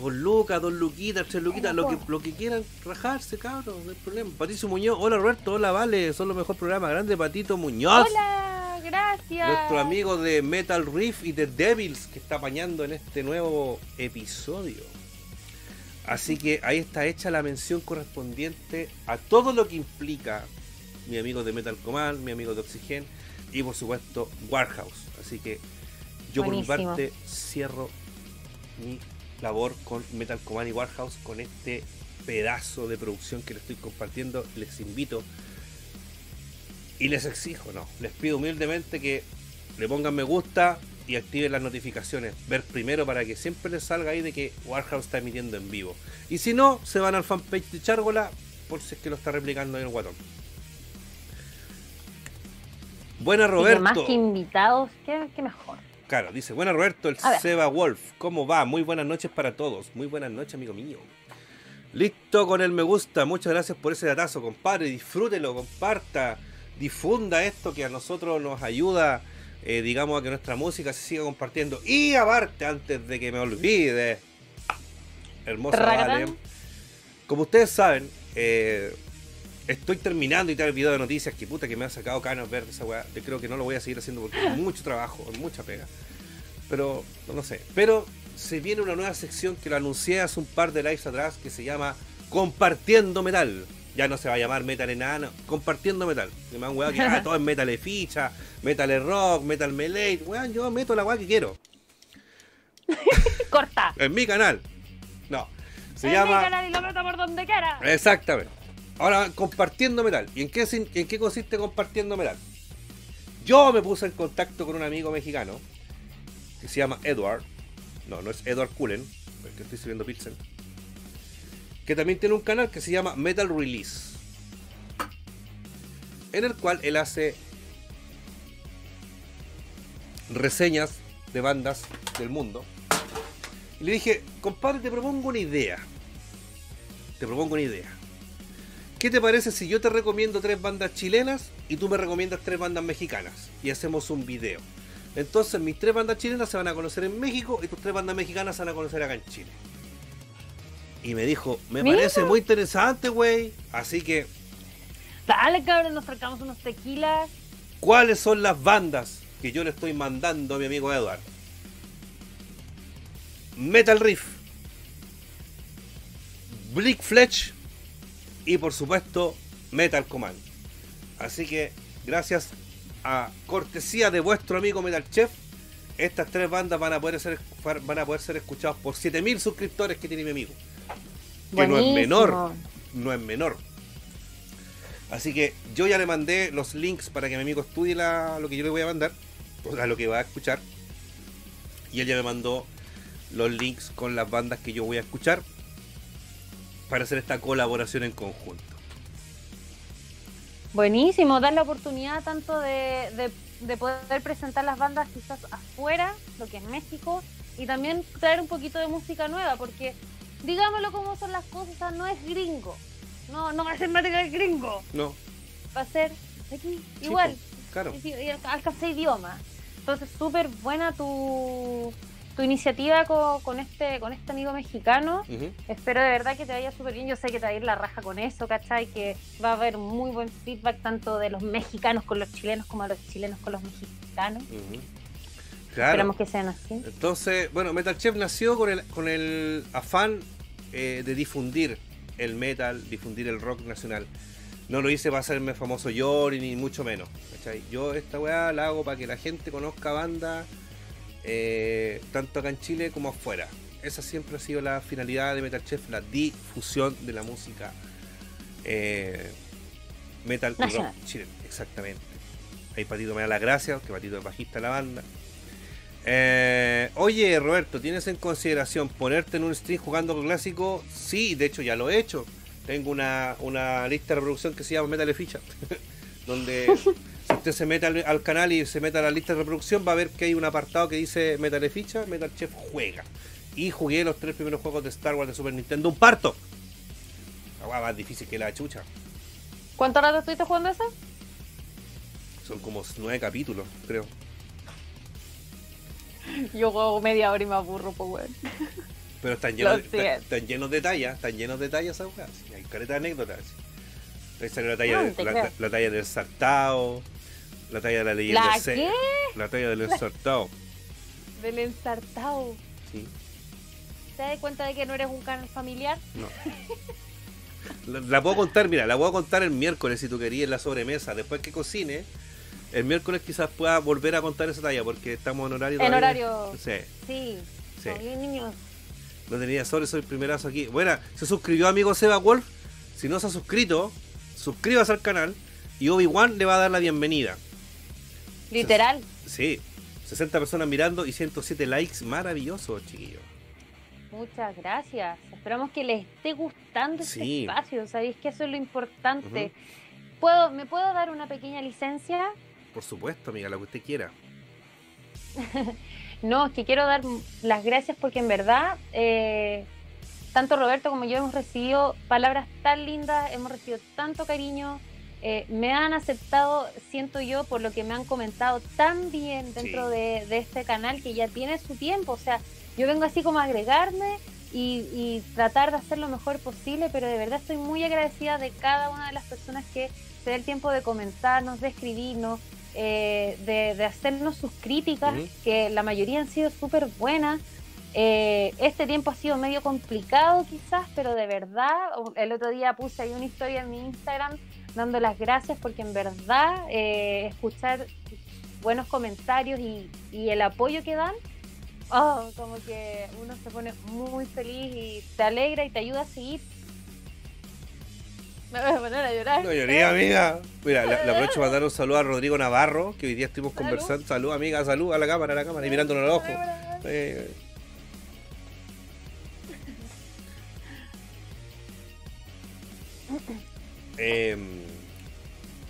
Por lucas, dos luquitas, tres luquitas, lo que, lo que quieran rajarse, cabrón, no hay problema. Patricio Muñoz, hola Roberto, hola Vale, son los mejor programa grande, Patito Muñoz. Hola, gracias. Nuestro amigo de Metal Riff y de Devils que está apañando en este nuevo episodio. Así que ahí está hecha la mención correspondiente a todo lo que implica mi amigo de Metal Command, mi amigo de Oxygen y por supuesto Warehouse. Así que yo por mi parte cierro mi labor con Metal Command y Warehouse con este pedazo de producción que les estoy compartiendo. Les invito y les exijo, no, les pido humildemente que le pongan me gusta y activen las notificaciones. Ver primero para que siempre les salga ahí de que Warehouse está emitiendo en vivo. Y si no, se van al fanpage de Chargola por si es que lo está replicando en el guatón. Buena que Más Roberto. que invitados, qué, qué mejor. Claro, dice, buena Roberto, el. Seba Wolf, ¿cómo va? Muy buenas noches para todos. Muy buenas noches, amigo mío. Listo con el me gusta. Muchas gracias por ese datazo, compadre. Disfrútelo, comparta, difunda esto que a nosotros nos ayuda, eh, digamos, a que nuestra música se siga compartiendo. Y aparte, antes de que me olvide, hermosa. Vale, como ustedes saben, eh, estoy terminando y tal el video de noticias que puta que me ha sacado canas ver esa weá. Yo creo que no lo voy a seguir haciendo porque es mucho trabajo, es mucha pega. Pero, no, no sé. Pero se viene una nueva sección que lo anuncié hace un par de lives atrás que se llama Compartiendo Metal. Ya no se va a llamar Metal Enano, Compartiendo Metal. Se me han weá que ah, todo es Metal de ficha, Metal de rock, Metal melee. Weón, yo meto la weá que quiero. Corta. En mi canal. No. Se En llama. mi canal y lo meto por donde quiera. Exactamente. Ahora, compartiendo metal. ¿Y en qué, en qué consiste compartiendo metal? Yo me puse en contacto con un amigo mexicano que se llama Edward. No, no es Edward Cullen, porque estoy sirviendo pizza. Que también tiene un canal que se llama Metal Release. En el cual él hace reseñas de bandas del mundo. Y le dije, compadre, te propongo una idea. Te propongo una idea. ¿Qué te parece si yo te recomiendo tres bandas chilenas y tú me recomiendas tres bandas mexicanas? Y hacemos un video. Entonces mis tres bandas chilenas se van a conocer en México y tus tres bandas mexicanas se van a conocer acá en Chile. Y me dijo, me Mira. parece muy interesante, güey. Así que, Dale, cabrón, nos sacamos unos tequilas. ¿cuáles son las bandas que yo le estoy mandando a mi amigo Edward? Metal Riff, Bleak Fletch y por supuesto Metal Command. Así que gracias a cortesía de vuestro amigo Metal Chef, estas tres bandas van a poder ser, van a poder ser escuchadas por 7000 suscriptores que tiene mi amigo. Que no es menor, no es menor. Así que yo ya le mandé los links para que mi amigo estudie la- lo que yo le voy a mandar, o sea, lo que va a escuchar. Y él ya me mandó los links con las bandas que yo voy a escuchar para hacer esta colaboración en conjunto. Buenísimo, dar la oportunidad tanto de, de- de poder presentar las bandas quizás afuera, lo que es México, y también traer un poquito de música nueva, porque digámoslo como son las cosas, no es gringo, no, no va a ser material gringo, No, va a ser aquí, igual, claro. y, y alcanza idioma. Entonces, súper buena tu, tu iniciativa co- con, este, con este amigo mexicano. Espero de verdad que te vaya súper bien. Yo sé que te va a ir la raja con eso, ¿cachai? Que va a haber muy buen feedback tanto de los mexicanos con los chilenos como de los chilenos con los mexicanos. Ujú. Claro. Esperamos que sean así. Entonces, bueno, Metal Chef nació con el, con el afán eh, de difundir el metal, difundir el rock nacional. No lo hice para hacerme famoso yo, ni mucho menos. ¿cachai? Yo esta weá la hago para que la gente conozca bandas, eh, tanto acá en Chile como afuera. Esa siempre ha sido la finalidad de Metal Chef, la difusión de la música eh, metal y rock. Exactamente. Ahí Patito me da las gracias, que Patito es bajista de la banda. Eh, oye, Roberto, ¿tienes en consideración ponerte en un stream jugando clásico? Sí, de hecho ya lo he hecho. Tengo una, una lista de reproducción que se llama Metal Ficha. donde si usted se mete al, al canal y se mete a la lista de reproducción, va a ver que hay un apartado que dice Metal Ficha, Metal Chef juega. Y jugué los tres primeros juegos de Star Wars de Super Nintendo. ¡Un parto! La hueá más difícil que la chucha. ¿Cuánto rato estuviste jugando eso? Son como nueve capítulos, creo. Yo juego media hora y me aburro, pues, weón. Pero están llenos, de, están, llenos de tallas, están llenos de tallas esas weas. Hay careta de anécdotas. Ahí salió la talla, No, de- te la, talla del sartao, la talla de la leyenda ¿La qué? La talla del ensartao. Del ensartado. Sí, ¿Te das cuenta de que no eres un canal familiar? no. La, la puedo contar, mira, la puedo contar el miércoles si tú querías en la sobremesa. Después que cocine, el miércoles quizás pueda volver a contar esa talla porque estamos en horario. En horario. Sí, Sí. Sí. Niños. no tenía sobre, soy el primerazo aquí. Bueno, se suscribió amigo Seba Wolf. Si no se ha suscrito, suscríbase al canal y Obi-Wan le va a dar la bienvenida. Literal. Sí, 60 personas mirando y 107 likes. Maravilloso, chiquillo. Muchas gracias. Esperamos que les esté gustando este espacio. Sabéis que eso es lo importante. ¿Puedo, ¿Me puedo dar una pequeña licencia? Por supuesto, amiga, lo que usted quiera. no, es que quiero dar las gracias porque en verdad, eh, tanto Roberto como yo hemos recibido palabras tan lindas, hemos recibido tanto cariño, eh, me han aceptado, siento yo, por lo que me han comentado tan bien dentro de, este canal que ya tiene su tiempo. O sea, yo vengo así como a agregarme y, tratar de hacer lo mejor posible, pero de verdad estoy muy agradecida de cada una de las personas que se da el tiempo de comentarnos, de escribirnos, eh, de, hacernos sus críticas, que la mayoría han sido súper buenas. Eh, este tiempo ha sido medio complicado quizás, pero de verdad, el otro día puse ahí una historia en mi Instagram dando las gracias porque en verdad eh, escuchar buenos comentarios y, el apoyo que dan, oh, como que uno se pone muy feliz y te alegra y te ayuda a seguir. Me voy a poner a llorar. No lloré, amiga. Mira, le, aprovecho para dar un saludo a Rodrigo Navarro, que hoy día estuvimos conversando. Salud, amiga, salud a la cámara, a la cámara, y mirándonos los ojos. Eh, Em,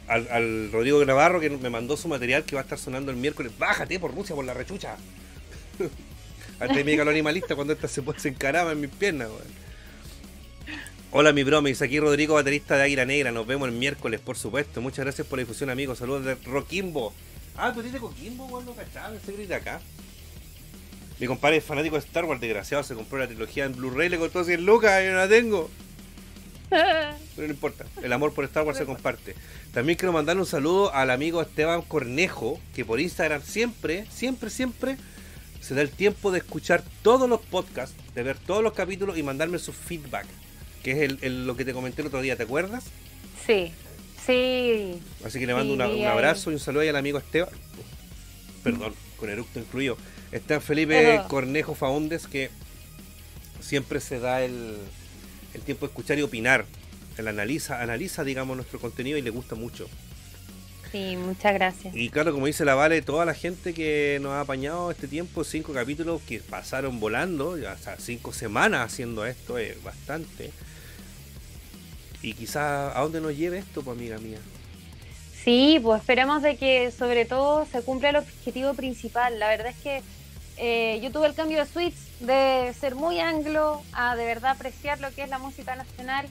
al, Rodrigo Navarro que me mandó su material que va a estar sonando el miércoles. Bájate por Rusia, por la rechucha. Antes me lo animalista cuando esta se, se encaraba en mis piernas. Hola mi bro, me dice aquí Rodrigo, baterista de Águila Negra. Nos vemos el miércoles, por supuesto. Muchas gracias por la difusión, amigos. Saludos de Roquimbo. Ah, tú dices Coquimbo, weón, no cachaba, se grita acá. Mi compadre es fanático de Star Wars, desgraciado, se compró la trilogía en Blu-ray, le costó 100 lucas y no la tengo. Pero no importa, el amor por Star Wars se comparte. También quiero mandar un saludo al amigo Esteban Cornejo, que por Instagram siempre, siempre, siempre se da el tiempo de escuchar todos los podcasts, de ver todos los capítulos y mandarme su feedback, que es lo que te comenté el otro día, ¿te acuerdas? Sí, sí. Así que le mando un abrazo y un saludo al amigo Esteban. Perdón, con eructo incluido. Está Felipe Cornejo Faundes, que siempre se da el, el tiempo de escuchar y opinar. Él analiza, analiza, digamos, nuestro contenido y le gusta mucho. Sí, muchas gracias. Y claro, como dice la Vale, toda la gente que nos ha apañado este tiempo, cinco capítulos que pasaron volando, ya hasta cinco semanas haciendo esto, es bastante. Y quizás a dónde nos lleve esto, pues amiga mía. Sí, pues esperemos de que sobre todo se cumpla el objetivo principal. La verdad es que eh, yo tuve el cambio de switch de ser muy anglo a de verdad apreciar lo que es la música nacional.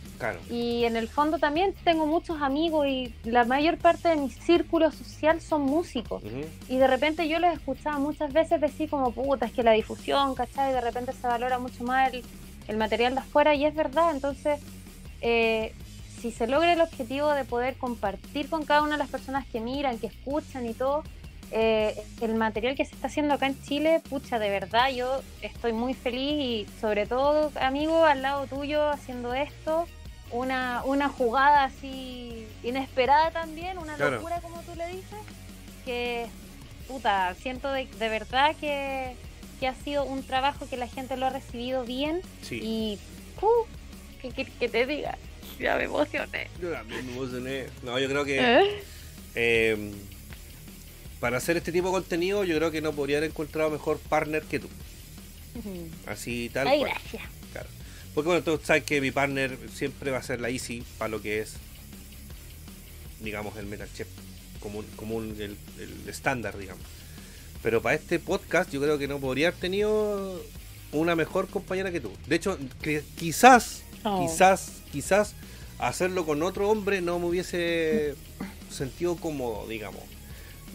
Y en el fondo también tengo muchos amigos y la mayor parte de mi círculo social son músicos. Y de repente yo les escuchaba muchas veces decir como, puta, es que la difusión, ¿cachai? Y de repente se valora mucho más el, material de afuera y es verdad. Entonces, eh, si se logra el objetivo de poder compartir con cada una de las personas que miran, que escuchan y todo, eh, el material que se está haciendo acá en Chile, pucha, de verdad, yo estoy muy feliz y sobre todo, amigo, al lado tuyo haciendo esto, una, una jugada así inesperada también, una locura como tú le dices, que, puta, siento de, verdad que, ha sido un trabajo que la gente lo ha recibido bien y, uh, que, te diga, ya me emocioné. Yo también me emocioné. No, yo creo que... ¿Eh? Eh, para hacer este tipo de contenido, yo creo que no podría haber encontrado mejor partner que tú. Así tal Ay, Gracias. Claro. Porque bueno, tú sabes que mi partner siempre va a ser la Easy para lo que es, digamos, el Metal Chef, como, el, estándar, digamos. Pero para este podcast yo creo que no podría haber tenido una mejor compañera que tú. De hecho, quizás, oh. quizás, quizás hacerlo con otro hombre no me hubiese sentido cómodo, digamos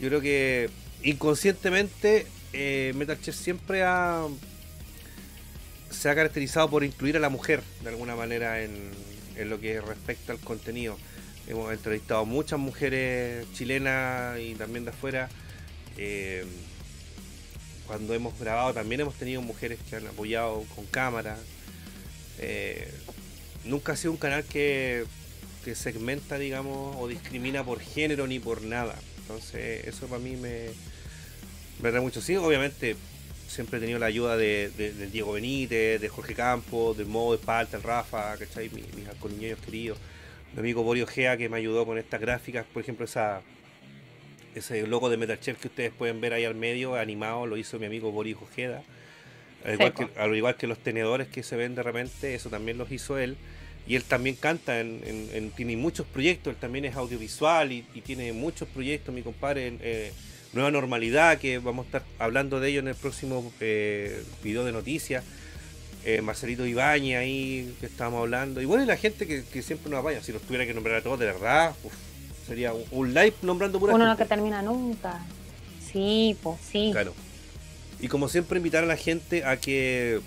yo creo que inconscientemente eh, Metal Chef siempre ha se ha caracterizado por incluir a la mujer de alguna manera en, lo que respecta al contenido. Hemos entrevistado muchas mujeres chilenas y también de afuera. Eh, cuando hemos grabado también hemos tenido mujeres que han apoyado con cámara. Eh, nunca ha sido un canal que, que segmenta, digamos, o discrimina por género ni por nada. Entonces, eso para mí me, me da mucho. Sí, obviamente, siempre he tenido la ayuda de, Diego Benítez, de Jorge Campos, de Modo, de Palta, el Rafa, ¿cachai? Mis, mis alcoholiñeros queridos. Mi amigo Borio Gea, que me ayudó con estas gráficas, por ejemplo, esa ese logo de Metal Chef que ustedes pueden ver ahí al medio, animado, lo hizo mi amigo Boris Ojeda. Al igual, que, al igual que los tenedores que se ven de repente, eso también los hizo él y él también canta, en, tiene muchos proyectos, él también es audiovisual y, tiene muchos proyectos, mi compadre, eh, nueva normalidad, que vamos a estar hablando de ello en el próximo eh, video de noticias. Eh, Marcelito Ibañez ahí que estábamos hablando. Y bueno, y la gente que, que siempre nos apaña. Si los tuviera que nombrar a todos, de verdad, uf, sería un, un live nombrando pura Uno no gente. que termina nunca. Sí, pues sí. Claro. Y como siempre, invitar a la gente a que,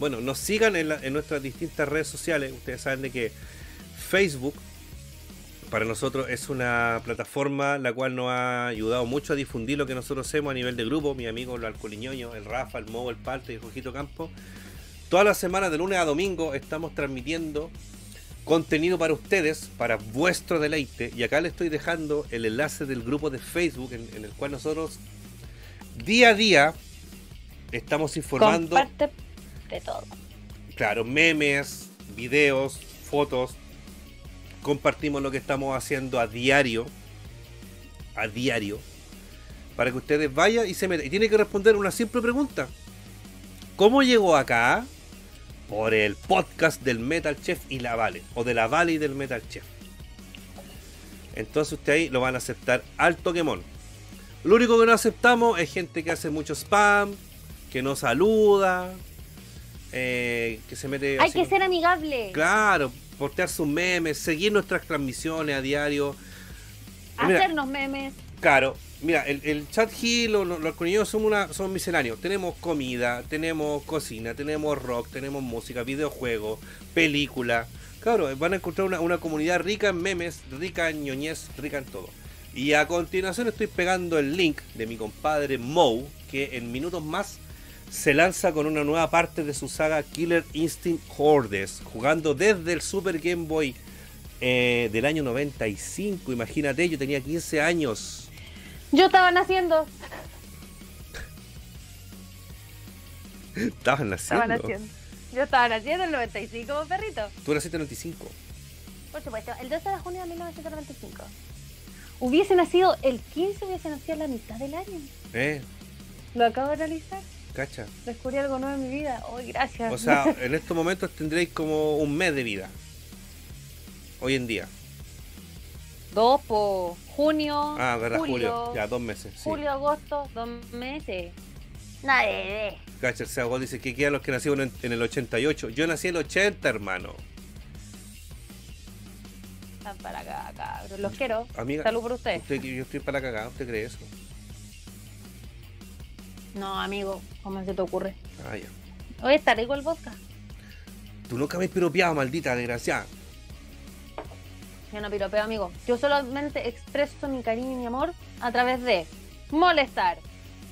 bueno, nos sigan en, la- en nuestras distintas redes sociales. Ustedes saben de que Facebook, para nosotros, es una plataforma la cual nos ha ayudado mucho a difundir lo que nosotros hacemos a nivel de grupo. Mi amigo, el Alcoliñoño, el Rafa, el Mo, el Palte y el Campo. Todas las semanas, de lunes a domingo, estamos transmitiendo contenido para ustedes, para vuestro deleite. Y acá les estoy dejando el enlace del grupo de Facebook en, el cual nosotros día a día estamos informando, de todo. claro, memes, videos, fotos. Compartimos lo que estamos haciendo a diario, a diario, para que ustedes vayan y se metan. Y tiene que responder una simple pregunta. ¿Cómo llegó acá? Por el podcast del Metal Chef y la Vale, o de la Vale y del Metal Chef. Entonces usted ahí lo van a aceptar al Pokémon. Lo único que no aceptamos es gente que hace mucho spam, que no saluda, eh, que se mete... Hay que ser amigable. Claro, postear sus memes, seguir nuestras transmisiones a diario. Mira, Hacernos memes. Claro, mira, el, el chat Hill, los, los somos, una, somos misceláneos. Tenemos comida, tenemos cocina, tenemos rock, tenemos música, videojuegos, película. Claro, van a encontrar una, una comunidad rica en memes, rica en ñoñez, rica en todo. Y a continuación estoy pegando el link de mi compadre Moe, que en minutos más se lanza con una nueva parte de su saga Killer Instinct Hordes, jugando desde el Super Game Boy eh, del año 95. Imagínate, yo tenía 15 años. Yo estaba naciendo. Estaban naciendo. Estaba naciendo. Yo estaba naciendo en el 95, perrito. Tú naciste en el 95. Por supuesto, el 12 de junio de 1995. Hubiese nacido el 15, hubiese nacido a la mitad del año. ¿Eh? Lo acabo de analizar. Cacha. Descubrí algo nuevo en mi vida. Hoy, gracias. O sea, en estos momentos tendréis como un mes de vida. Hoy en día. Dos por junio. Ah, verdad, julio. julio. Ya, dos meses. Sí. Julio, agosto, dos meses. Nada de. Cacha, el Sebo dice que quedan los que nacieron en, en el 88. Yo nací en el 80, hermano. Están para acá, cabros. Los quiero. Amiga, Salud por ustedes. usted- yo estoy para la cagada. ¿Usted cree eso? No, amigo, ¿cómo se te ocurre? Ah, ya. Hoy está rico el vodka. Tú nunca me has piropeado, maldita desgraciada. Yo no piropeo, amigo. Yo solamente expreso mi cariño y mi amor a través de molestar,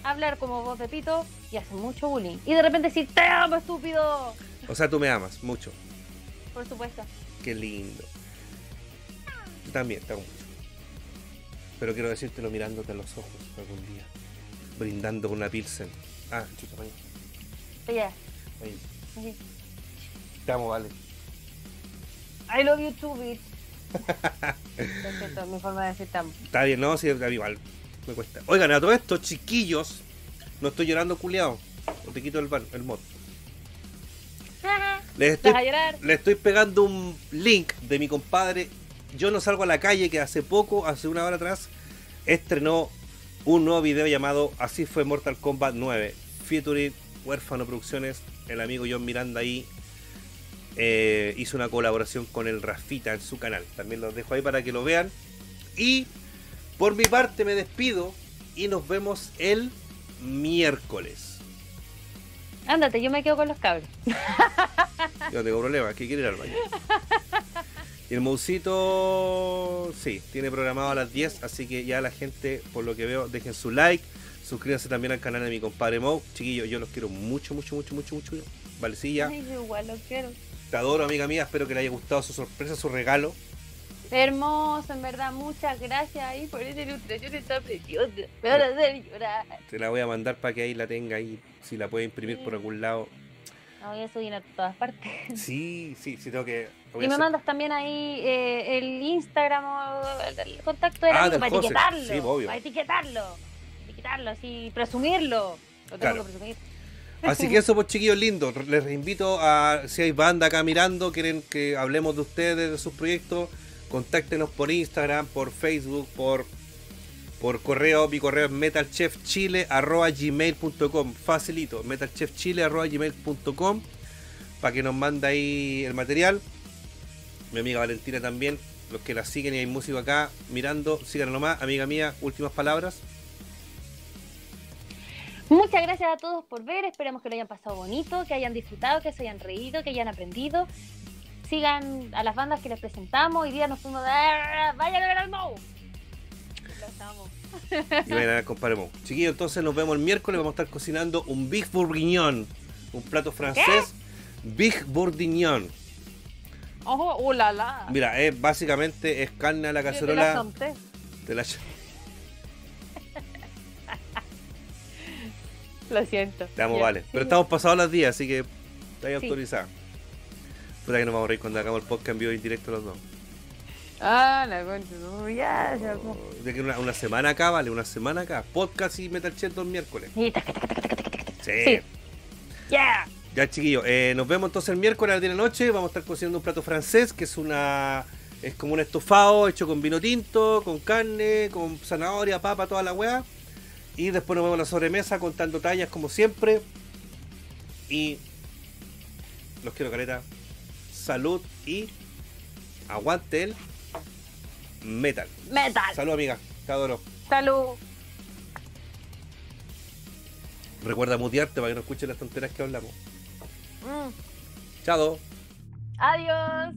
hablar como voz de pito y hacer mucho bullying. Y de repente decir, te amo, estúpido. O sea, tú me amas mucho. Por supuesto. Qué lindo. Yo también te amo mucho. Pero quiero decírtelo mirándote a los ojos algún día. Brindando con una pilsen. Ah, chuta, vaya. Oye, Ahí. Te amo, vale. I love you too, bitch. Siento, mi forma de decir amo. Está bien, no, sí, igual. Me cuesta. Oigan, a todos estos chiquillos. No estoy llorando, culiao. O te quito el, ban- el mod. Les estoy, ¿Vas a llorar? le estoy pegando un link de mi compadre. Yo no salgo a la calle que hace poco, hace una hora atrás, estrenó un nuevo video llamado Así fue Mortal Kombat 9. Featuring Huérfano Producciones. El amigo John Miranda ahí eh, hizo una colaboración con el Rafita en su canal. También los dejo ahí para que lo vean. Y por mi parte me despido y nos vemos el miércoles. Ándate, yo me quedo con los cables. Yo no tengo problema, que quiere ir al baño. Y el Mousito, sí, tiene programado a las 10, así que ya la gente, por lo que veo, dejen su like, suscríbanse también al canal de mi compadre Mo. Chiquillos, yo los quiero mucho, mucho, mucho, mucho, mucho. Valecilla, Ay, yo igual lo quiero. te adoro, amiga mía, espero que le haya gustado su sorpresa, su regalo. Hermoso, en verdad, muchas gracias ahí por esa ilustración, está preciosa. Me van a hacer llorar. Te la voy a mandar para que ahí la tenga ahí, si la puede imprimir por algún lado. La voy a subir a todas partes. Sí, sí, sí, tengo que... Y me hacer- mandas también ahí eh, el Instagram o el, el contacto del Ah, amigo del para José. etiquetarlo. Sí, obvio. Para etiquetarlo. Etiquetarlo, así, presumirlo. Lo tengo Claro. que presumir. Así que eso, pues chiquillos lindos, les invito a, si hay banda acá mirando, quieren que hablemos de ustedes, de sus proyectos, contáctenos por Instagram, por Facebook, por por correo, mi correo es metalchefchile.gmail.com Facilito, metalchefchile.gmail.com para que nos mande ahí el material. Mi amiga Valentina también, los que la siguen y hay músico acá mirando, síganlo nomás. Amiga mía, últimas palabras. Muchas gracias a todos por ver, esperamos que lo hayan pasado bonito, que hayan disfrutado, que se hayan reído, que hayan aprendido. Sigan a las bandas que les presentamos, hoy día nos fuimos de... ¡Vayan a ver al Mou! Los amo. Y vayan a Mo. Chiquillos, entonces nos vemos el miércoles. Vamos a estar cocinando un Big Bourguignon, un plato francés. Big Bourguignon. ¡Ojo! ¡Uh, la, la! Mira, es, básicamente es carne a la Yo te la cacerola. Lo siento. Te amo, vale. Pero estamos pasados las días, así que está ahí Sí. autorizada. Puta que nos vamos a reír cuando hagamos el podcast en vivo y en directo los dos. Ah, la concha. no, Ya, ya. De que una, una semana acá, vale, una semana acá. Podcast y Metal Chat los miércoles. Sí. Sí. Ya. Ya, chiquillos, eh, nos vemos entonces el miércoles a las 10 de la noche. Vamos a estar cocinando un plato francés que es una. Es como un estofado hecho con vino tinto, con carne, con zanahoria, papa, toda la weá. Y después nos vemos en la sobremesa contando tallas como siempre. Y. Los quiero, careta. Salud y. Aguante el. Metal. Metal. Salud, amiga. Te adoro. Salud. Recuerda mutearte para que no escuchen las tonteras que hablamos. Mm. Chao. Adiós.